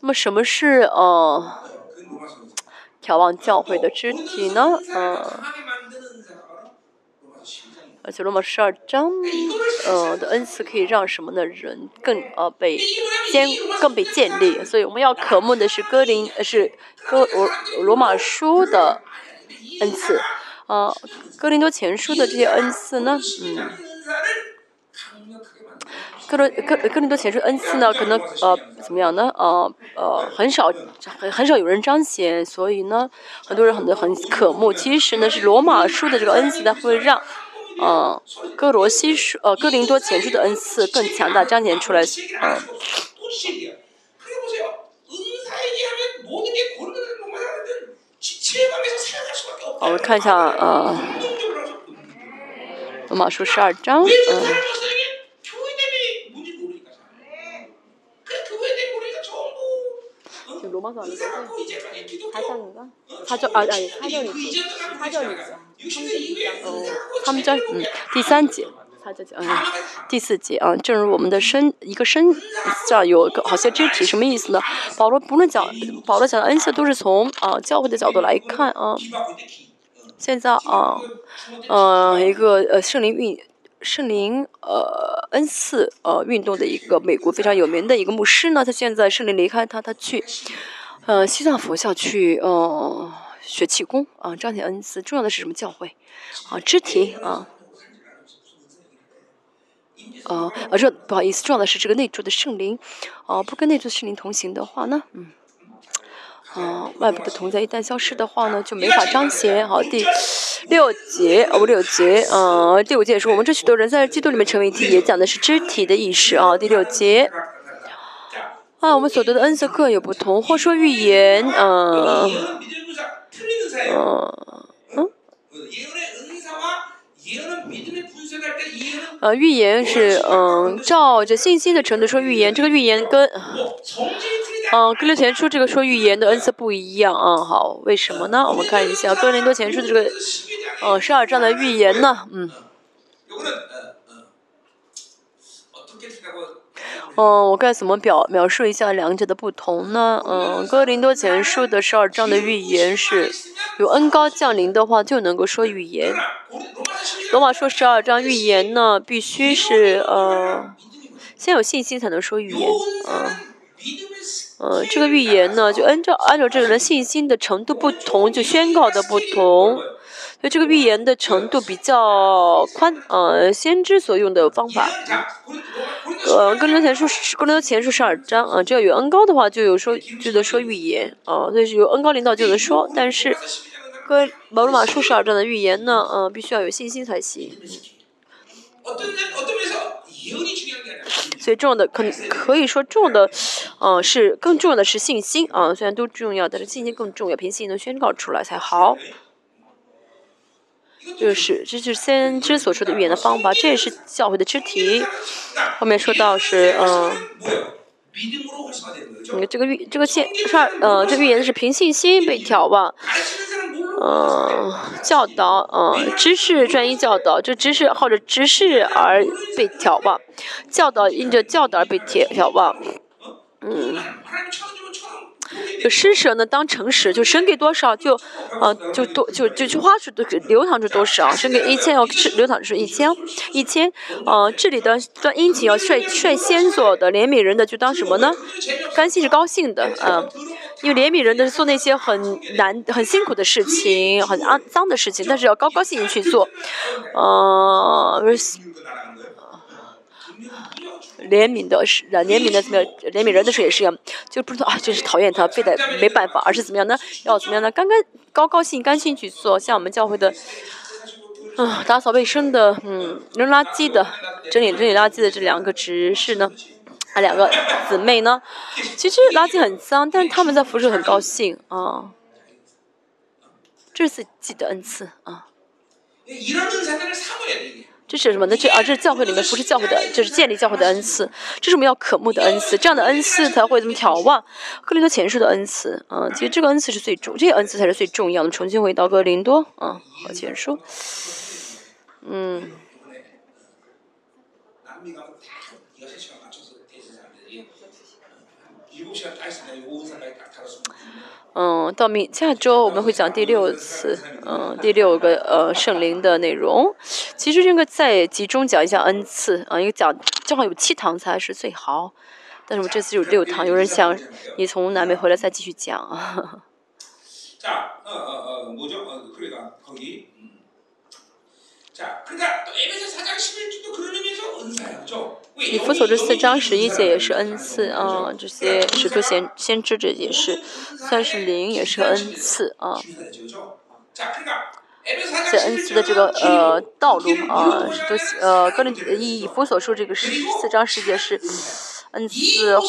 那么什么是呃，眺望教会的肢体呢？嗯、而且罗马十二章，呃的恩赐可以让什么的人更呃被建更被建立，所以我们要渴慕的是哥林，呃是哥罗罗马书的恩赐，啊，哥林多前书的这些恩赐呢，嗯，哥罗哥哥林多前书恩赐呢，可能呃怎么样呢？呃呃很少很很少有人彰显，所以呢，很多人很多很渴慕。其实呢，是罗马书的这个恩赐呢会让。嗯，哥罗西书，呃，哥林多前书的恩赐更强大，彰显出来。嗯。好，我看一下，嗯，马书十二章，嗯。전부 就罗马书 이상하고 이제까지 기독교 他叫你个 어, 他叫 전부 啊哎他叫 그 你 이전도 나는他叫你 그렇지 않아요. 60대 이후에 哦 이상하고 他们叫嗯第三节，他叫嗯第四节啊，正如我们的身一个身上有一个好像肢体，什么意思呢？保罗不论讲保罗讲的恩赐都是从啊教会的角度来看啊， 기 받고 있대 기. 어. 现在啊 그 주어진 呃一个呃圣灵运 圣灵呃恩赐呃运动的一个美国非常有名的一个牧师呢，他现在圣灵离开他，他去呃西藏佛教去呃学气功啊，彰显恩赐。重要的是什么？教会啊，肢体啊。呃，啊，这不好意思，重要的是这个内住的圣灵，啊、不跟内住圣灵同行的话呢，嗯，啊，外部的同在一旦消失的话呢，就没法彰显。好，第六节，哦，六节，呃，第五节说，我们这许多人在基督里面成为一体，也讲的是肢体的意识啊。第六节，啊，我们所得的恩赐各有不同，或说预言，嗯、嗯、嗯。呃，预言是嗯、照着信心的程度说预言。这个预言跟嗯、呃，哥林前书这个说预言的恩赐不一样啊。好，为什么呢？我们看一下哥林多前书的这个嗯、呃、十二章的预言呢，嗯。嗯，我该怎么表描述一下两者的不同呢？嗯，哥林多前书的十二章的预言是，有恩高降临的话就能够说预言。罗马书十二章预言呢，必须是呃先有信心才能说预言。嗯。这个预言呢，就按照按照这个人信心的程度不同，就宣告的不同。为这个预言的程度比较宽，呃，先知所用的方法，呃，跟罗前书跟罗前书十二章，啊、呃，只要有恩高的话，就有说就得说预言，啊、所以是有恩高领导就能说，但是跟毛罗马书十二章的预言呢，嗯、呃，必须要有信心才行。所以重要的可可以说重要的，呃，是更重要的是信心啊、虽然都重要，但是信心更重要，凭信心能宣告出来才好。就是这就是先知所说的预言的方法，这也是教会的肢体。后面说到是嗯，你、这个预这个先说呃，这预言是凭信心被眺望，嗯、呃，教导嗯、呃，知识专一教导，就知识或者知识而被眺望，教导因着教导而被眺眺望，嗯。就施舍呢，当诚实，就神给多少就，呃，就多就就就花出流淌出多少，神给一千要流淌出一千，一千，呃，这里的当殷勤要率率先做的，怜悯人的就当什么呢？甘心是高兴的，嗯、因为怜悯人的是做那些很难、很辛苦的事情、很肮脏的事情，但是要高高兴兴去做，呃，怜悯的是，怜悯的怎么样？*laughs* 怜悯人的时候也是一样，就不知道啊，就是讨厌他，非得 *laughs* 没办法，而是怎么样呢？要怎么样呢？刚刚高高兴、甘心去做，像我们教会的，啊、*sighs* 打扫卫生的，嗯，扔垃圾的，整理整理垃圾的这两个执事呢，啊，两个姊妹呢，其实垃圾很脏，但是他们在服侍很高兴啊，这是自己的恩赐啊。这是什么呢？这啊这是教会里面不是教会的就是建立教会的恩赐这是我们要渴慕的恩赐。这样的恩赐才会这么眺望克林顿前书的恩赐啊其实这个恩赐是最重这个恩赐才是最重要的。重新回到格林多啊和前述嗯。嗯，到明下周我们会讲第六次，嗯，第六个呃圣灵的内容。其实应该再集中讲一下恩赐啊，因为讲正好有七堂才是最好，但是我这次有六堂，有人想你从南美回来再继续讲啊。*laughs* 以夫所这四章十一节也是恩赐啊这些使徒先先知者也是算是灵也是恩赐啊在恩赐的这个呃道路啊使徒呃个人以的意义以夫所说这个十四章十节是恩赐嗯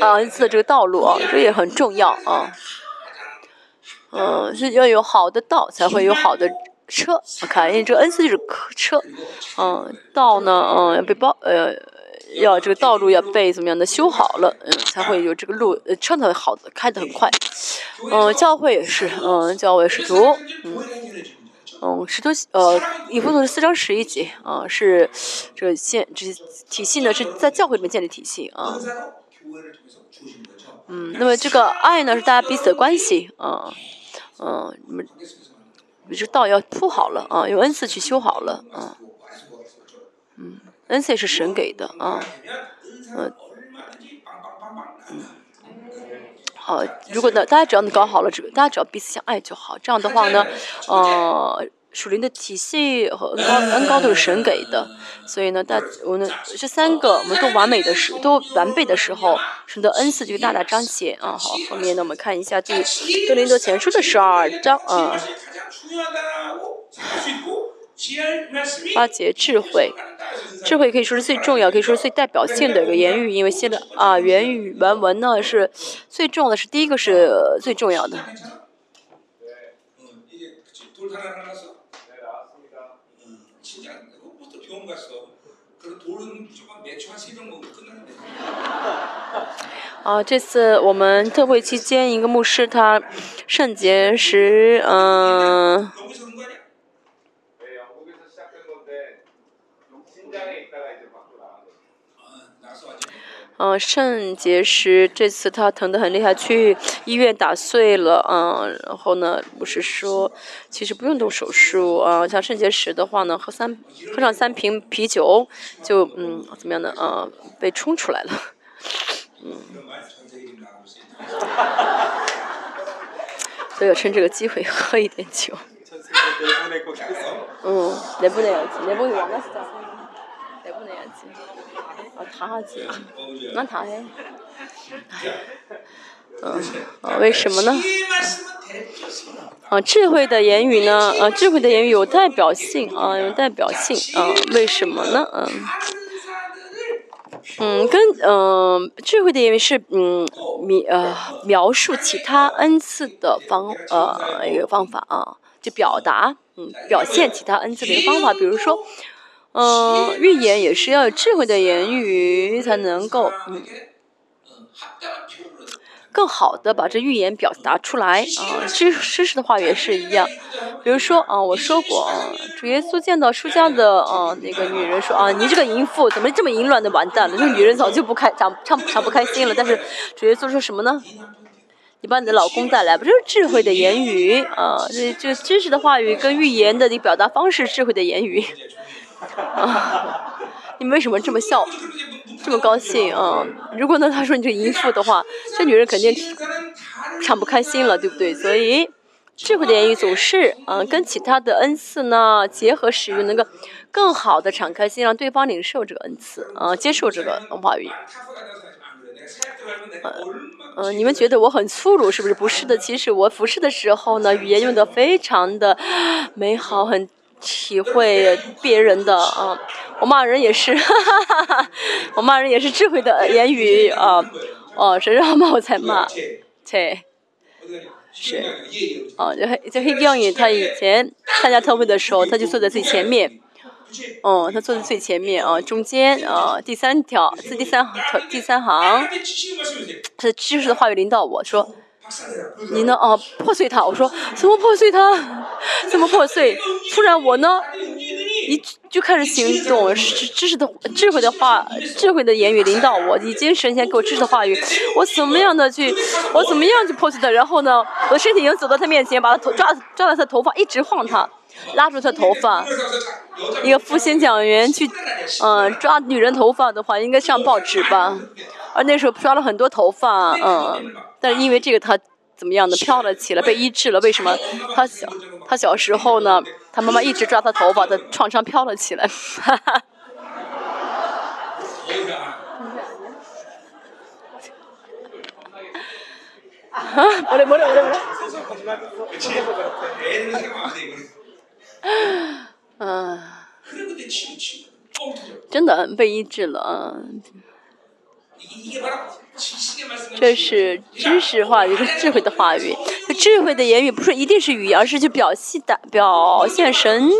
啊恩赐的这个道路啊这也很重要啊嗯是要有好的道才会有好的车，我看，因为这个恩赐就是车，嗯，道呢，嗯，要被包，呃，要这个道路要被怎么样的修好了，嗯，才会有这个路，呃，车呢好的开得很快，嗯，教会也是，嗯，教会使徒，嗯。嗯，使徒呃，以弗所是四章十一节啊，是这个现这体系呢是在教会里面建立体系啊。嗯，那么这个爱呢是大家彼此的关系啊，嗯，你们这道要铺好了啊，用恩赐去修好了啊。嗯，恩赐也是神给的啊，嗯，嗯，好，如果呢大家只要能搞好了这个，大家只要彼此相爱就好，这样的话呢，呃。属灵的体系和恩高恩高都是神给的，所以呢，大我们这三个我们都完美的时都完备的时候，神的恩赐就大大彰显啊。好，后面呢我们看一下第哥林多前书的十二章啊，八节智慧，智慧可以说是最重要，可以说是最代表性的一个言语，因为现在啊言语文文呢是最重要的是第一个是最重要的。啊，这次我们特会期间，一个牧师他肾结石，嗯。嗯，肾结石这次他疼得很厉害，去医院打碎了，嗯，然后呢，不是说其实不用动手术啊，像肾结石的话呢，喝三喝上三瓶啤酒就嗯怎么样呢？啊，被冲出来了，嗯，*laughs* 所以我趁这个机会喝一点酒。嗯，那不那样子，那不那样子，那不那样子，我他哈子，那他嘿。嗯，啊，为什么呢？啊，智慧的言语呢？呃，智慧的言语有代表性啊，有代表性啊，为什么呢？嗯。嗯，跟嗯，智慧的言语是嗯描呃描述其他恩赐的方呃一个方法啊，就表达嗯表现其他恩赐的一个方法，比如说。嗯，预言也是要有智慧的言语才能够，嗯，更好的把这预言表达出来啊。知知识的话语也是一样，比如说啊，我说过啊，主耶稣见到出家的啊那个女人说啊，你这个淫妇怎么这么淫乱的完蛋了？这女人早就不开，唱唱唱不开心了。但是主耶稣说什么呢？你把你的老公带来，不就是智慧的言语啊？这这知识的话语跟预言的你表达方式，智慧的言语。啊，*laughs* 你们为什么这么笑，这么高兴啊？如果呢，他说你这淫妇的话，这女人肯定敞不开心了，对不对？所以智慧的言语总是嗯，跟其他的恩赐呢结合使用，能够更好的敞开心，让对方领受这个恩赐啊，接受这个话语。呃，你们觉得我很粗鲁是不是？不是的，其实我服侍的时候呢，语言用的非常的美好，很。体会别人的啊，我骂人也是，哈哈哈我骂人也是智慧的言语啊，哦，谁让骂我才骂，对，是，哦，就黑就黑江宇，他以前参加特会的时候，他就坐在最前面，哦，他坐在最前面啊，中间啊，第三条是第三行，第三行，他的知识的话语领导我说。你呢？哦，破碎它！我说怎么破碎它？怎么破碎？突然我呢，一就开始行动，知识的智慧的话，智慧的言语领导我，已经神仙给我知识的话语，我怎么样的去，我怎么样去破碎它？然后呢，我身体已经走到他面前，把他头抓抓到他头发，一直晃他，拉住他头发。一个复兴讲员去，嗯，抓女人头发的话，应该上报纸吧？而那时候抓了很多头发，嗯。但是因为这个他怎么样的飘了起来，被医治了。为什么？他小他小时候呢，他妈妈一直抓他头发，在创伤飘了起来。哈哈。啊！没 *laughs* 得没得没得没得。嗯。真的被医治了啊。这是知识化语和智慧的话语智慧的言语不是一定是语言而是去表现的表现神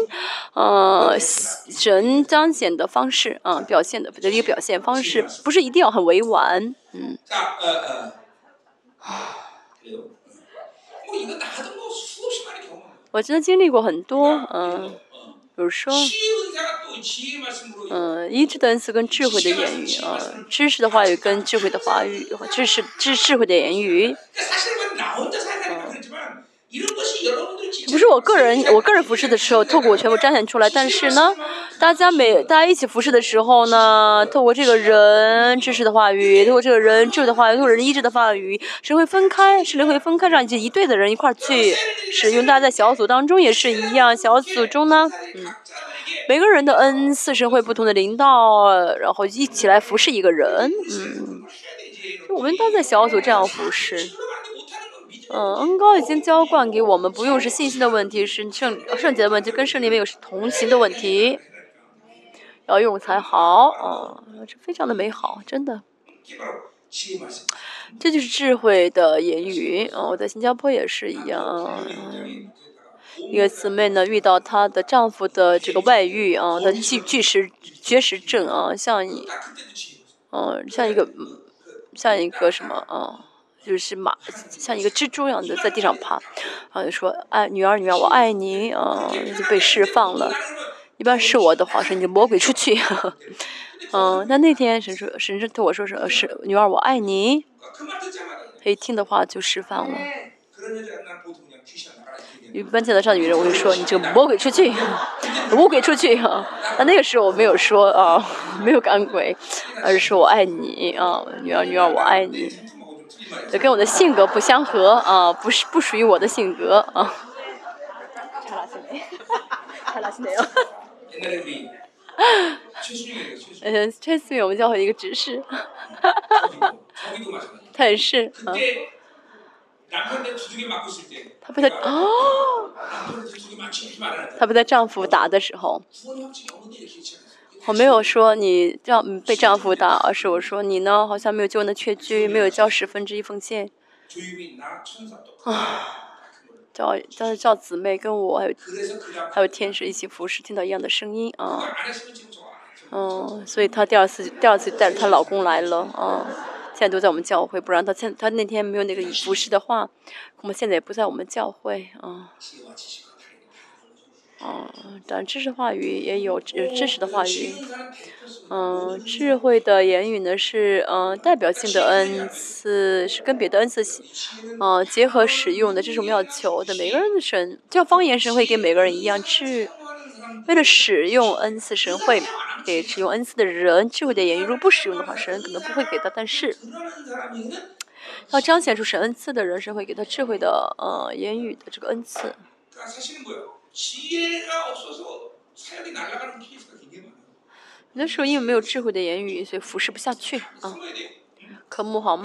呃神彰显的方式啊表现的的一个表现方式不是一定要很委婉嗯我真的经历过很多嗯比如说，嗯，一识的恩赐跟智慧的言语啊，知识的话语跟智慧的话语，知识智智慧的言语。不是我个人，我个人服侍的时候，透过我全部彰显出来。但是呢，大家每大家一起服侍的时候呢，透过这个人知识的话语，透过这个人智慧的话语，透过人意志的话语，谁会分开？谁会分开？让这一队的人一块去使用。大家在小组当中也是一样，小组中呢，嗯，每个人的恩赐是会不同的领导，然后一起来服侍一个人。嗯，我们都在小组这样服侍。嗯，恩高已经浇灌给我们，不用是信心的问题，是圣圣洁的问题，跟圣灵没有是同行的问题，要用才好，嗯，这非常的美好，真的。这就是智慧的言语，嗯，我在新加坡也是一样，一个姊妹呢遇到她的丈夫的这个外遇啊，她拒拒食绝食症啊，像一，嗯，像一个像一个什么啊。就是马像一个蜘蛛一样的在地上爬，然后就说：“哎，女儿，女儿，我爱你。”啊，就被释放了。一般是我的话是“你魔鬼出去”，*laughs* 嗯。但那天神说，神是对我说是“是女儿，我爱你”，他一听的话就释放了。一般见到这样的女人，我就说：“你这个魔鬼出去，魔鬼出去。”啊，那个时候我没有说啊，没有赶鬼，而是说我爱你啊，女儿，女儿，我爱你。성품하고 좀 틀린 말이야. 这跟我的性格不相合啊，不是不属于我的性格啊。查拉西梅，查拉西梅哦。 옛날에 우리 최순영이가 최순영. 嗯，这次我们教会一个执事， 저기도 *laughs* 저기도 마찬가지. 他也是啊， 그때 남편 내 두둑이 맞고 있을 때 他被他哦， 남편 두둑이 맞지 이렇게 말하는 他被他丈夫打的时候， 我没有说你叫被丈夫打，而是我说你呢，好像没有救那缺居，没有交十分之一奉献。啊，叫但是叫姊妹跟我还有还有天使一起服侍，听到一样的声音啊，嗯，所以她第二次第二次带着她老公来了啊，现在都在我们教会，不然她现她那天没有那个服侍的话，我们现在也不在我们教会啊。嗯，但知识话语也有有知识的话语，嗯，智慧的言语呢是嗯代表性的恩赐，是跟别的恩赐啊结合使用的，这是我们要求的每个人的神，叫方言神会给每个人一样智。为了使用恩赐神会给使用恩赐的人智慧的言语，如果不使用的话，神可能不会给他。但是，要彰显出神恩赐的人，神会给他智慧的呃言语的这个恩赐。 지혜가없어서사역이날아가는케이스가 굉. 那时候因为没有智慧的言语，所以服侍不下去啊。科目好吗？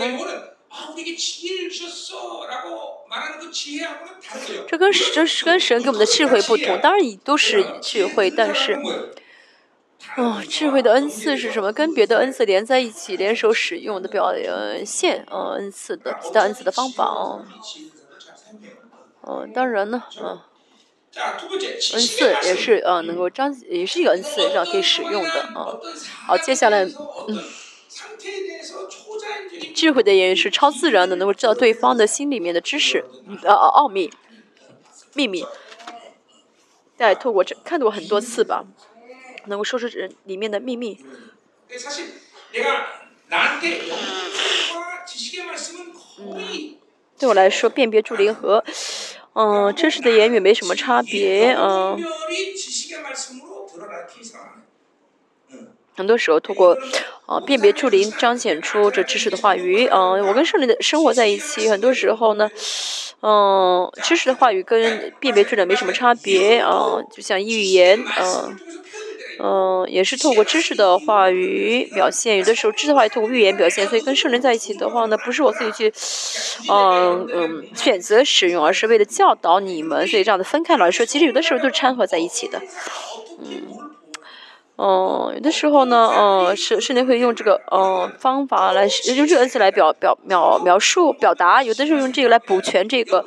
这跟这是跟神给我们的智慧不同，当然也都是智慧，但是，哦，智慧的恩赐是什么？跟别的恩赐连在一起，联手使用的表现呃恩赐的其他恩赐的方法哦。哦，当然呢，嗯、啊。恩赐也是呃能够张也是一个恩赐，这样可以使用的啊。好，接下来嗯，智慧的言语是超自然的，能够知道对方的心里面的知识呃奥秘秘密。再透过这看过很多次吧，能够说出人里面的秘密。嗯对我来说，辨别助灵和嗯，知识的言语没什么差别，嗯。很多时候通过，啊，辨别处理彰显出这知识的话语，嗯，我跟胜利的生活在一起，很多时候呢，嗯，知识的话语跟辨别处理没什么差别，啊，就像语言，嗯。嗯，也是透过知识的话语表现。有的时候，知识的话语透过语言表现。所以跟圣灵在一起的话呢，不是我自己去嗯嗯选择使用，而是为了教导你们。所以这样的分开来说，其实有的时候都是掺和在一起的。嗯，有的时候呢，嗯，是圣灵会用这个嗯方法来用这个恩赐来表表描描述表达。有的时候用这个来补全这个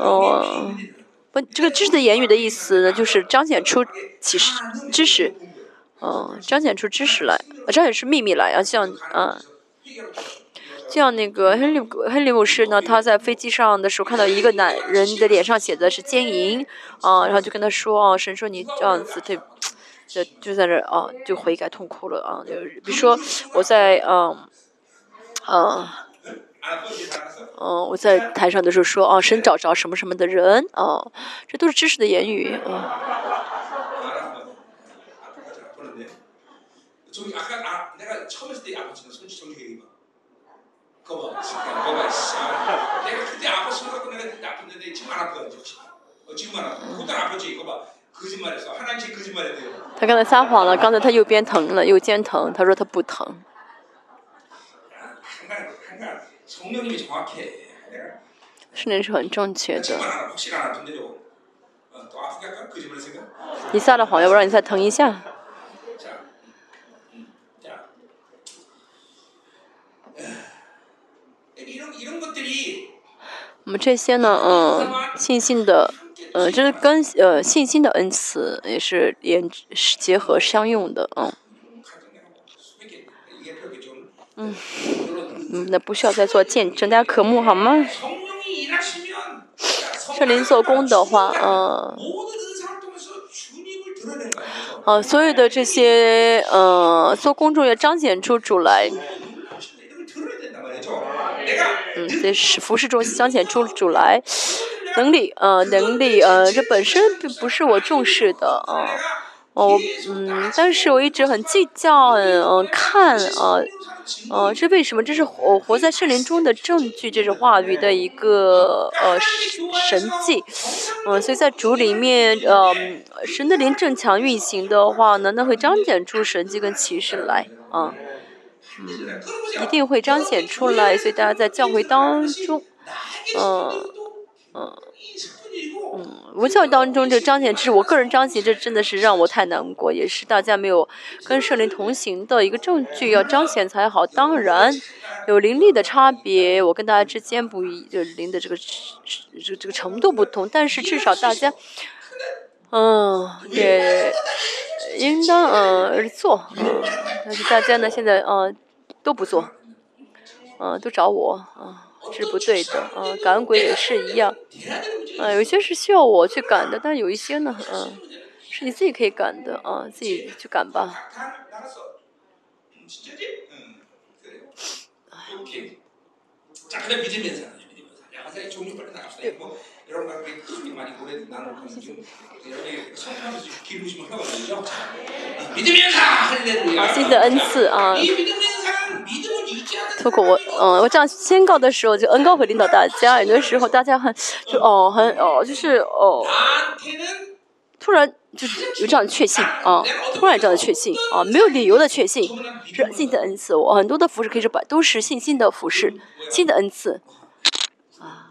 嗯。不，这个知识的言语的意思呢，就是彰显出启示知识，嗯，彰显出知识来，彰显出秘密来啊，像嗯。像那个亨利亨利姆士呢，他在飞机上的时候看到一个男人的脸上写的是奸淫，啊，然后就跟他说啊，神说你这样子对。就就在这啊，就悔改痛哭了啊！就比如说我在嗯嗯嗯我在台上的时候说哦，神找着什么什么的人哦，这都是知识的言语啊。他刚才撒谎了，刚才他右边疼了，右肩疼，他说他不疼。是那是很正确的。你撒了谎，要不让你再疼一下。我们这些呢，嗯，信心的。呃，这是跟呃信心的恩赐也是连结合相用的，嗯，嗯，嗯，那不需要再做见证，大家渴慕好吗？圣灵做工的话，嗯，啊，所有的这些呃做工作要彰显出主来，嗯，这是服饰中彰显出主来。能力，呃，能力，呃，这本身并不是我重视的，啊，哦，嗯，但是我一直很计较，嗯，看，啊，呃，这为什么？这是我活在圣灵中的证据，这是话语的一个，呃，神迹，嗯，所以在主里面，呃，神的灵正强运行的话呢，那会彰显出神迹跟启示来，啊，嗯，一定会彰显出来，所以大家在教会当中，嗯。嗯，嗯，无教当中这彰显，这是我个人彰显，这真的是让我太难过，也是大家没有跟圣灵同行的一个证据，要彰显才好。当然有灵力的差别，我跟大家之间不一，就灵的这个这这个程度不同，但是至少大家，嗯，也应当嗯做，嗯，但是大家呢现在嗯都不做，嗯，都找我，嗯。是不对的，啊，感恩鬼也是一样，啊，有些是需要我去赶的，但有一些呢，嗯，是你自己可以赶的，啊，自己去赶吧。好，新的恩赐啊。透过我，嗯，我这样宣告的时候，就恩高会领导大家。有的时候大家很，就哦，很哦，就是哦，突然就是有这样的确信啊，突然这样的确信啊，没有理由的确信，是新的恩赐。我很多的服饰可以说把都是信心的服饰，新的恩赐啊。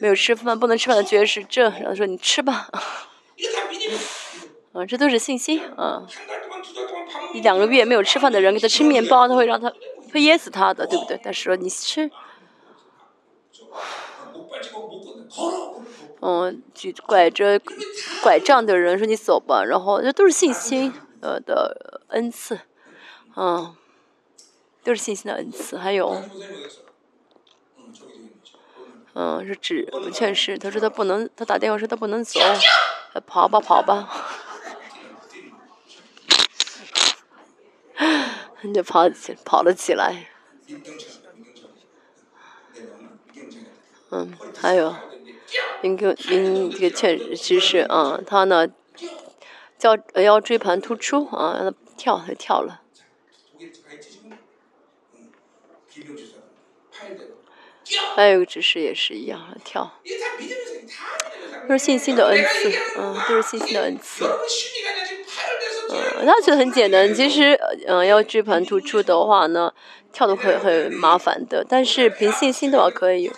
没有吃饭不能吃饭的绝食症，然后说你吃吧。啊，*laughs* 这都是信心啊！一两个月没有吃饭的人给他吃面包，他会让他会噎死他的，对不对？但是说你吃，嗯，举拐着拐杖的人说你走吧，然后这都是信心呃的恩赐，嗯，都是信心的恩赐。还有，嗯，是指劝世，他说他不能，他打电话说他不能走，跑吧跑吧。就跑起跑了起来，嗯，还有，林个林这个确实是啊，他呢，腰腰椎盘突出啊，让他跳他跳了。还有一个指示也是一样，跳。都是信心的恩赐，嗯，都是信心的恩赐。嗯，他觉得很简单。其实，嗯、要追盘突出的话呢，跳的会很麻烦的。但是凭信心的话可以。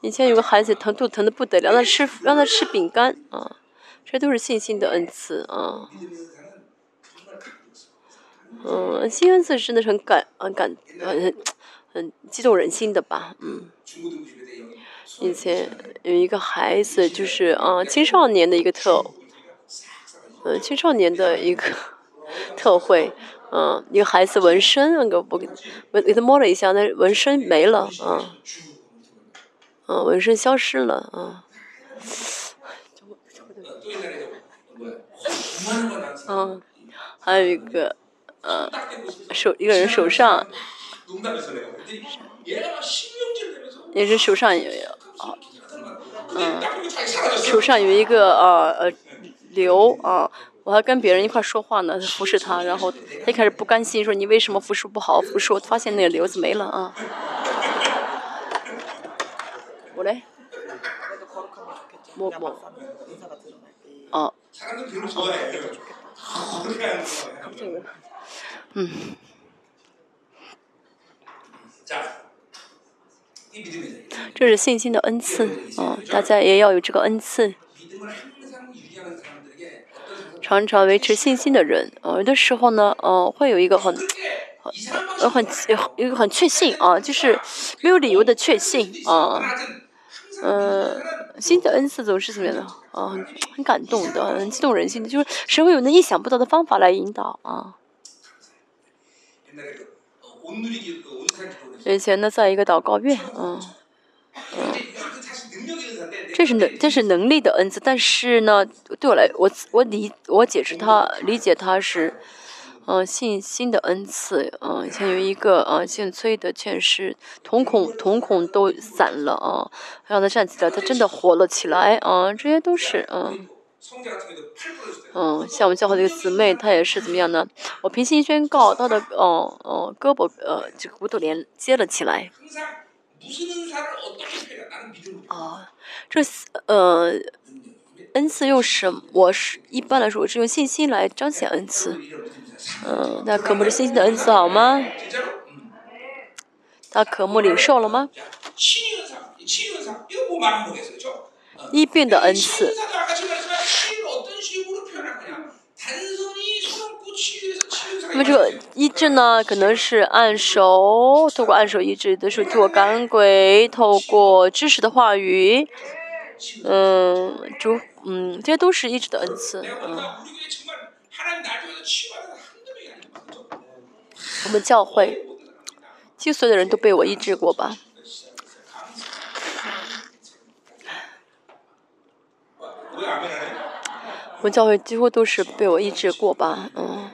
以前有个孩子疼肚疼的不得了，让他吃让他吃饼干啊，这都是信心的恩赐啊。嗯，新恩赐真的是很感很感很很激动人心的吧？嗯。以前有一个孩子，就是啊青少年的一个特呃，青少年的一个 *laughs* 特惠，嗯，一个孩子纹身，那个不，纹给他摸了一下，那纹身没了，嗯，嗯，纹身消失了，嗯，嗯，还有一个，嗯，手一个人手上，也是手上有，嗯，手上有一个，呃呃。刘啊，我还跟别人一块说话呢，服侍他，然后他一开始不甘心，说你为什么服侍不好？服侍我发现那个瘤子没了啊。我嘞，默默，啊，嗯，这是信心的恩赐啊，大家也要有这个恩赐。常常维持信心的人，呃，有的时候呢，呃，会有一个很、很、很、一个很确信啊，就是没有理由的确信啊，嗯，新的恩赐总是怎么样的啊，很感动的，很激动人心的，就是神会有那意想不到的方法来引导啊。以前呢，在一个祷告院，嗯。这是能这是能力的恩赐但是呢对我来我我理我解释他理解他是嗯信心的恩赐嗯像有一个嗯姓崔的欠师瞳孔瞳孔都散了啊让他站起来他真的活了起来啊这些都是嗯嗯像我们教会的一个姊妹她也是怎么样呢？我平心宣告她的哦哦胳膊呃这个骨头连接了起来。啊，这呃恩赐用什？我是一般来说，我是用信心来彰显恩赐。嗯，那可不是信心的恩赐好吗？他可木领受了吗？一病的恩赐。那么这个医治呢，可能是按手，透过按手医治；，的时候透过赶鬼，透过知识的话语，嗯，主，嗯，这些都是医治的恩赐，嗯。我们教会，几乎所的人都被我医治过吧？我们教会几乎都是被我医治过吧？嗯。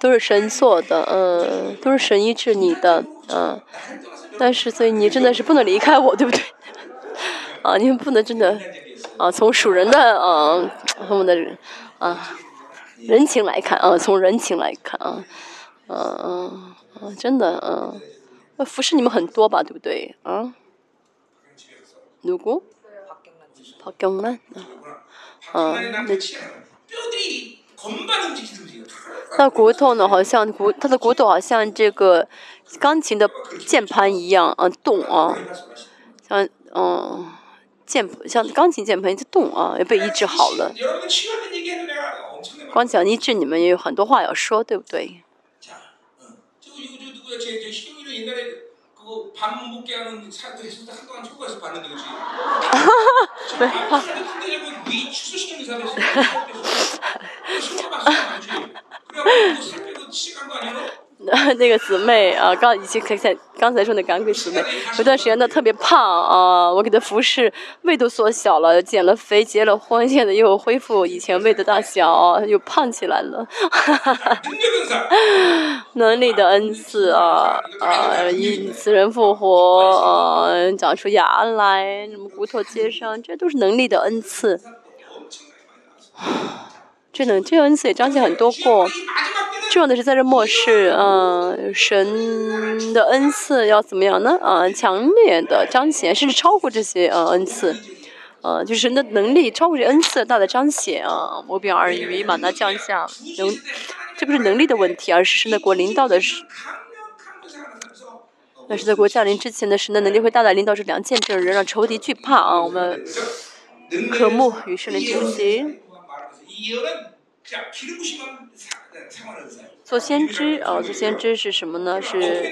都是神做的，嗯，都是神医治你的，嗯。 나를 떠나서 但是，所以你真的是不能离开我，对不对？*laughs* 啊，你们不能真的 인간적이었어. 啊，从属人的啊，我们的啊人情来看啊，从人情来看啊，嗯嗯嗯，真的嗯，那服侍你们很多吧，对不对？啊，누구？ 박경란 씨. 박경 那骨头呢？好像骨，他的骨头好像这个钢琴的键盘一样，嗯、动啊，像嗯、键像钢琴键盘在动啊，也被医治好了。光讲医治，你们也有很多话要说，对不对？ 뭐 그밥 먹게 하는 사람들 진짜 한동안 초과해서 봤는데 그지? *laughs* 네. 아, 한대적으로 위 축소시키는 사람이 있어. 신경 봤어, 그지? 그래갖고 뭐 또 살빼고 시간 거 아니야? *laughs* 那个姊妹啊，刚以前刚才刚才说的港鬼姊妹，有段时间呢特别胖啊，我给她服侍，胃都缩小了，减了肥，结了婚，现在又恢复以前胃的大小，又胖起来了。*laughs* 能力的恩赐啊啊，因此人复活，啊，长出牙来，什么骨头接上，这都是能力的恩赐。真的，这个恩赐也彰显很多过。重要的是在这末世，嗯、神的恩赐要怎么样呢？嗯、强烈的彰显，甚至超过这些呃恩赐，呃，就是神的能力超过这恩赐大的彰显啊，摩比尔与马纳降下，能，这不是能力的问题，而是神的国领导的是。那是在国降临之前的神的能力会大大领导这两件证人，让仇敌惧怕啊！我们渴慕与圣灵同行。做先知啊，做先知是什么呢？是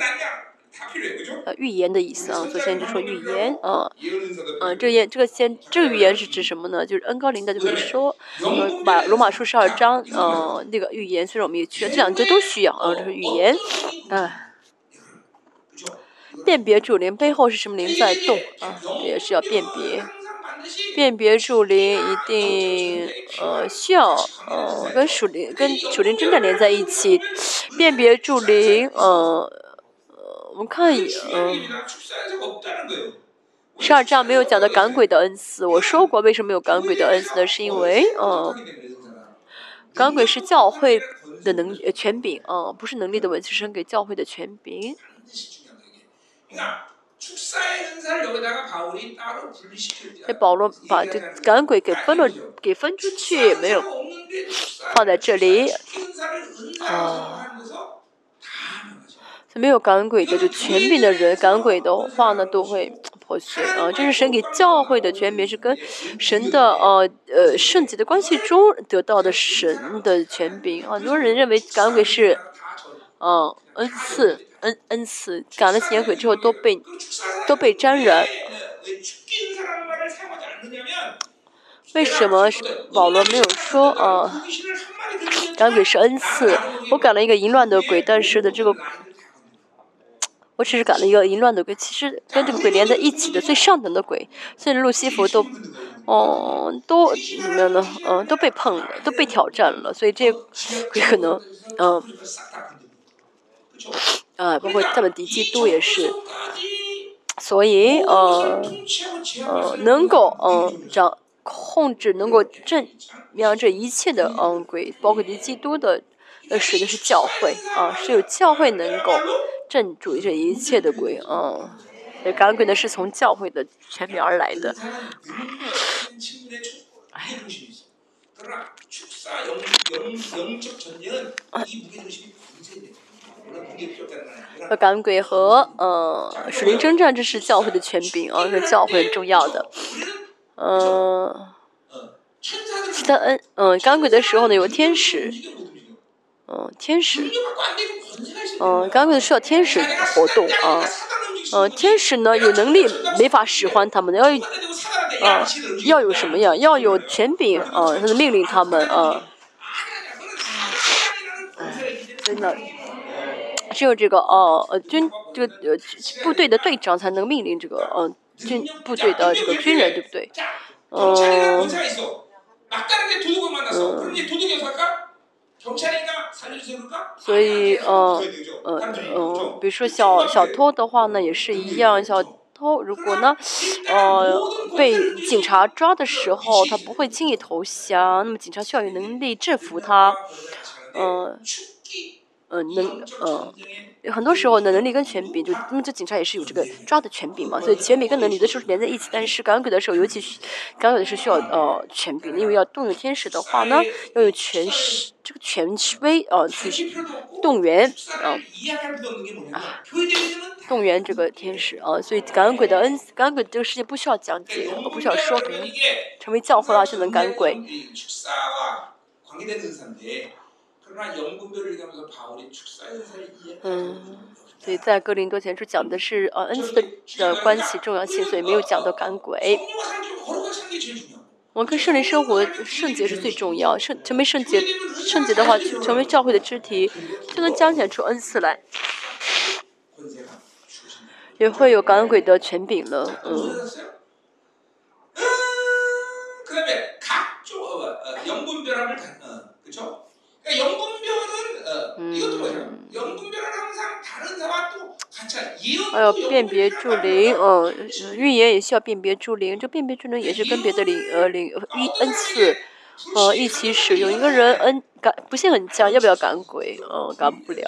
呃预言的意思啊。做先知说预言啊，嗯，这个言这个先这个预言是指什么呢？就是恩高林的就会说，呃把罗马书十二章，呃，那个预言，虽然我们也缺这两节都需要啊，这是预言，嗯，辨别主灵背后是什么灵在动啊，也是要辨别。辨别树灵一定呃需要呃跟属灵跟属灵真的连在一起，辨别树灵呃呃我们看一嗯，十二章没有讲到赶鬼的恩赐，我说过为什么有赶鬼的恩赐呢？是因为嗯、呃，赶鬼是教会的能权柄啊、呃，不是能力的文学生给教会的权柄。这保罗把这赶鬼给分了，给分出去，没有，放在这里。啊。没有赶鬼的，就权柄的人，赶鬼的话呢，都会破碎。啊，这是神给教会的权柄，是跟神的呃呃圣洁的关系中得到的神的权柄。很多人认为赶鬼是。嗯恩赐，恩恩赐，赶了几年鬼之后都被都被沾染。为什么保罗没有说啊赶鬼是恩赐？我赶了一个淫乱的鬼，但是的这个。我只是赶了一个淫乱的鬼，其实跟这个鬼连在一起的最上等的鬼，甚至路西弗都，哦，都怎么样呢？嗯，都被碰了，都被挑战了，所以这鬼可能，嗯，啊，包括他们敌基督也是，所以呃呃，能够嗯掌控制，能够镇压这一切的嗯鬼，包括敌基督的，呃，使的是教会啊，是有教会能够。镇住这一切的鬼啊！这赶鬼呢是从教会的权柄而来的。呃，赶鬼和呃属灵征战，这是教会的权柄啊，是教会很重要的。嗯，其他恩嗯赶鬼的时候呢，有天使。嗯，天使，嗯，赶鬼的需要天使活动啊，嗯，天使呢有能力没法使唤他们，要，啊，要有什么呀？要有权柄啊，他的命令他们啊，真的，只有这个哦呃军这个呃部队的队长才能命令这个嗯军部队的这个军人，对不对？嗯。所以，呃，呃，呃，比如说小小偷的话呢，也是一样。小偷如果呢，呃，被警察抓的时候，他不会轻易投降，那么警察需要有能力制服他，嗯，嗯，能，嗯。很多时候呢，能力跟权柄就，那么这警察也是有这个抓的权柄嘛，所以权柄跟能力的时候是连在一起。但是赶鬼的时候，尤其赶鬼的是需要呃权柄，因为要动用天使的话呢，要有权势，这个权威啊去动员啊啊动员这个天使啊，所以赶鬼的恩，赶鬼这个事情不需要讲解，不需要说明，成为教会啊就能赶鬼。嗯，所以在哥林多前书讲的是呃恩赐的的关系重要性，所以没有讲到赶鬼。我们跟圣灵生活圣洁是最重要，圣成为圣洁圣洁的话，成为教会的肢体，就能彰显出恩赐来，也会有赶鬼的权柄了。嗯。그렇죠? 그러니까 영분별은 어, 음. 이것도 뭐냐? 영분별은 항상 다른 사와 또 같이 还有辨别助灵，嗯，预言也需要辨别助灵，这辨别助灵也是跟别的灵呃灵一恩赐呃一起使用。一个人恩赶不信很强，要不要赶鬼？嗯，赶不了。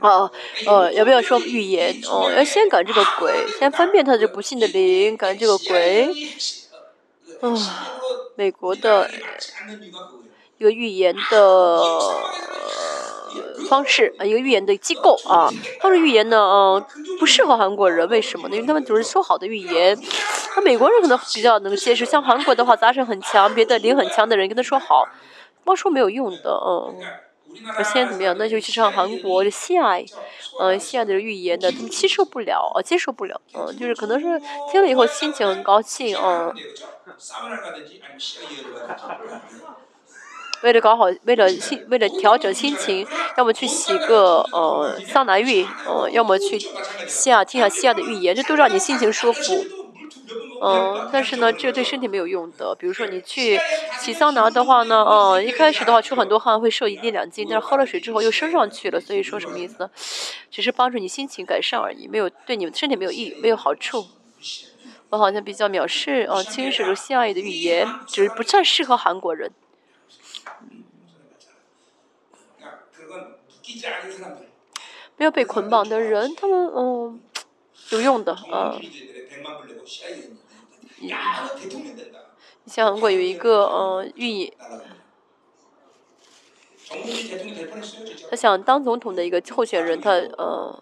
哦哦，要不要说预言？哦，要先赶这个鬼，先分辨他这不信的灵，赶这个鬼。啊，美国的 一个预言的方式呃一个预言的机构啊他说预言呢嗯不适合韩国人为什么呢？因为他们总是说好的预言那美国人可能比较能接受像韩国的话杂声很强别的灵很强的人跟他说好光说没有用的嗯。我现在怎么样？那就去唱韩国的西爱嗯西爱的预言的他们接受不了接受不了嗯就是可能是听了以后心情很高兴嗯为了搞好，为了心，为了调整心情，要么去洗个呃桑拿浴，呃，要么去西亚听下西亚的预言，这都让你心情舒服。嗯，但是呢，这对身体没有用的。比如说你去洗桑拿的话呢，嗯，一开始的话出很多汗，会瘦一两斤，但是喝了水之后又升上去了。所以说什么意思呢？只是帮助你心情改善而已，没有对你们身体没有益，没有好处。我好像比较藐视呃轻视这个西亚的语言，只是不太适合韩国人。没有被捆绑的人他们嗯有用的啊你想过有一个嗯运营。他想当总统的一个候选人他嗯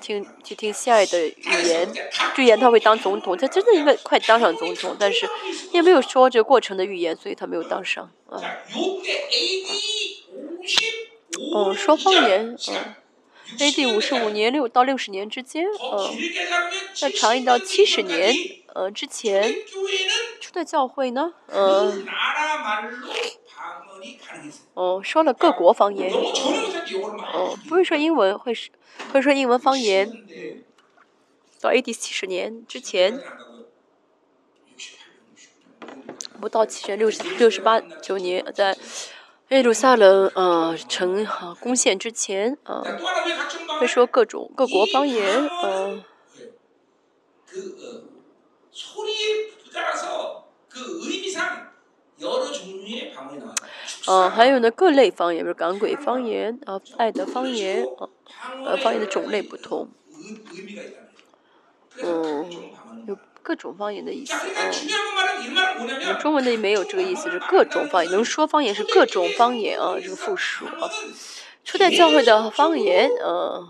听去听下一的语言预言他会当总统他真的应该快当上总统但是也没有说这过程的语言所以他没有当上啊。哦说方言嗯 ad 五十五年六到六十年之间嗯再长一到七十年呃之前的教会呢嗯哦说了各国方言哦不会说英文会是会说英文方言到 ad 七十年之前不到七十六十六十八九年在耶路撒冷呃城呃攻陷之前呃，会说各种各国方言呃。呃，还有呢，各类方言，比如港鬼方言，呃，爱的方言，呃，呃，方言的种类不同。嗯，有各种方言的意思。嗯，嗯中文的没有这个意思，是各种方言，能说方言是各种方言啊，这个复数啊。初代教会的方言，嗯、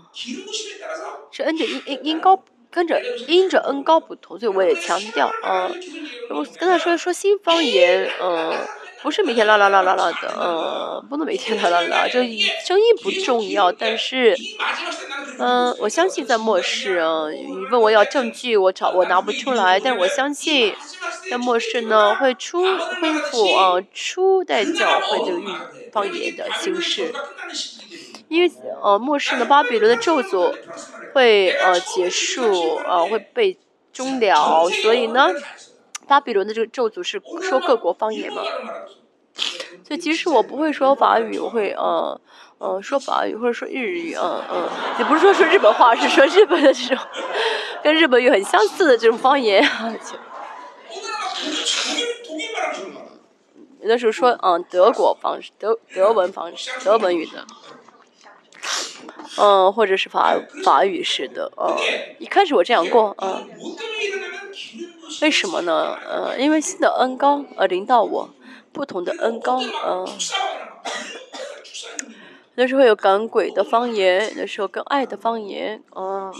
是恩着音音音高，跟着音着恩高不同，所以我也强调啊、我刚才说说新方言，嗯、不是每天啦啦啦啦啦的 *laughs* 嗯。不能每天啦啦啦就声音不重要但是嗯我相信在末世啊你问我要证据我找我拿不出来但是我相信在末世呢会出恢复啊初代教会就个方言的形式。因为呃末世呢巴比伦的咒诅会呃结束啊会被终了所以呢巴比伦的这个咒诅是说各国方言嘛？*laughs* 所以，即使我不会说法语，我会呃呃说法语，或者说日语，嗯嗯，也不是说说日本话，是说日本的这种跟日本语很相似的这种方言啊。有的 *laughs* 时候说，嗯，德国方德德文方德文语的，嗯，或者是法法语式的，嗯，一开始我这样过，嗯。为什么呢？呃因为新的恩高呃领导我不同的恩高嗯那时候有赶鬼的方言那时候更爱的方言嗯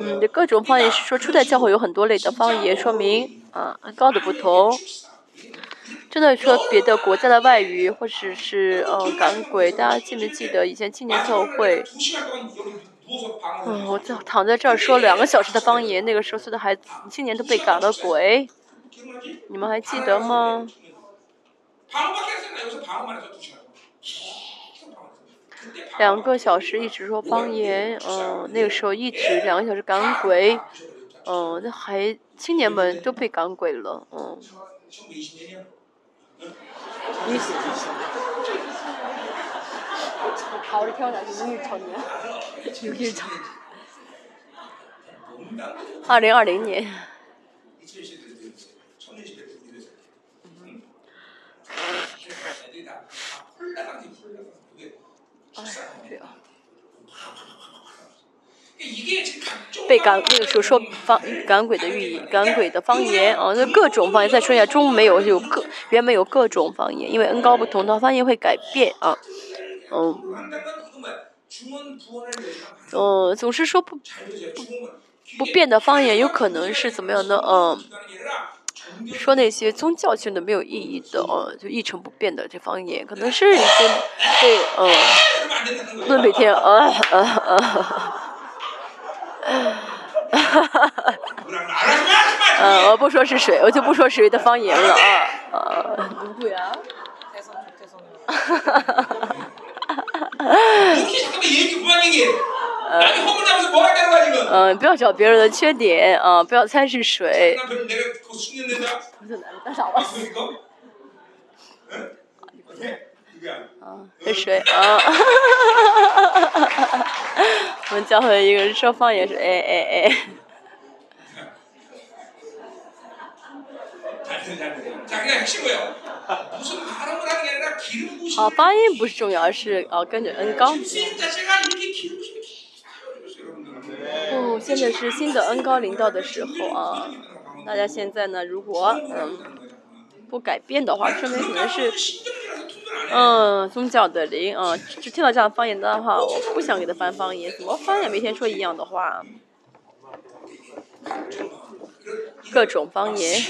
嗯各种方言是说初代教会有很多类的方言说明啊高的不同真的说别的国家的外语，或者是呃港鬼，大家记没记得以前青年教会？嗯，我就躺在这儿说两个小时的方言，那个时候岁的孩子青年都被赶了鬼，你们还记得吗？两个小时一直说方言，嗯，那个时候一直两个小时赶鬼，嗯，那还青年们都被赶鬼了，嗯。 일시. 바울이 태어나기 6일 전이야. 6일 전. 아, 내가 레니. 아, 그래요. 被赶那个时候说方赶鬼的寓意，赶鬼的方言啊，那各种方言再说一下，中文没有有各原本有各种方言，因为恩高不同，它方言会改变啊，嗯，呃，总是说不不变的方言，有可能是怎么样呢？嗯、说那些宗教性的没有意义的哦，就一成不变的这方言，可能是一些被嗯，不能每天啊啊啊。啊啊嗯，我不说是谁，我就不说谁的方言了啊。啊哈！嗯，不要找别人的缺点啊，不要猜是谁。啊，喝水啊！*laughs* 我们教会一个人说方言是哎哎哎。好、啊，发音不是重要，而是哦、啊、跟着恩高。哦，现在是新的恩高领导的时候啊！大家现在呢，如果嗯不改变的话，说明可能是嗯宗教的灵嗯就听到这样的方言的话我不想给他翻方言怎么翻也每天说一样的话。各种方言。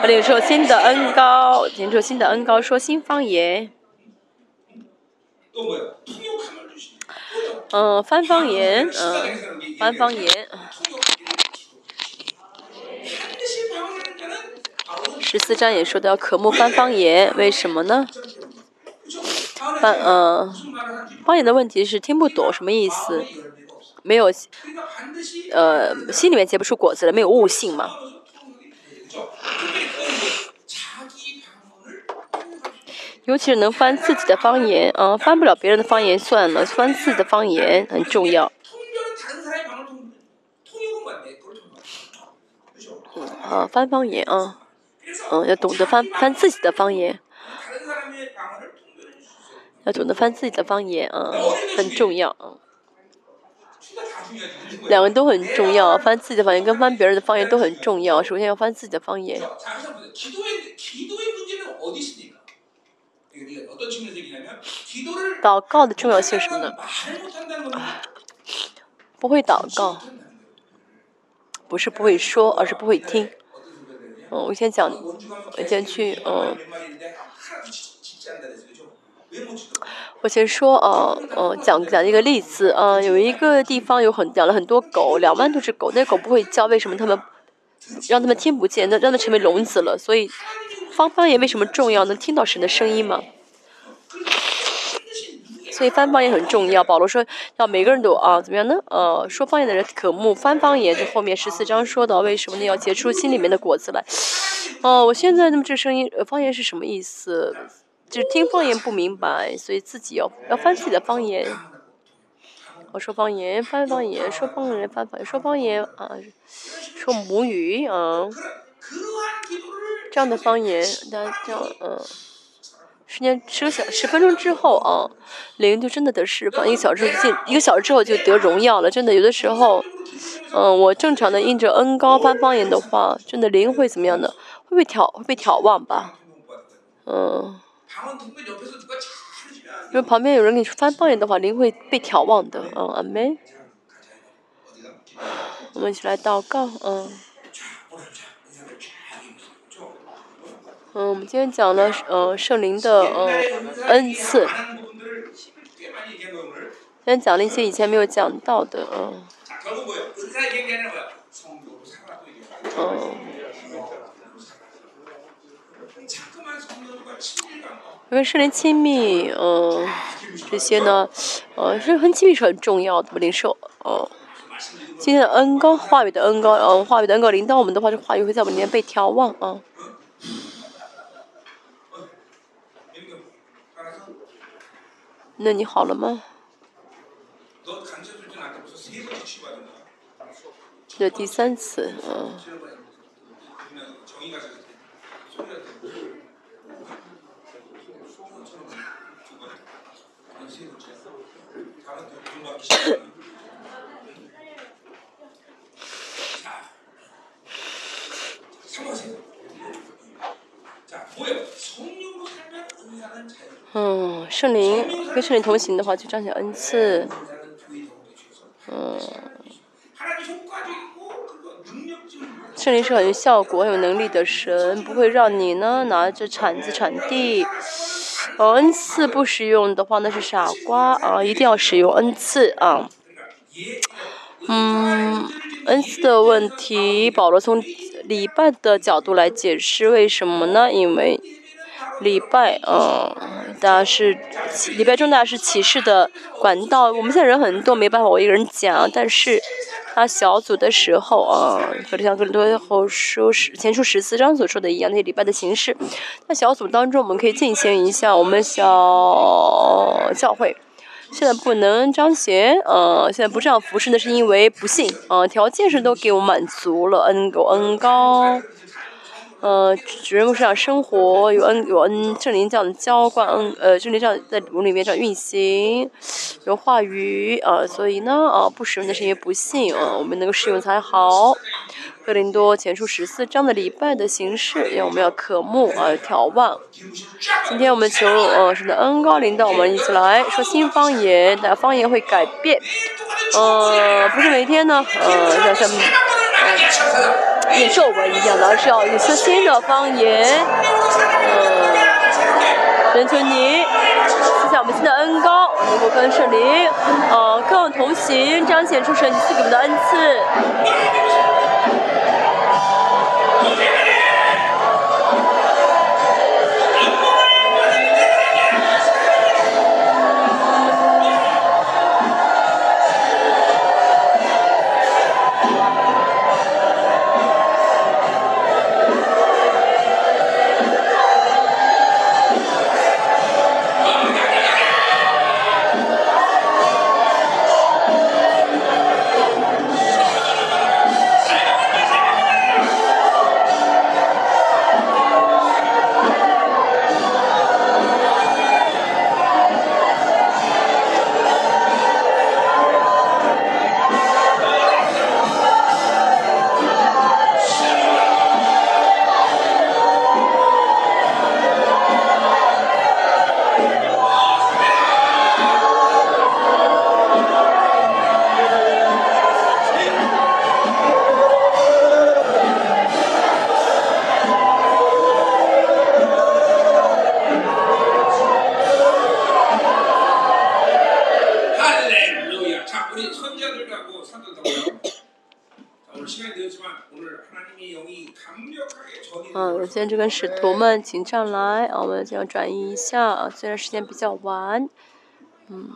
我领受新的恩高领受新的恩高说新方言。嗯翻方言嗯翻方言。十四章也说到，可目翻方言，为什么呢？翻呃，方言的问题是听不懂什么意思，没有，呃，心里面结不出果子了，没有悟性嘛。尤其是能翻自己的方言，嗯，翻不了别人的方言算了，翻自己的方言很重要。嗯，啊，翻方言啊。嗯要懂得翻翻自己的方言。要懂得翻自己的方言啊很重要啊两个都很重要翻自己的方言跟翻别人的方言都很重要。首先要翻自己的方言。祷告的重要性什么呢？不会祷告不是不会说而是不会听。嗯，我先讲，我先去，嗯，我先说，哦，哦，讲讲一个例子，嗯，有一个地方有很养了很多狗，两万多只狗，那狗不会叫，为什么他们让他们听不见？那让它成为聋子了，所以，方方也为什么重要？能听到神的声音吗？所以翻方言很重要。保罗说，要每个人都啊，怎么样呢？呃，说方言的人渴慕翻方言。就后面十四章说到，为什么呢？要结出心里面的果子来。哦，我现在那么这声音，方言是什么意思？就听方言不明白，所以自己要要翻自己的方言。我说方言，翻方言，说方言，翻方言，说方言啊，说母语啊，这样的方言，大家这样，嗯。十年十个小十分钟之后啊，灵就真的得释放，一个小时进一个小时之后就得荣耀了。真的，有的时候，嗯，我正常的印着恩高翻方言的话，真的灵会怎么样的？会被挑会被挑望吧？嗯，因为旁边有人给你翻方言的话，灵会被挑望的。嗯，阿妹，我们一起来祷告。嗯。嗯，我们今天讲了呃圣灵的呃恩赐，今天讲了一些以前没有讲到的，嗯、嗯、因为圣灵亲密，嗯、呃，这些呢，呃，是很亲密是很重要的，灵受，哦、呃。今天的恩高话语的恩高，呃，话语的恩高临到我们的话，这话语会在我们里面被调望啊。那你好了吗？这第三次，嗯。*laughs* 嗯，圣灵跟圣灵同行的话，就彰显恩赐。嗯，圣灵是很有效果、很有能力的神，不会让你呢拿着铲子铲地。哦，恩赐不使用的话，那是傻瓜啊！一定要使用恩赐啊。嗯，恩赐的问题，保罗从礼拜的角度来解释为什么呢？因为。礼拜，嗯，大是礼拜中大是启示的管道。我们现在人很多，没办法我一个人讲，但是他小组的时候啊，和像更多后书十前书十四章所说的一样，那些礼拜的形式，那小组当中我们可以进行一下我们小教会。现在不能彰显，呃，现在不这样服侍，那是因为不信，呃，条件是都给我满足了，恩有恩高，呃，主人牧师长生活有恩有恩圣灵这样的浇灌，嗯呃圣灵这样在我里面这样运行，有话语，呃，所以呢，呃，不使用的是因为不信，呃，我们能够使用才好。哥林多前出十四章的礼拜的形式，因为我们要渴慕而眺望。今天我们求呃神的恩高，领到我们一起来说新方言，那方言会改变。呃，不是每天呢，呃，要像，也受我一样呢，是要一些新的方言。呃，神求你，赐下我们新的恩高，我们能够跟圣灵呃共同行，彰显出神赐给我们的恩赐。Come on, 就跟使徒们请上来我们就要转移一下啊虽然时间比较晚嗯。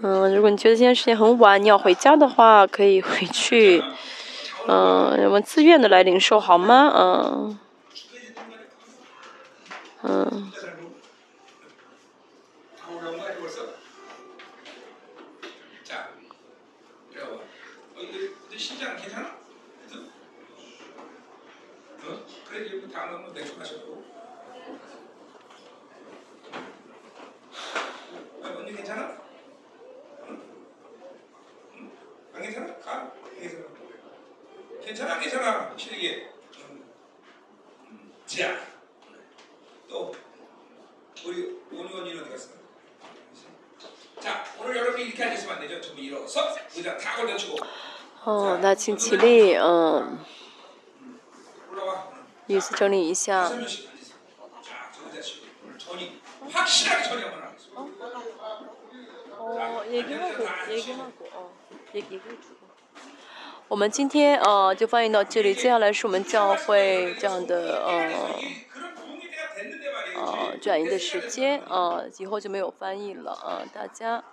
嗯如果你觉得今天时间很晚你要回家的话可以回去 *laughs* 嗯我们自愿的来领受好吗？嗯。嗯。 괜찮아? 가? 괜찮아? 괜찮아? 괜찮아? 실게. 음. 자, 또 우리 온유원이 어디 갔어? 자, 오늘 여러분이 이렇게 앉으시면 안 되죠? 전부 일어서 의자 다 걸려주고. 어, 나 지금 집에 음. 어. 뉴스 전이 이상. 확실하게 처리하면 안 돼. 어, 얘기하고, 얘기하고. 어. 我们今天呃就翻译到这里，接下来是我们教会这样的呃呃转移的时间啊，以后就没有翻译了啊，大家。